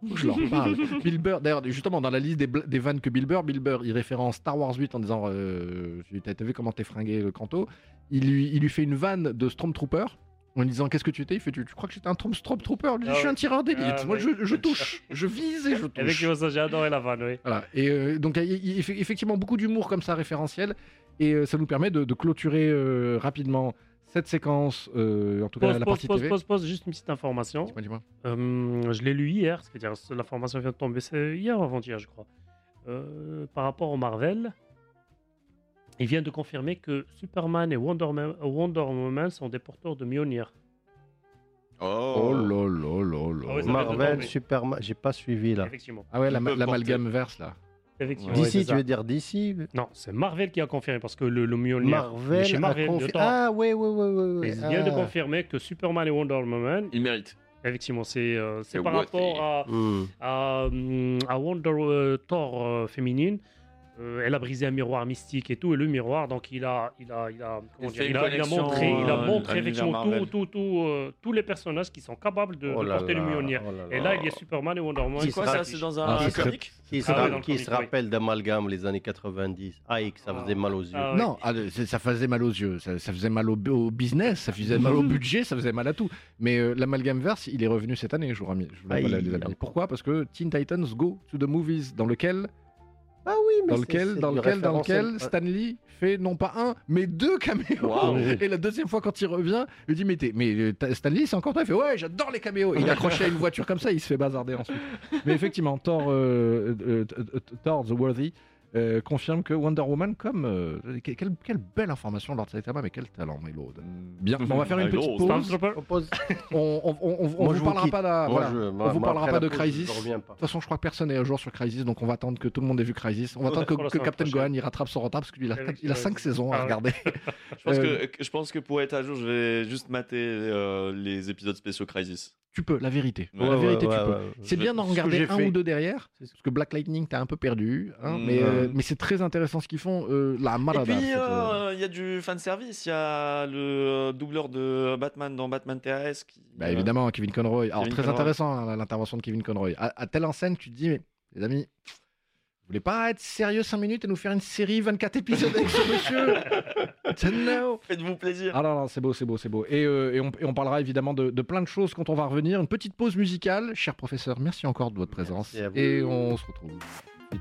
A: Il faut que je leur parle. <laughs> Bill Burr, d'ailleurs, justement, dans la liste des, vannes que Bill Burr, Bill Burr, il référence Star Wars 8 en disant euh, T'as t'as vu comment t'es fringué le canto il lui, il lui fait une vanne de Stormtrooper en lui disant Qu'est-ce que tu étais? Il fait Tu, tu crois que j'étais un Storm- Stormtrooper dit,
C: Ah
A: Je suis un tireur d'élite.
C: Ah
A: Moi, je, je touche. Je vise et je touche.
C: Avec ça, j'ai adoré la vanne, oui.
A: Voilà. Et euh, donc, il eff- effectivement beaucoup d'humour comme ça référentiel. Et euh, ça nous permet de, de clôturer euh, rapidement cette séquence, en tout cas la
C: pause,
A: partie
C: pause,
A: TV.
C: pause, pause, juste une petite information. Je l'ai lu hier, c'est-à-dire l'information vient de tomber, c'est hier ou avant-hier, je crois. Par rapport au Marvel, il vient de confirmer que Superman et Wonder, Man- Wonder Woman sont des porteurs de Mjolnir.
A: Oh là là là là.
C: Ah
D: Marvel. Superman, j'ai pas suivi là.
C: Effectivement.
A: Ah ouais, la- l'amalgame verse là.
C: Effectivement.
B: Ouais,
C: ouais, c'est
D: D'ici,
C: ça.
D: tu veux dire d'ici?
C: Non, c'est Marvel qui a confirmé parce que le, le Mjolnir.
D: Marvel,
C: chez
D: a
C: Marvel,
D: confi-
C: le temps.
D: Ah ouais, ouais, ouais, ouais. ouais.
C: Il vient de
D: Ah.
C: confirmer que Superman et Wonder Woman,
B: Il mérite.
C: effectivement, c'est euh, c'est par rapport à,
D: Hmm.
C: à, hum, à Wonder euh, Thor euh, féminine. Euh, elle a brisé un miroir mystique et tout, et le miroir, donc il a, il a, il a,
B: Il
C: dire, il a, il a
B: connexion,
C: montré, il a
B: euh,
C: montré effectivement tout, tout, tout, euh, tous les personnages qui sont capables de,
D: Oh
C: de
D: là
C: porter le Mjolnir.
D: oh là
C: Et
D: là.
C: il y a Superman et Wonder Woman.
B: C'est quoi ça C'est dans
A: Ah,
B: un
A: qui serait-
B: comic
D: Qui se,
C: Ah le
D: qui se
C: oui.
D: rappelle d'amalgame les années 90 Aïe, que ça faisait mal aux yeux.
C: Ah ouais.
A: Non, ah, ça faisait mal aux yeux, ça, ça faisait mal au, au business, ça faisait mal au <laughs> budget, ça faisait mal à tout. Mais euh, l'amalgame verse, il est revenu cette année, je vous, je vous rappelle,
D: Aïe.
A: les amis. Pourquoi? Parce que Teen Titans Go to the Movies, dans lequel,
D: Ah oui, mais
A: dans
D: c'est-
A: lequel,
D: c'est
A: dans lequel, dans lequel Stanley fait non pas un, mais deux caméos. <laughs> Et la deuxième fois, quand il revient, il dit Mais, t'es- mais euh, Stanley, c'est encore toi Il fait Ouais, j'adore les caméos. Il est accroché à une voiture comme ça, il se fait bazarder ensuite. <laughs> Mais effectivement, Thor, euh, euh, Thor The Worthy. Euh, confirme que Wonder Woman, comme. euh, que- quelle, quelle belle information, Lord Saitama, mais quel talent, Milo. Bien, on va faire une petite pause. On, <laughs> on, on, on- on
D: Moi,
A: vous
D: je vous
A: parlera
D: quitte.
A: pas voilà.
D: je-
A: On
D: moi-
A: vous parlera pas de
D: pause,
A: Crisis.
D: Je reviens pas.
A: De toute façon, je crois que personne n'est à jour sur Crisis, donc on va attendre que tout le monde ait vu Crisis. On va attendre
C: Pour la
A: que,
C: semaine
A: Captain
C: prochaine.
A: Gohan il rattrape son retard parce qu'il a, il a
C: Crisis.
A: 5 saisons à
C: ouais.
A: regarder. <laughs>
B: Je pense,
A: Euh,
B: que, je pense que pour être à jour, je vais juste mater euh, les épisodes spéciaux Crisis.
A: Tu peux, la vérité.
B: Ouais,
A: la vérité,
D: ouais,
A: tu
D: ouais,
A: peux.
D: ouais.
A: C'est bien d'en regarder un
D: fait.
A: ou deux derrière, parce que Black Lightning, t'as un peu perdu. hein,
B: Mm.
A: mais euh, mais c'est très intéressant ce qu'ils font. euh, la
B: Et
A: Marada.
B: puis,
A: euh,
B: euh, il y a du fanservice. Il y a le doubleur de Batman dans Batman TRS. Qui,
A: Bah évidemment, Kevin Conroy. Alors
B: Kevin
A: très
B: Conroy.
A: intéressant hein, l'intervention de Kevin Conroy. À, à telle enseigne, tu te dis, mais les amis, vous voulez pas être sérieux 5 minutes et nous faire une série 24 épisodes avec ce monsieur <laughs> No.
B: Faites-vous plaisir.
A: Ah non, non, c'est beau, c'est beau, c'est beau. Et, euh, et on, et on parlera évidemment de, de plein de choses quand on va revenir. Une petite pause musicale. Cher professeur, merci encore de votre présence. Et on se retrouve vite.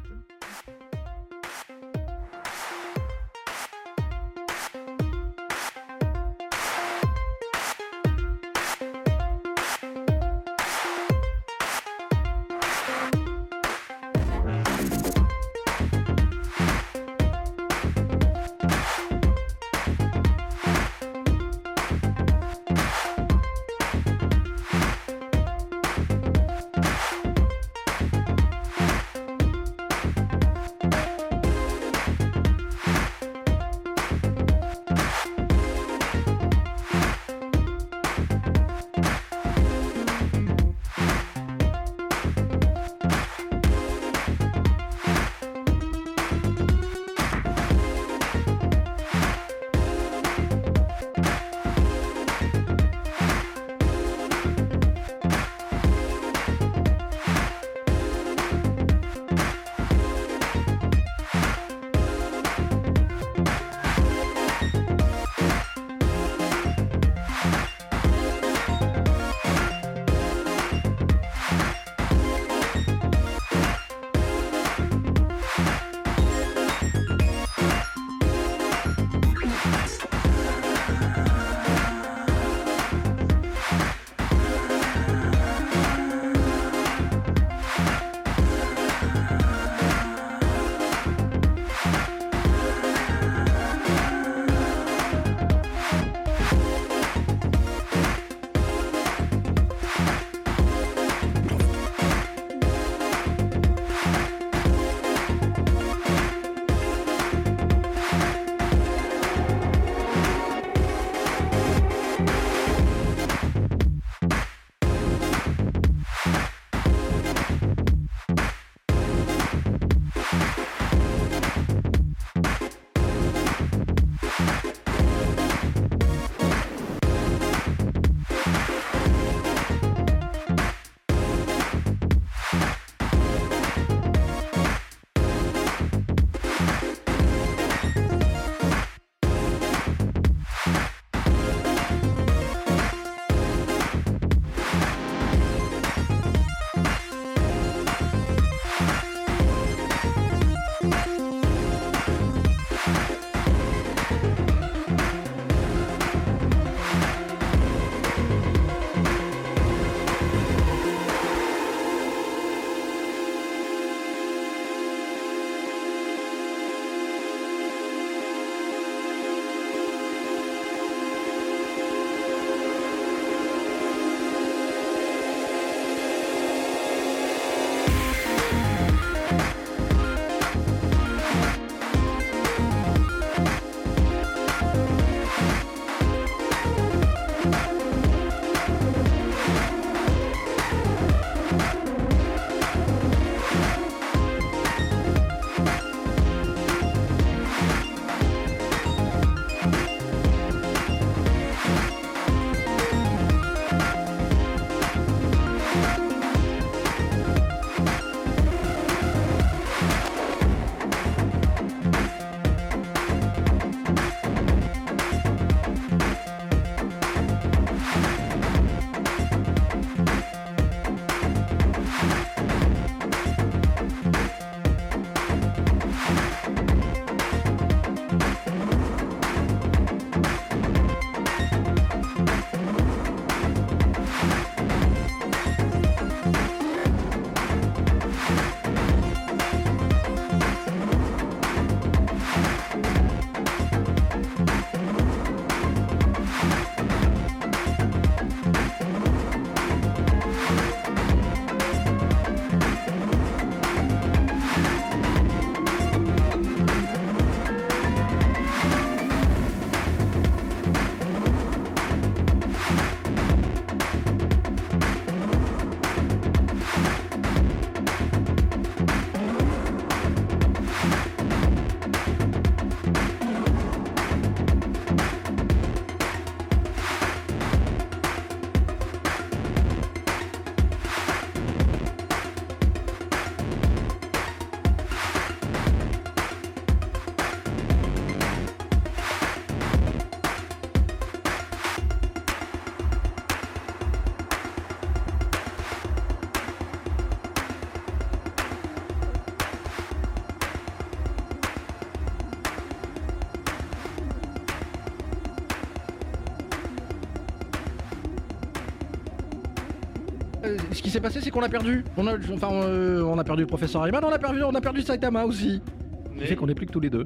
A: Ce qui s'est passé, c'est qu'on a perdu. On a, enfin, euh, on a perdu le professeur Ayman, on a perdu, on a perdu Saitama aussi. Ce qui
B: Mais
A: fait qu'on est plus que tous les deux.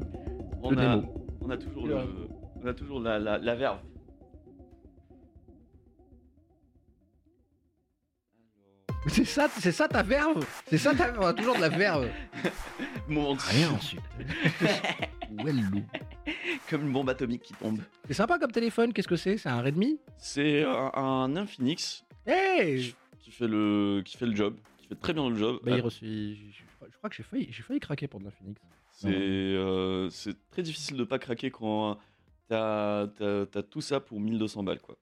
B: on,
A: le
B: a,
A: démo.
B: on a toujours,
A: Le-
B: le, on a toujours la, la, la verve.
A: C'est ça, c'est ça ta verve? C'est ça ta on a toujours de la verve. <laughs>
B: Moment de-
A: Rien ensuite. Wellou.
B: Comme une bombe atomique qui tombe.
A: C'est sympa comme téléphone, qu'est-ce que c'est? C'est un Redmi?
B: C'est un, un Infinix
A: Hey
B: qui fait, le, qui fait le job, qui fait très bien le job.
A: Bah, il reçu- je, je crois- que j'ai failli, j'ai failli craquer pour de l'Infinix.
B: C'est euh, c'est très difficile de pas craquer quand t'as t'as- t'as tout ça pour 1200 balles quoi.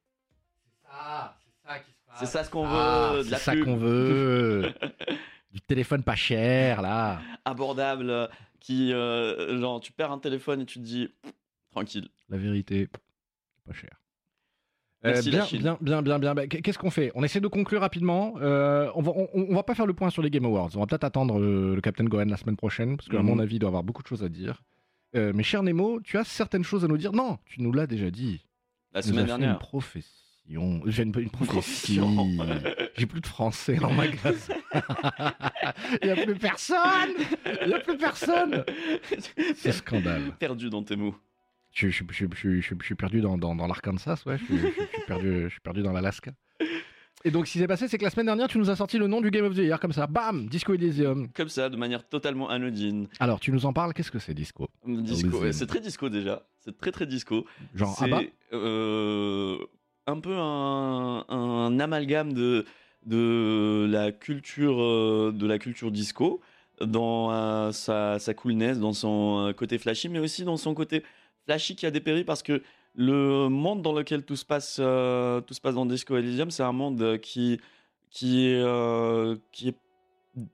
A: C'est ça, c'est ça qui se passe.
B: C'est ça ce qu'on
A: Ah,
B: veut, de
A: c'est
B: la
A: ça
B: pub
A: qu'on veut. <laughs> du téléphone pas cher, là.
B: abordable, qui euh, genre tu perds un téléphone et tu te dis tranquille.
A: La vérité, pas cher.
B: Merci,
A: Euh, bien, bien, bien, bien, bien. Bah, Qu'est-ce qu'on fait? On essaie de conclure rapidement. Euh, on, va, on, on va pas faire le point sur les Game Awards. On va peut-être attendre euh, le Captain Gohan la semaine prochaine, parce qu'à
B: Mhm.
A: mon avis, il doit avoir beaucoup de choses à dire. Euh, mais cher Nemo, tu as certaines choses à nous dire. Non, tu nous l'as déjà dit.
B: La semaine
A: fait Une
B: dernière.
A: profession. J'ai une, une.
B: Profession.
A: J'ai plus de français dans ma classe. <laughs> Il n'y a plus personne. Il n'y a plus personne. C'est scandale.
B: Perdu dans tes mots.
A: Je, je, je, je, je- je suis perdu dans, dans, dans l'Arkansas, ouais. Je, suis perdu, je suis perdu dans l'Alaska. Et donc, ce qui s'est passé, c'est que la semaine dernière, tu nous as sorti le nom du Game of the Year, comme ça. Bam Disco Elysium.
B: Comme ça, de manière totalement anodine.
A: Alors, tu nous en parles? Qu'est-ce que c'est, Disco?
B: Disco, ouais, c'est très disco déjà. C'est très très disco.
A: Genre
B: c'est
A: ABBA?
B: euh, un peu un, un amalgame de, de la culture euh, de la culture disco dans euh, sa, sa coolness, dans son côté flashy, mais aussi dans son côté flashy qui a dépéri parce que le monde dans lequel tout se passe, euh, tout se passe dans Disco Elysium, c'est un monde euh, qui, qui, est, euh, qui est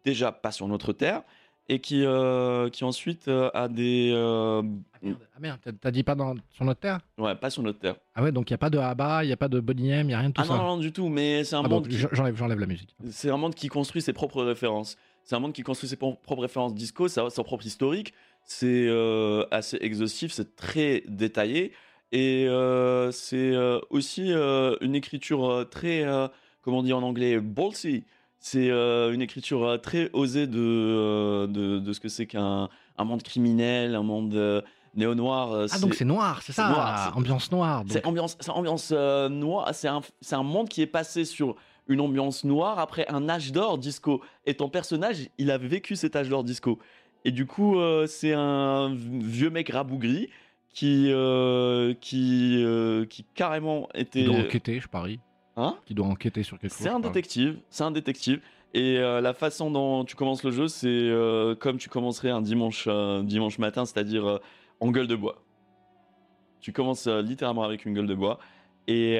B: déjà pas sur notre terre et qui, euh, qui ensuite euh, a des... euh,
A: Ah merde, ah t'as- dit pas dans, sur notre terre?
B: Ouais, pas sur notre terre.
A: Ah ouais, donc il n'y a pas de ABBA, il n'y a pas de Bonnie M, il n'y a rien de tout
B: Ah
A: ça.
B: non, non, non, du tout, mais c'est un
A: Ah,
B: monde
A: donc,
B: qui-
A: j'en- j'enlève, j'enlève la musique.
B: c'est un monde qui construit ses propres références. C'est un monde qui construit ses pro- propres références disco, sa- son propre historique. C'est euh, assez exhaustif, c'est très détaillé. Et euh, c'est euh, aussi une écriture très, comment on dit en anglais, ballsy. C'est une écriture très osée de, de, de ce que c'est qu'un un monde criminel, un monde néo-noir.
A: Ah, donc c'est noir, c'est ça
B: noir, c'est-
A: Ambiance noire.
B: c'est ambiance, ambiance noire. C'est un, c'est un monde qui est passé sur une ambiance noire après un âge d'or disco. Et ton personnage, il a vécu cet âge d'or disco. Et du coup, euh, c'est un vieux mec rabougri qui, euh, qui, euh, qui carrément
A: Qui
B: était.
A: doit enquêter, je parie.
B: Hein
A: Qui doit enquêter sur quelque chose.
B: c'est un détective, c'est un détective. Et la façon dont tu commences le jeu, c'est comme tu commencerais un dimanche, dimanche matin, c'est-à-dire en gueule de bois. Tu commences littéralement avec une gueule de bois. Et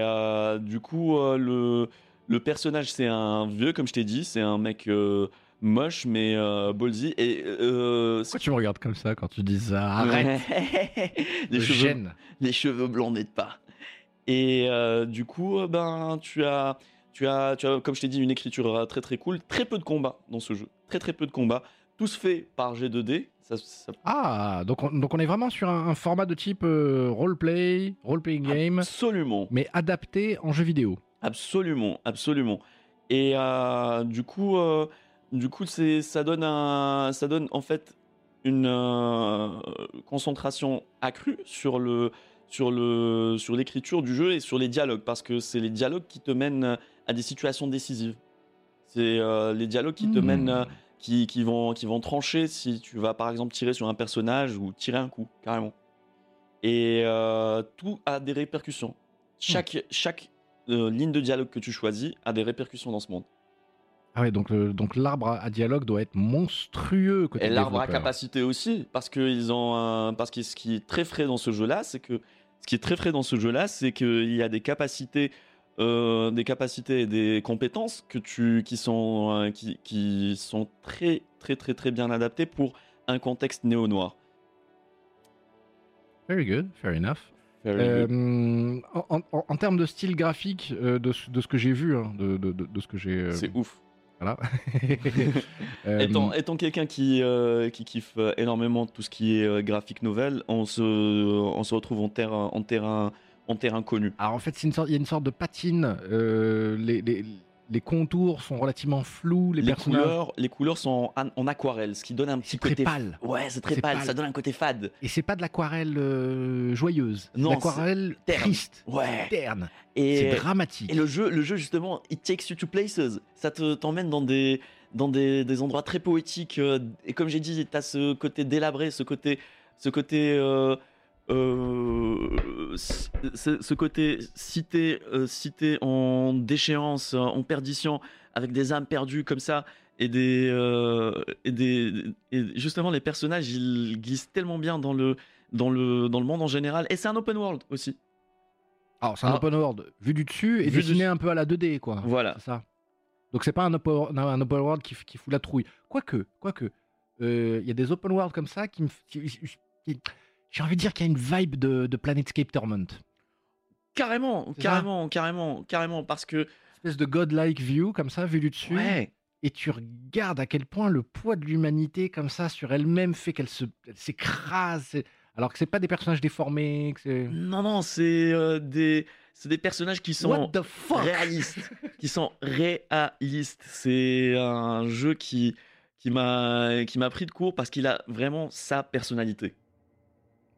B: du coup, le, le personnage, c'est un vieux, comme je t'ai dit, c'est un mec moche, mais euh, ballsy. Et euh,
A: Pourquoi tu me regardes comme ça quand tu dis ça Arrête <laughs>
B: les, cheveux,
A: gêne.
B: les cheveux blancs n'aident pas. Et euh, du coup, euh, ben, tu as, tu as, tu as, comme je t'ai dit, une écriture euh, très très cool. Très peu de combats dans ce jeu. Très très peu de combats. Tout se fait par G2D. Ça, ça-
A: Ah, donc on, donc on est vraiment sur un, un format de type euh, roleplay, role-playing game,
B: absolument,
A: mais adapté en jeu vidéo.
B: absolument, absolument. Et euh, du coup, euh, du coup, c'est, ça donne un, ça donne en fait une euh, concentration accrue sur le, sur le, sur l'écriture du jeu et sur les dialogues, parce que c'est les dialogues qui te mènent à des situations décisives. C'est euh, les dialogues qui te
A: Hmm.
B: mènent, euh, qui, qui vont, qui vont trancher si tu vas par exemple tirer sur un personnage ou tirer un coup carrément. Et euh, tout a des répercussions. Chaque, chaque euh, ligne de dialogue que tu choisis a des répercussions dans ce monde.
A: Ah ouais, donc, donc l'arbre à, dialogue doit être monstrueux côté
B: Et l'arbre à capacité aussi, parce que ils ont un- parce que ce qui est très frais dans ce jeu-là, c'est que ce qui est très frais dans ce jeu-là, c'est qu'il y a des capacités, euh, des capacités et des compétences que tu qui sont euh, qui, qui sont très très très très bien adaptées pour un contexte néo noir.
A: Very good, fair enough. Euh, en, en- en termes de style graphique, euh, de, ce- de ce que j'ai vu, hein, de, de- ce que j'ai.
B: c'est ouf.
A: Voilà. <laughs> Euh,
B: Étant, étant quelqu'un qui, euh, qui kiffe euh, énormément tout ce qui est euh, graphique novel, on se, on se retrouve en terrain, en terrain, en terrain connu.
A: Alors en fait, c'est une sorte- il y a une sorte de patine. euh, les, les- les contours sont relativement flous, les,
B: Les
A: personnages.
B: couleurs, les couleurs sont en, en aquarelle, ce qui donne un petit
A: C'est très
B: côté
A: pâle.
B: Ouais, c'est très pâle,
A: pâle.
B: ça donne un côté fade.
A: Et c'est pas de l'aquarelle euh, joyeuse,
B: Non,
A: l'aquarelle triste,
B: Ouais.
A: terne. C'est dramatique.
B: Et le jeu, le jeu justement, it takes you to places. Ça te t'emmène dans des dans des, des endroits très poétiques. euh, et comme j'ai dit, t'as ce côté délabré, ce côté ce côté euh, euh, ce, côté cité euh, cité en déchéance, en perdition, avec des âmes perdues comme ça. Et des, euh, et des et justement les personnages ils glissent tellement bien dans le dans le dans le monde en général et c'est un open world aussi
A: Alors, c'est un
B: Ah.
A: open world vu du dessus et
B: Vu du-
A: dessiné un peu à la 2D, quoi.
B: voilà
A: ça. Donc, c'est pas un open, un open world qui, qui fout la trouille. Quoique, quoique, il y a des open world comme ça qui me. qui- J'ai envie de dire qu'il y a une vibe de, de Planetscape Torment.
B: Carrément, carrément, carrément, carrément, parce que
A: Espèce de godlike view, comme ça, vu du dessus.
B: ouais,
A: Et tu regardes à quel point le poids de l'humanité, comme ça, sur elle-même, fait qu'elle se- elle s'écrase. Alors que c'est pas des personnages déformés. Que
B: non, non, c'est euh, des, c'est des personnages qui sont
A: What the fuck?
B: réalistes, <laughs> qui sont réalistes. C'est un jeu qui, qui m'a pris de court parce qu'il a vraiment sa personnalité.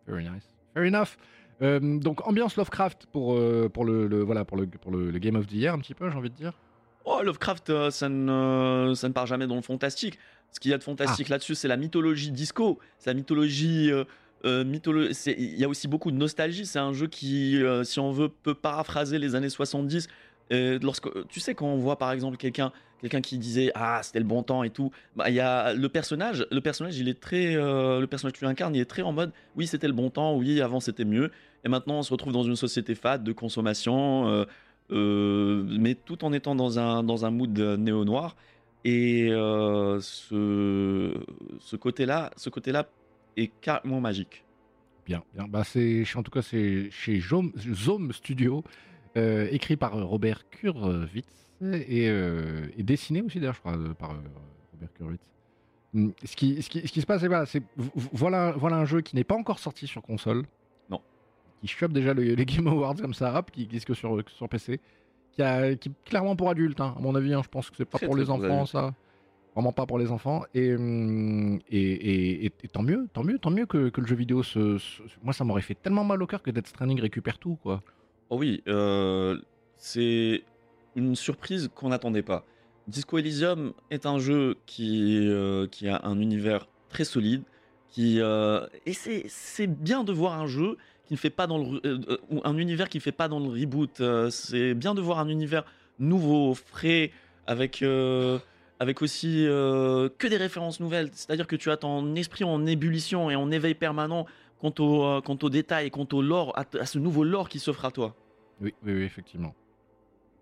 A: Very nice. Fair enough. Euh, donc ambiance Lovecraft pour, euh, pour, le, le- voilà, pour, le, pour le, le Game of the Year un petit peu, j'ai envie de dire.
B: Oh, Lovecraft, euh, ça ne, ça ne part jamais dans le fantastique. Ce qu'il y a de fantastique là-dessus, c'est la mythologie disco, c'est la mythologie. euh, euh, mytholo- Il y a aussi beaucoup de nostalgie. C'est un jeu qui, euh, si on veut, peut paraphraser les années 70. Euh, lorsque, tu sais, quand on voit par exemple quelqu'un quelqu'un qui disait Ah, c'était le bon temps et tout, bah, il y a le personnage, le personnage, il est très. euh, le personnage que tu incarnes, il est très en mode Oui, c'était le bon temps, oui, avant c'était mieux. Et maintenant, on se retrouve dans une société fade de consommation. euh, euh, mais tout en étant dans un, dans un mood néo-noir. Et euh, ce, ce côté-là ce côté est carrément magique.
A: Bien, bien. Bah, c'est, en tout cas, c'est chez Zome, Studio, écrit par Robert Kurwitz et, euh, et dessiné aussi, d'ailleurs, je crois, euh, par euh, Robert Kurwitz. Hum, Ce qui, ce, qui, ce qui se passe, c'est voilà, voilà, voilà un jeu qui n'est pas encore sorti sur console.
B: Non.
A: Qui chope déjà le- les Game Awards comme ça, hop, qui existe que sur, sur PC. Qui, a, qui est clairement pour adultes, hein, à mon avis. hein, je pense que c'est pas pour les enfants, ça. Vraiment pas pour les enfants. Et, hum, et, et, et- et tant mieux, tant mieux, tant mieux que, que le jeu vidéo se. se- Moi, ça m'aurait fait tellement mal au cœur que Death Stranding récupère tout, quoi.
B: Oh oui, euh, c'est une surprise qu'on n'attendait pas. Disco Elysium est un jeu qui, euh, a un univers très solide. Qui, euh, et c'est bien de voir un jeu qui ne fait pas dans le euh, un univers qui fait pas dans le reboot. C'est bien de voir un univers nouveau, frais, avec aussi que des références nouvelles. C'est-à-dire que tu as ton esprit en ébullition et en éveil permanent quant au euh, quant aux détails, quant au lore, à, ce nouveau lore qui s'offre à toi.
A: Oui, oui, effectivement.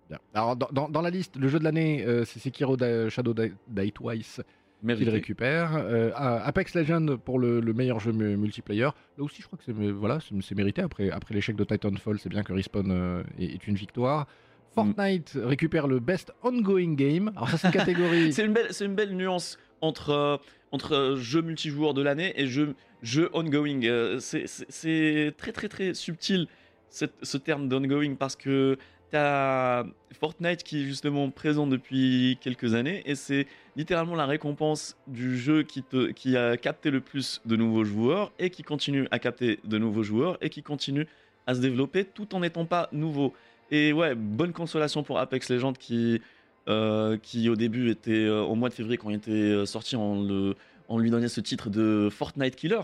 A: Bien. Alors, dans, dans- dans la liste, le jeu de l'année, euh, c'est Sekiro Da- Shadow Die Twice qu'il récupère. Euh, Apex Legends pour le, le meilleur jeu mu- multiplayer. Là aussi, je crois que c'est voilà, c'est c'est mérité. Après, après l'échec de Titanfall, c'est bien que Respawn euh, est, est une victoire. Fortnite récupère le Best Ongoing Game. Alors, ça, c'est une catégorie. <laughs>
B: C'est une une belle nuance entre euh, entre euh, jeu multijoueur de l'année et jeu jeu ongoing. Euh, c'est- très très très subtil cette- ce terme d'ongoing parce que t'as Fortnite qui est justement présent depuis quelques années et c'est littéralement la récompense du jeu qui a capté le plus de nouveaux joueurs et qui continue à capter de nouveaux joueurs et qui continue à se développer tout en n'étant pas nouveau. Et ouais, bonne consolation pour Apex Legends qui euh, au début était euh, au mois de février quand il était euh, sorti, on lui donnait ce titre de Fortnite Killer.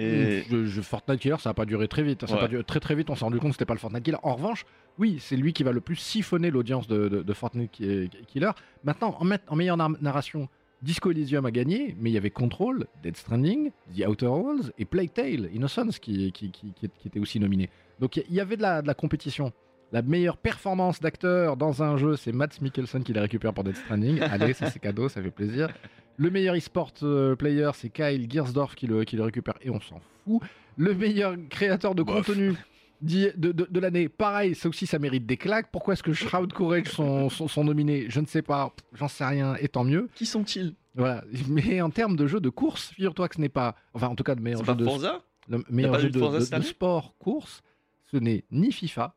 B: Et
A: Je, je- Fortnite Killer, ça n'a pas duré très vite. Ça a
B: Ouais.
A: pas duré- très très vite, on s'est rendu compte que c'était pas le Fortnite Killer. En revanche, oui, c'est lui qui va le plus siphonner l'audience de, de- de Fortnite Ki- Killer. Maintenant, en, meilleure nar- narration, Disco Elysium a gagné, mais il y avait Control, Dead Stranding, The Outer Worlds et Plague Tale, Innocence qui, qui, qui, qui, étaient aussi nominés. Donc il y avait de la, de la compétition. La meilleure performance d'acteur dans un jeu, c'est Matt Mikkelsen qui la récupère pour Dead Stranding. <laughs> Allez, ça c'est cadeau, ça fait plaisir. Le meilleur e-sport euh, player, c'est Kyle Giersdorf qui le, qui le récupère et on s'en fout. Le meilleur créateur de
B: Bof.
A: contenu de, de, de l'année, pareil, ça aussi ça mérite des claques. Pourquoi est-ce que Shroud Courage sont, sont, sont nominés Je ne sais pas, j'en sais rien, et tant mieux.
B: qui sont-ils?
A: Voilà. Mais en termes de jeu de course, figure-toi que ce n'est pas. Enfin, en tout cas, le meilleur jeu
B: pas
A: de,
B: Forza?
A: le meilleur jeu
B: eu de
A: de, sport course, ce n'est ni FIFA.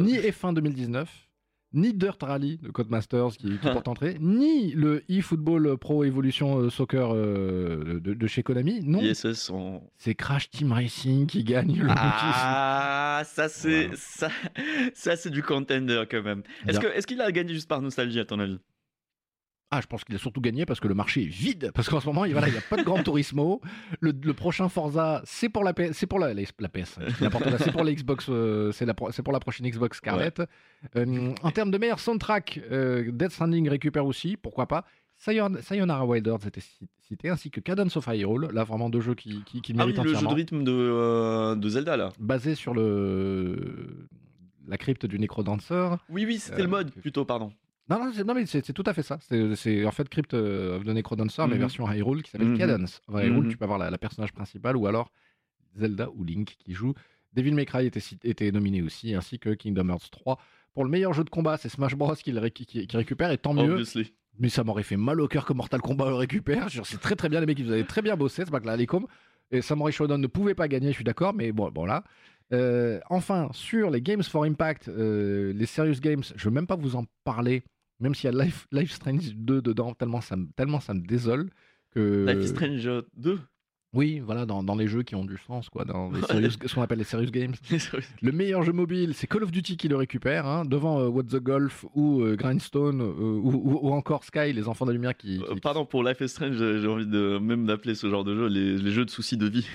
A: Ni F1 2019, ni Dirt Rally de Codemasters qui, qui <laughs> porte entrée, ni le eFootball Pro Evolution euh, Soccer euh, de, de chez Konami. Non,
B: en...
A: c'est Crash Team Racing qui gagne le
B: Ah, ça c'est
A: Voilà.
B: ça, ça c'est du contender quand même. Est-ce qu'il a gagné juste par nostalgie à ton avis?
A: Ah, je pense qu'il a surtout gagné parce que le marché est vide. Parce qu'en ce moment, il voilà, il n'y a pas de Gran Turismo. Le, le prochain Forza, c'est pour la, PS c'est pour la, la, la PS. n'importe quoi, C'est pour la Xbox. euh, c'est la pro- c'est pour la prochaine Xbox Scarlett. Euh, en termes de meilleur soundtrack, euh, Death Stranding récupère aussi. Pourquoi pas Sayon- Sayonara Wilders était ci- cité, ainsi que Cadence of Hyrule. Là, vraiment deux jeux qui, qui, qui
B: Ah oui, le jeu de rythme de, euh, de Zelda là.
A: Basé sur le la crypte du Necrodancer.
B: Oui oui, c'était le mode plutôt, pardon.
A: Non, non, non, mais c'est, tout à fait ça. C'est, en fait Crypt euh, of the Necrodancer, mais
B: Mhm.
A: version Hyrule, qui s'appelle
B: Mhm.
A: Cadence of Hyrule.
B: Mhm.
A: Tu peux avoir la, la personnage principale ou alors Zelda ou Link qui joue. Devil May Cry était, était nominé aussi, ainsi que Kingdom Hearts 3. Pour le meilleur jeu de combat, c'est Smash Bros. qui, le ré- qui- qui récupère, et tant mieux.
B: Obviously.
A: Mais ça m'aurait fait mal au cœur que Mortal Kombat le récupère. C'est très très bien, les mecs, ils avaient très bien bossé, c'est pas que là, les coms. Et Samurai Shodown ne pouvait pas gagner, je suis d'accord, mais bon, bon là. Euh, enfin, sur les Games for Impact, euh, les Serious Games, je veux même pas vous en parler, même s'il y a Life, Life Strange 2 dedans, tellement ça, me- tellement ça me désole. Que...
B: Life is Strange 2.
A: Oui, voilà, dans, dans les jeux qui ont du sens, quoi, dans les serious- ce qu'on appelle <laughs> les Serious Games. Le meilleur jeu mobile, c'est Call of Duty qui le récupère, hein, devant euh, What the Golf ou euh, Grindstone euh, ou, ou- ou encore Sky, les enfants de la lumière qui.
B: Euh,
A: qui-
B: Pardon pour Life is Strange, j'ai j'ai envie de même d'appeler ce genre de jeu les, les jeux de soucis de vie.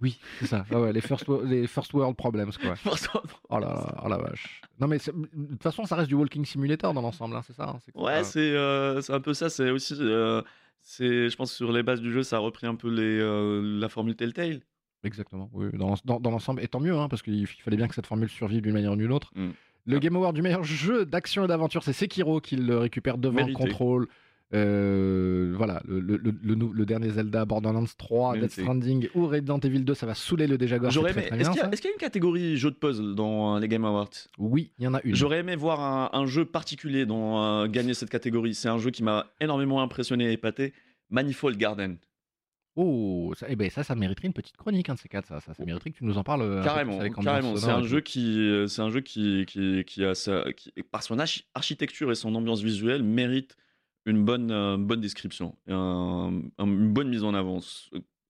A: Oui, c'est ça. Ouais, les, first, les first world problems, quoi. <laughs> Oh là là, oh la vache. Non mais de toute façon, ça reste du walking simulator dans l'ensemble, hein, c'est ça. hein, que
B: Ouais, c'est euh, c'est un peu ça. C'est aussi, euh, c'est, je pense, sur les bases du jeu, ça a repris un peu les, euh, la formule Telltale.
A: Exactement. Oui, dans, dans- dans l'ensemble, et tant mieux, hein, parce qu'il il fallait bien que cette formule survive d'une manière ou d'une autre.
B: Mm.
A: Le
B: Ah.
A: Game Award du meilleur jeu d'action et d'aventure, c'est Sekiro qui le récupère devant
B: Mérité.
A: Control. Euh, voilà, le, le- dernier Zelda, Borderlands 3, Death. Stranding ou Resident Evil 2, ça va saouler le déjà
B: J'aurais aimé. Est-ce qu'il y, a- y une catégorie jeu de puzzle dans euh, les Game Awards?
A: Oui, il y en a une.
B: J'aurais aimé voir un, un jeu particulier dans euh, gagner cette catégorie. C'est un jeu qui m'a énormément impressionné et épaté. Manifold Garden.
A: Oh, ça, eh ben, ça, ça mériterait une petite chronique, un de ces quatre. Ça, ça, ça mériterait que tu nous en parles.
B: Carrément,
A: avec
B: carrément. C'est un jeu qui, c'est un jeu qui, qui, qui a sa, qui, par son archi- architecture et son ambiance visuelle mérite une bonne, euh, bonne description, et un- un- une bonne mise en avant.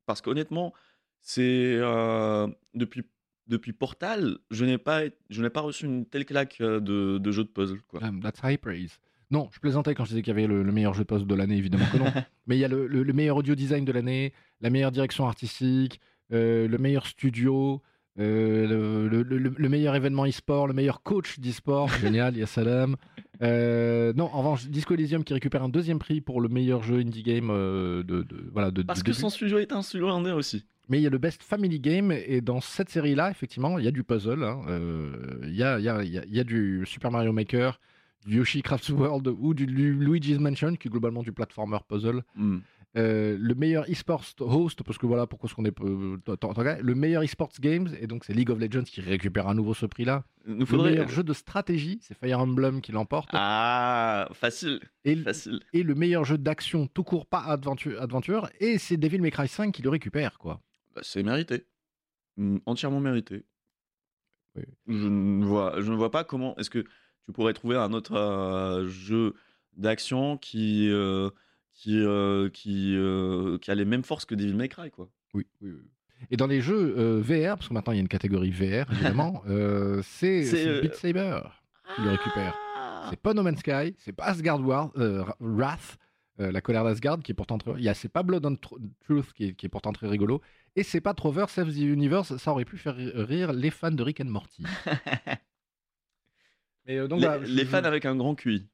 B: Parce qu'honnêtement, c'est euh, depuis depuis Portal, je n'ai pas je n'ai pas reçu une telle claque euh, de, de jeu de puzzle quoi.
A: Um, that's high praise. Non, je plaisantais quand je disais qu'il y avait le, le meilleur jeu de poste de l'année, évidemment que non. <laughs> Mais il y a le, le- le meilleur audio design de l'année, la meilleure direction artistique, euh, le meilleur studio, euh, le, le- le- le meilleur événement e-sport, le meilleur coach d'e-sport. <laughs> Génial, il y a Salam. Euh, non, en revanche, Disco Elysium qui récupère un deuxième prix pour le meilleur jeu indie game euh, de, de- voilà, de,
B: Parce
A: de
B: que
A: début.
B: son studio est un studio indé aussi.
A: Mais il y a le Best Family Game, et dans cette série-là, effectivement, il y a du puzzle. hein. Euh, Il y, a, il y, a, il y a- y a du Super Mario Maker, du Yoshi Crafts World ou du Lu- Luigi's Mansion, qui est globalement du platformer puzzle.
B: Hmm.
A: Euh, le meilleur esports host, parce que voilà pourquoi est-ce qu'on est. qu'à- Le meilleur esports games, et donc c'est League of Legends qui récupère à nouveau ce prix-là.
B: Nous
A: Le meilleur jeu de stratégie, c'est Fire Emblem qui l'emporte.
B: Ah, facile,
A: et,
B: facile.
A: et le meilleur jeu d'action tout court, pas adventure, adventure et c'est Devil May Cry 5 qui le récupère, quoi.
B: Bah, c'est mérité. Mm, Entièrement mérité.
A: Oui.
B: Je, ne vois, je ne vois pas comment est-ce que tu pourrais trouver un autre euh, jeu d'action qui, euh, qui, euh, qui, euh, qui a les mêmes forces que Devil May Cry. Quoi.
A: Oui, oui, oui. Et dans les jeux euh, VR, parce que maintenant il y a une catégorie VR, évidemment, <laughs> c'est Beat Saber qui le récupère. C'est pas No Man's Sky, c'est pas Asgard War, Wrath, la colère d'Asgard, qui est pourtant très... Il y a, c'est pas Blood and Tr- Truth, qui est, qui est pourtant très rigolo. Et c'est pas Trover Save the Universe, ça aurait pu faire rire les fans de Rick and Morty. <laughs> Mais donc,
B: les,
A: voilà, je-
B: les
A: je-
B: fans avec un grand QI.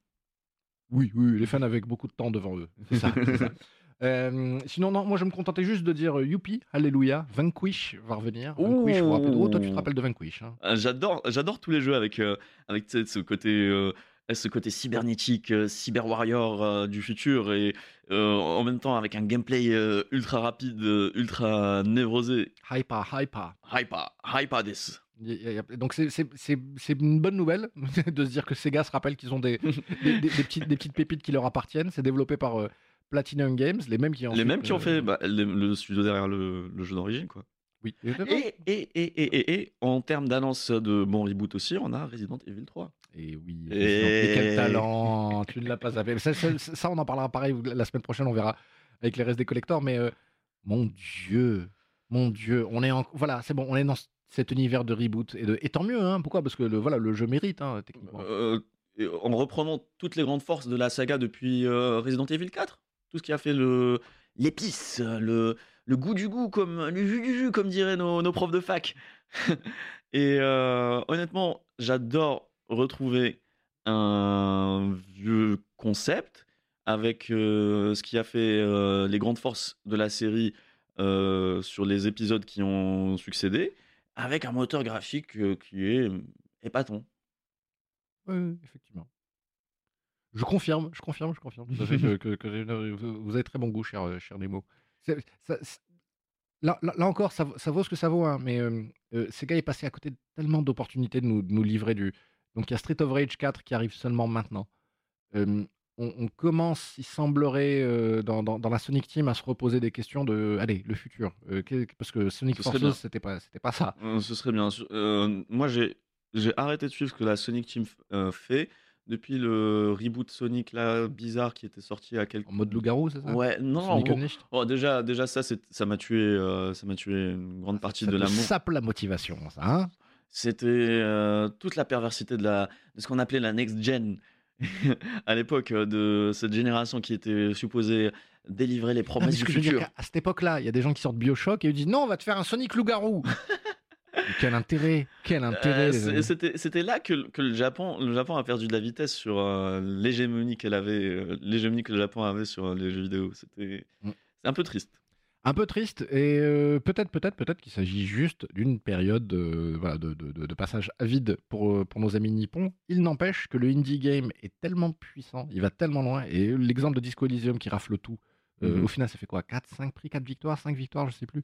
A: Oui, oui, les fans avec beaucoup de temps devant eux. C'est ça. <laughs> Euh, sinon, non, moi je me contentais juste de dire euh, youpi, alléluia, Vanquish va revenir. Vanquish, oh, toi tu te rappelles de Vanquish. hein.
B: Euh, J'adore, j'adore tous les jeux avec, euh, avec ce côté, euh, ce côté cybernétique, euh, cyber warrior euh, du futur et euh, en même temps avec un gameplay euh, ultra rapide, euh, ultra névrosé.
A: Hyper, hyper.
B: Hyper, hyper
A: y- Donc c'est- une bonne nouvelle <laughs> de se dire que Sega se rappelle qu'ils ont des, <laughs> des, des- des petites, des petites pépites qui leur appartiennent. C'est développé par euh, Platinum Games, les mêmes qui ont
B: Les mêmes qui ont
A: euh,
B: fait bah, le, le studio derrière le, le jeu d'origine, quoi.
A: Oui.
B: Et, et, et, et, et, et, en termes d'annonce de bon reboot aussi, on a Resident Evil 3.
A: Et oui,
B: Et-
A: et quel talent Tu ne l'as pas zappé. Ça, ça- ça, on en parlera pareil la semaine prochaine, on verra avec les restes des collectors. Mais euh, mon Dieu, mon Dieu, on est en... Voilà, c'est bon, on est dans cet univers de reboot. Et, de... et tant mieux, hein. Pourquoi? Parce que le, voilà, le jeu mérite, hein, techniquement.
B: Euh, et en reprenant toutes les grandes forces de la saga depuis euh, Resident Evil 4, tout ce qui a fait le l'épice, le, le goût du goût, comme le jus du jus, comme diraient nos, nos profs de fac. <laughs> et euh, honnêtement, j'adore retrouver un vieux concept avec euh, ce qui a fait euh, les grandes forces de la série euh, sur les épisodes qui ont succédé, avec un moteur graphique qui est épatant.
A: Oui, effectivement. Je confirme, je confirme, je confirme tout à fait que, <laughs> vous avez très bon goût, cher, cher Nemo. Ça- là, là, là encore, ça, vaut- ça vaut ce que ça vaut, hein, mais euh, Sega est passé à côté de tellement d'opportunités de nous, de nous livrer du. Donc il y a Street of Rage 4 qui arrive seulement maintenant. Euh, on, on commence, il semblerait, euh, dans, dans- dans la Sonic Team, à se reposer des questions de. Allez, le futur. Euh, parce que Sonic
B: Ce.
A: Forces, c'était pas, c'était pas ça.
B: Ce serait bien. Moi, j'ai j'ai arrêté de suivre ce que la Sonic Team fait depuis le reboot Sonic là bizarre qui était sorti à quelques
A: En mode loup-garou, c'est ça?
B: Ouais, non,
A: Sonic
B: bon,
A: Unleashed?
B: oh, déjà, déjà ça, c'est- ça m'a tué, ça m'a tué une grande partie
A: Ça
B: de l'amour.
A: sape la motivation, ça, hein?
B: C'était euh, toute la perversité de, la, de ce qu'on appelait la next gen <laughs> à l'époque euh, de cette génération qui était supposée délivrer les
A: Non,
B: promesses
A: ce
B: du futur.
A: à cette époque-là, il y a des gens qui sortent Bioshock et ils disent non, on va te faire un Sonic loup-garou. <laughs> Quel intérêt, quel intérêt.
B: Euh,
A: amis.
B: C'était là que, le- que le Japon, le Japon a perdu de la vitesse sur euh, l'hégémonie qu'elle avait, euh, l'hégémonie que le Japon avait sur les jeux vidéo. C'était
A: Mm.
B: c'est un peu triste.
A: Un peu triste et euh, peut-être, peut-être, peut-être qu'il s'agit juste d'une période de, voilà, de, de- de- de passage à vide pour, euh, pour nos amis nippons. Il n'empêche que le indie game est tellement puissant, il va tellement loin. Et l'exemple de Disco Elysium qui rafle tout, euh,
B: Mhm.
A: au final, ça fait quoi? 4, 5 prix, 4 victoires, 5 victoires, je sais plus.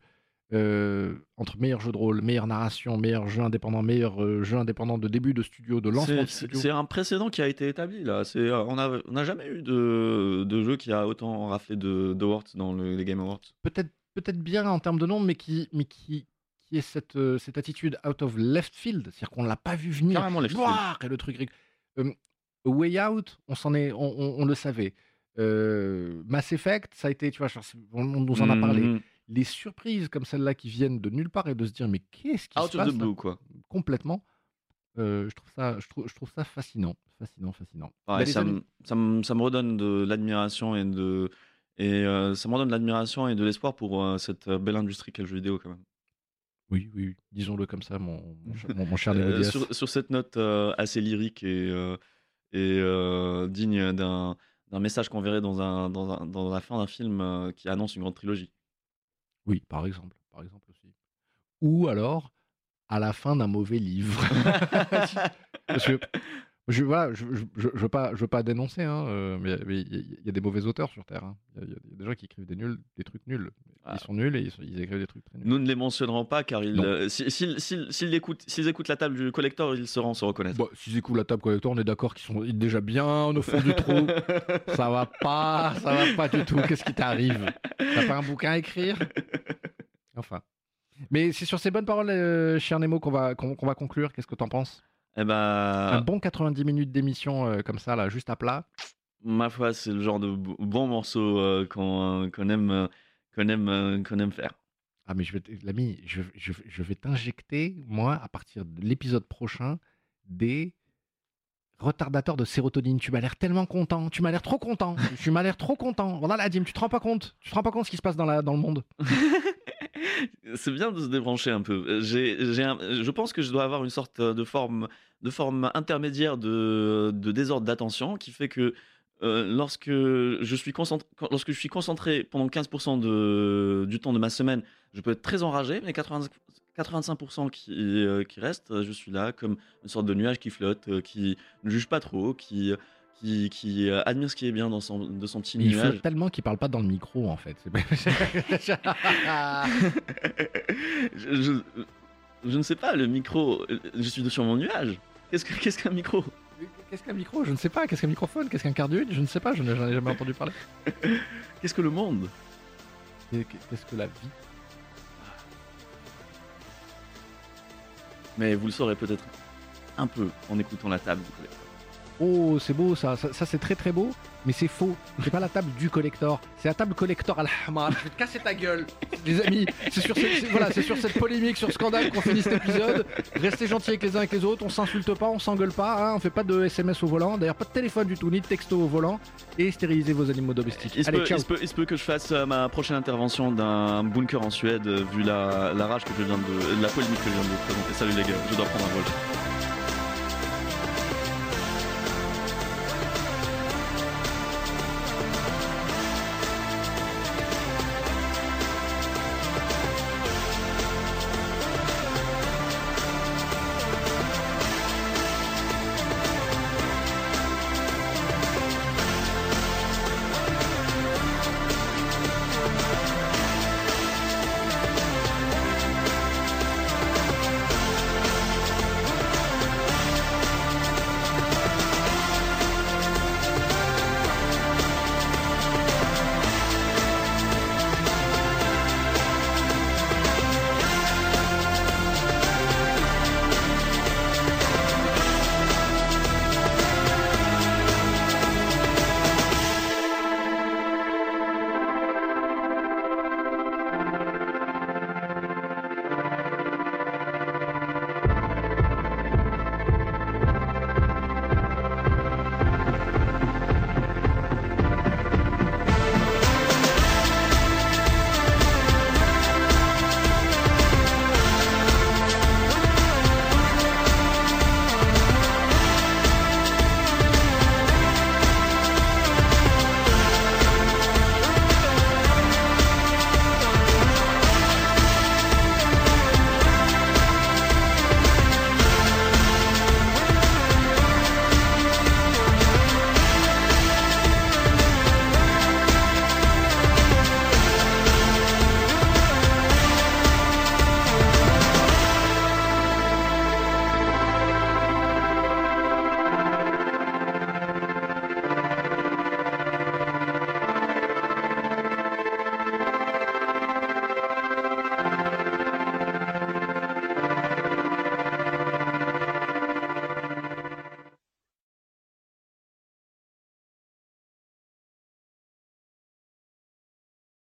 A: Euh, entre meilleur jeu de rôle, meilleure narration, meilleur jeu indépendant, meilleur euh, jeu indépendant de début de studio, de lancement
B: C'est-
A: de studio.
B: c'est un précédent qui a été établi là. C'est euh, on n'a jamais eu de, de jeu qui a autant raflé de d'awards dans le- les Game Awards.
A: peut-être peut-être bien en termes de nombre, mais qui, mais qui, qui est cette, euh, cette attitude out of left field, c'est-à-dire qu'on ne l'a pas vu venir.
B: Carrément left field.
A: Et le truc. Way Out, on s'en est, on, on- on le savait. Mass Effect, ça a été, tu vois, on, on nous en a parlé.
B: Mhm.
A: Les surprises comme celle-là qui viennent de nulle part et de se dire mais qu'est-ce qui
B: Out
A: se passe
B: the blue quoi.
A: complètement. euh, je trouve ça, je trouve, je trouve ça fascinant, fascinant, fascinant.
B: Pareil, ça, me, ça, me, ça me redonne de l'admiration et de et euh, ça me redonne de l'admiration et de l'espoir pour euh, cette belle industrie qu'est le jeu vidéo quand même.
A: oui, oui, disons-le comme ça, mon, mon, cher- mon- cher <laughs>
B: sur, sur cette note assez lyrique et, et digne d'un d'un message qu'on verrait dans, un, dans, un- dans la fin d'un film qui annonce une grande trilogie.
A: Oui, par exemple, par exemple aussi. Ou alors à la fin d'un mauvais livre. <laughs> <laughs> Parce que je, voilà, je, je, je- je veux pas, je veux pas dénoncer, hein, euh, mais il y, a- des mauvais auteurs sur Terre. hein. Il y, a- il y a des gens qui écrivent des nuls, des trucs nuls.
B: Ah.
A: Ils sont nuls et ils, sont- ils écrivent des trucs très nuls.
B: Nous ne les mentionnerons pas car ils, euh, si- s'ils s'ils- s'ils écoutent, la table du collector, ils sauront se reconnaître.
A: Bon, s'ils écoutent la table collector, on est d'accord qu'ils sont déjà bien au fond du trou. <laughs> Ça va pas, ça va pas du tout. Qu'est-ce qui t'arrive? T'as pas un bouquin à écrire? Enfin. Mais c'est sur ces bonnes paroles, euh, cher Nemo, qu'on va, qu'on qu'on va conclure. Qu'est-ce que t'en penses?
B: Eh ben,
A: Un bon 90 minutes d'émission euh, comme ça, là, juste à plat.
B: ma foi, c'est le genre de bon morceau euh, qu'on euh, qu'on aime, euh, qu'on aime, qu'on aime faire.
A: Ah, mais je vais, t- l'ami, je, je, je vais t'injecter, moi, à partir de l'épisode prochain, des retardateurs de sérotonine. Tu m'as l'air tellement content. Tu m'as l'air trop content. tu m'as l'air trop content. Voilà, la tu te rends pas compte. Tu te rends pas compte ce qui se passe dans, la, dans le monde. <laughs>
B: c'est bien de se débrancher un peu. Un- je pense que je dois avoir une sorte de forme, de forme intermédiaire de, de désordre d'attention qui fait que euh, lorsque, je suis concentré, lorsque je suis concentré pendant 15% de, du temps de ma semaine, je peux être très enragé, mais 80 85% qui, euh, qui reste, je suis là comme une sorte de nuage qui flotte, euh, qui ne juge pas trop, qui, qui, qui euh, admire ce qui est bien dans son, de son petit
A: Il
B: nuage.
A: flotte tellement qu'il parle pas dans le micro, en fait. <laughs> <laughs>
B: Je, je- je ne sais pas, le micro, euh, je suis sur mon nuage. Qu'est-ce que- qu'est-ce qu'un micro?
A: Qu'est-ce qu'un micro? Je ne sais pas. Qu'est-ce qu'un microphone? Qu'est-ce qu'un cardioïde Je ne sais pas. Je n'en ai jamais entendu parler. <laughs>
B: Qu'est-ce que le monde?
A: Qu'est-ce que la vie?
B: Mais vous le saurez peut-être un peu en écoutant la table du.
A: Oh, c'est beau ça, ça, ça, c'est très très beau, mais c'est faux. C'est pas la table du collector, c'est la table collector al-Hamar. Je vais te casser ta gueule, les amis. C'est sur, voilà, c'est sur cette polémique, sur ce scandale qu'on finit cet épisode. Restez gentils avec les uns avec les autres, on s'insulte pas, on s'engueule pas, hein, on fait pas de SMS au volant, d'ailleurs pas de téléphone du tout, ni de texto au volant, et stérilisez vos animaux domestiques.
B: Il se,
A: Allez,
B: peut,
A: ciao.
B: il, se peut, il se peut que je fasse euh, ma prochaine intervention d'un bunker en Suède, euh, vu la, la rage que je viens de. la polémique que je viens de présenter. Salut les gars, je dois prendre un vol.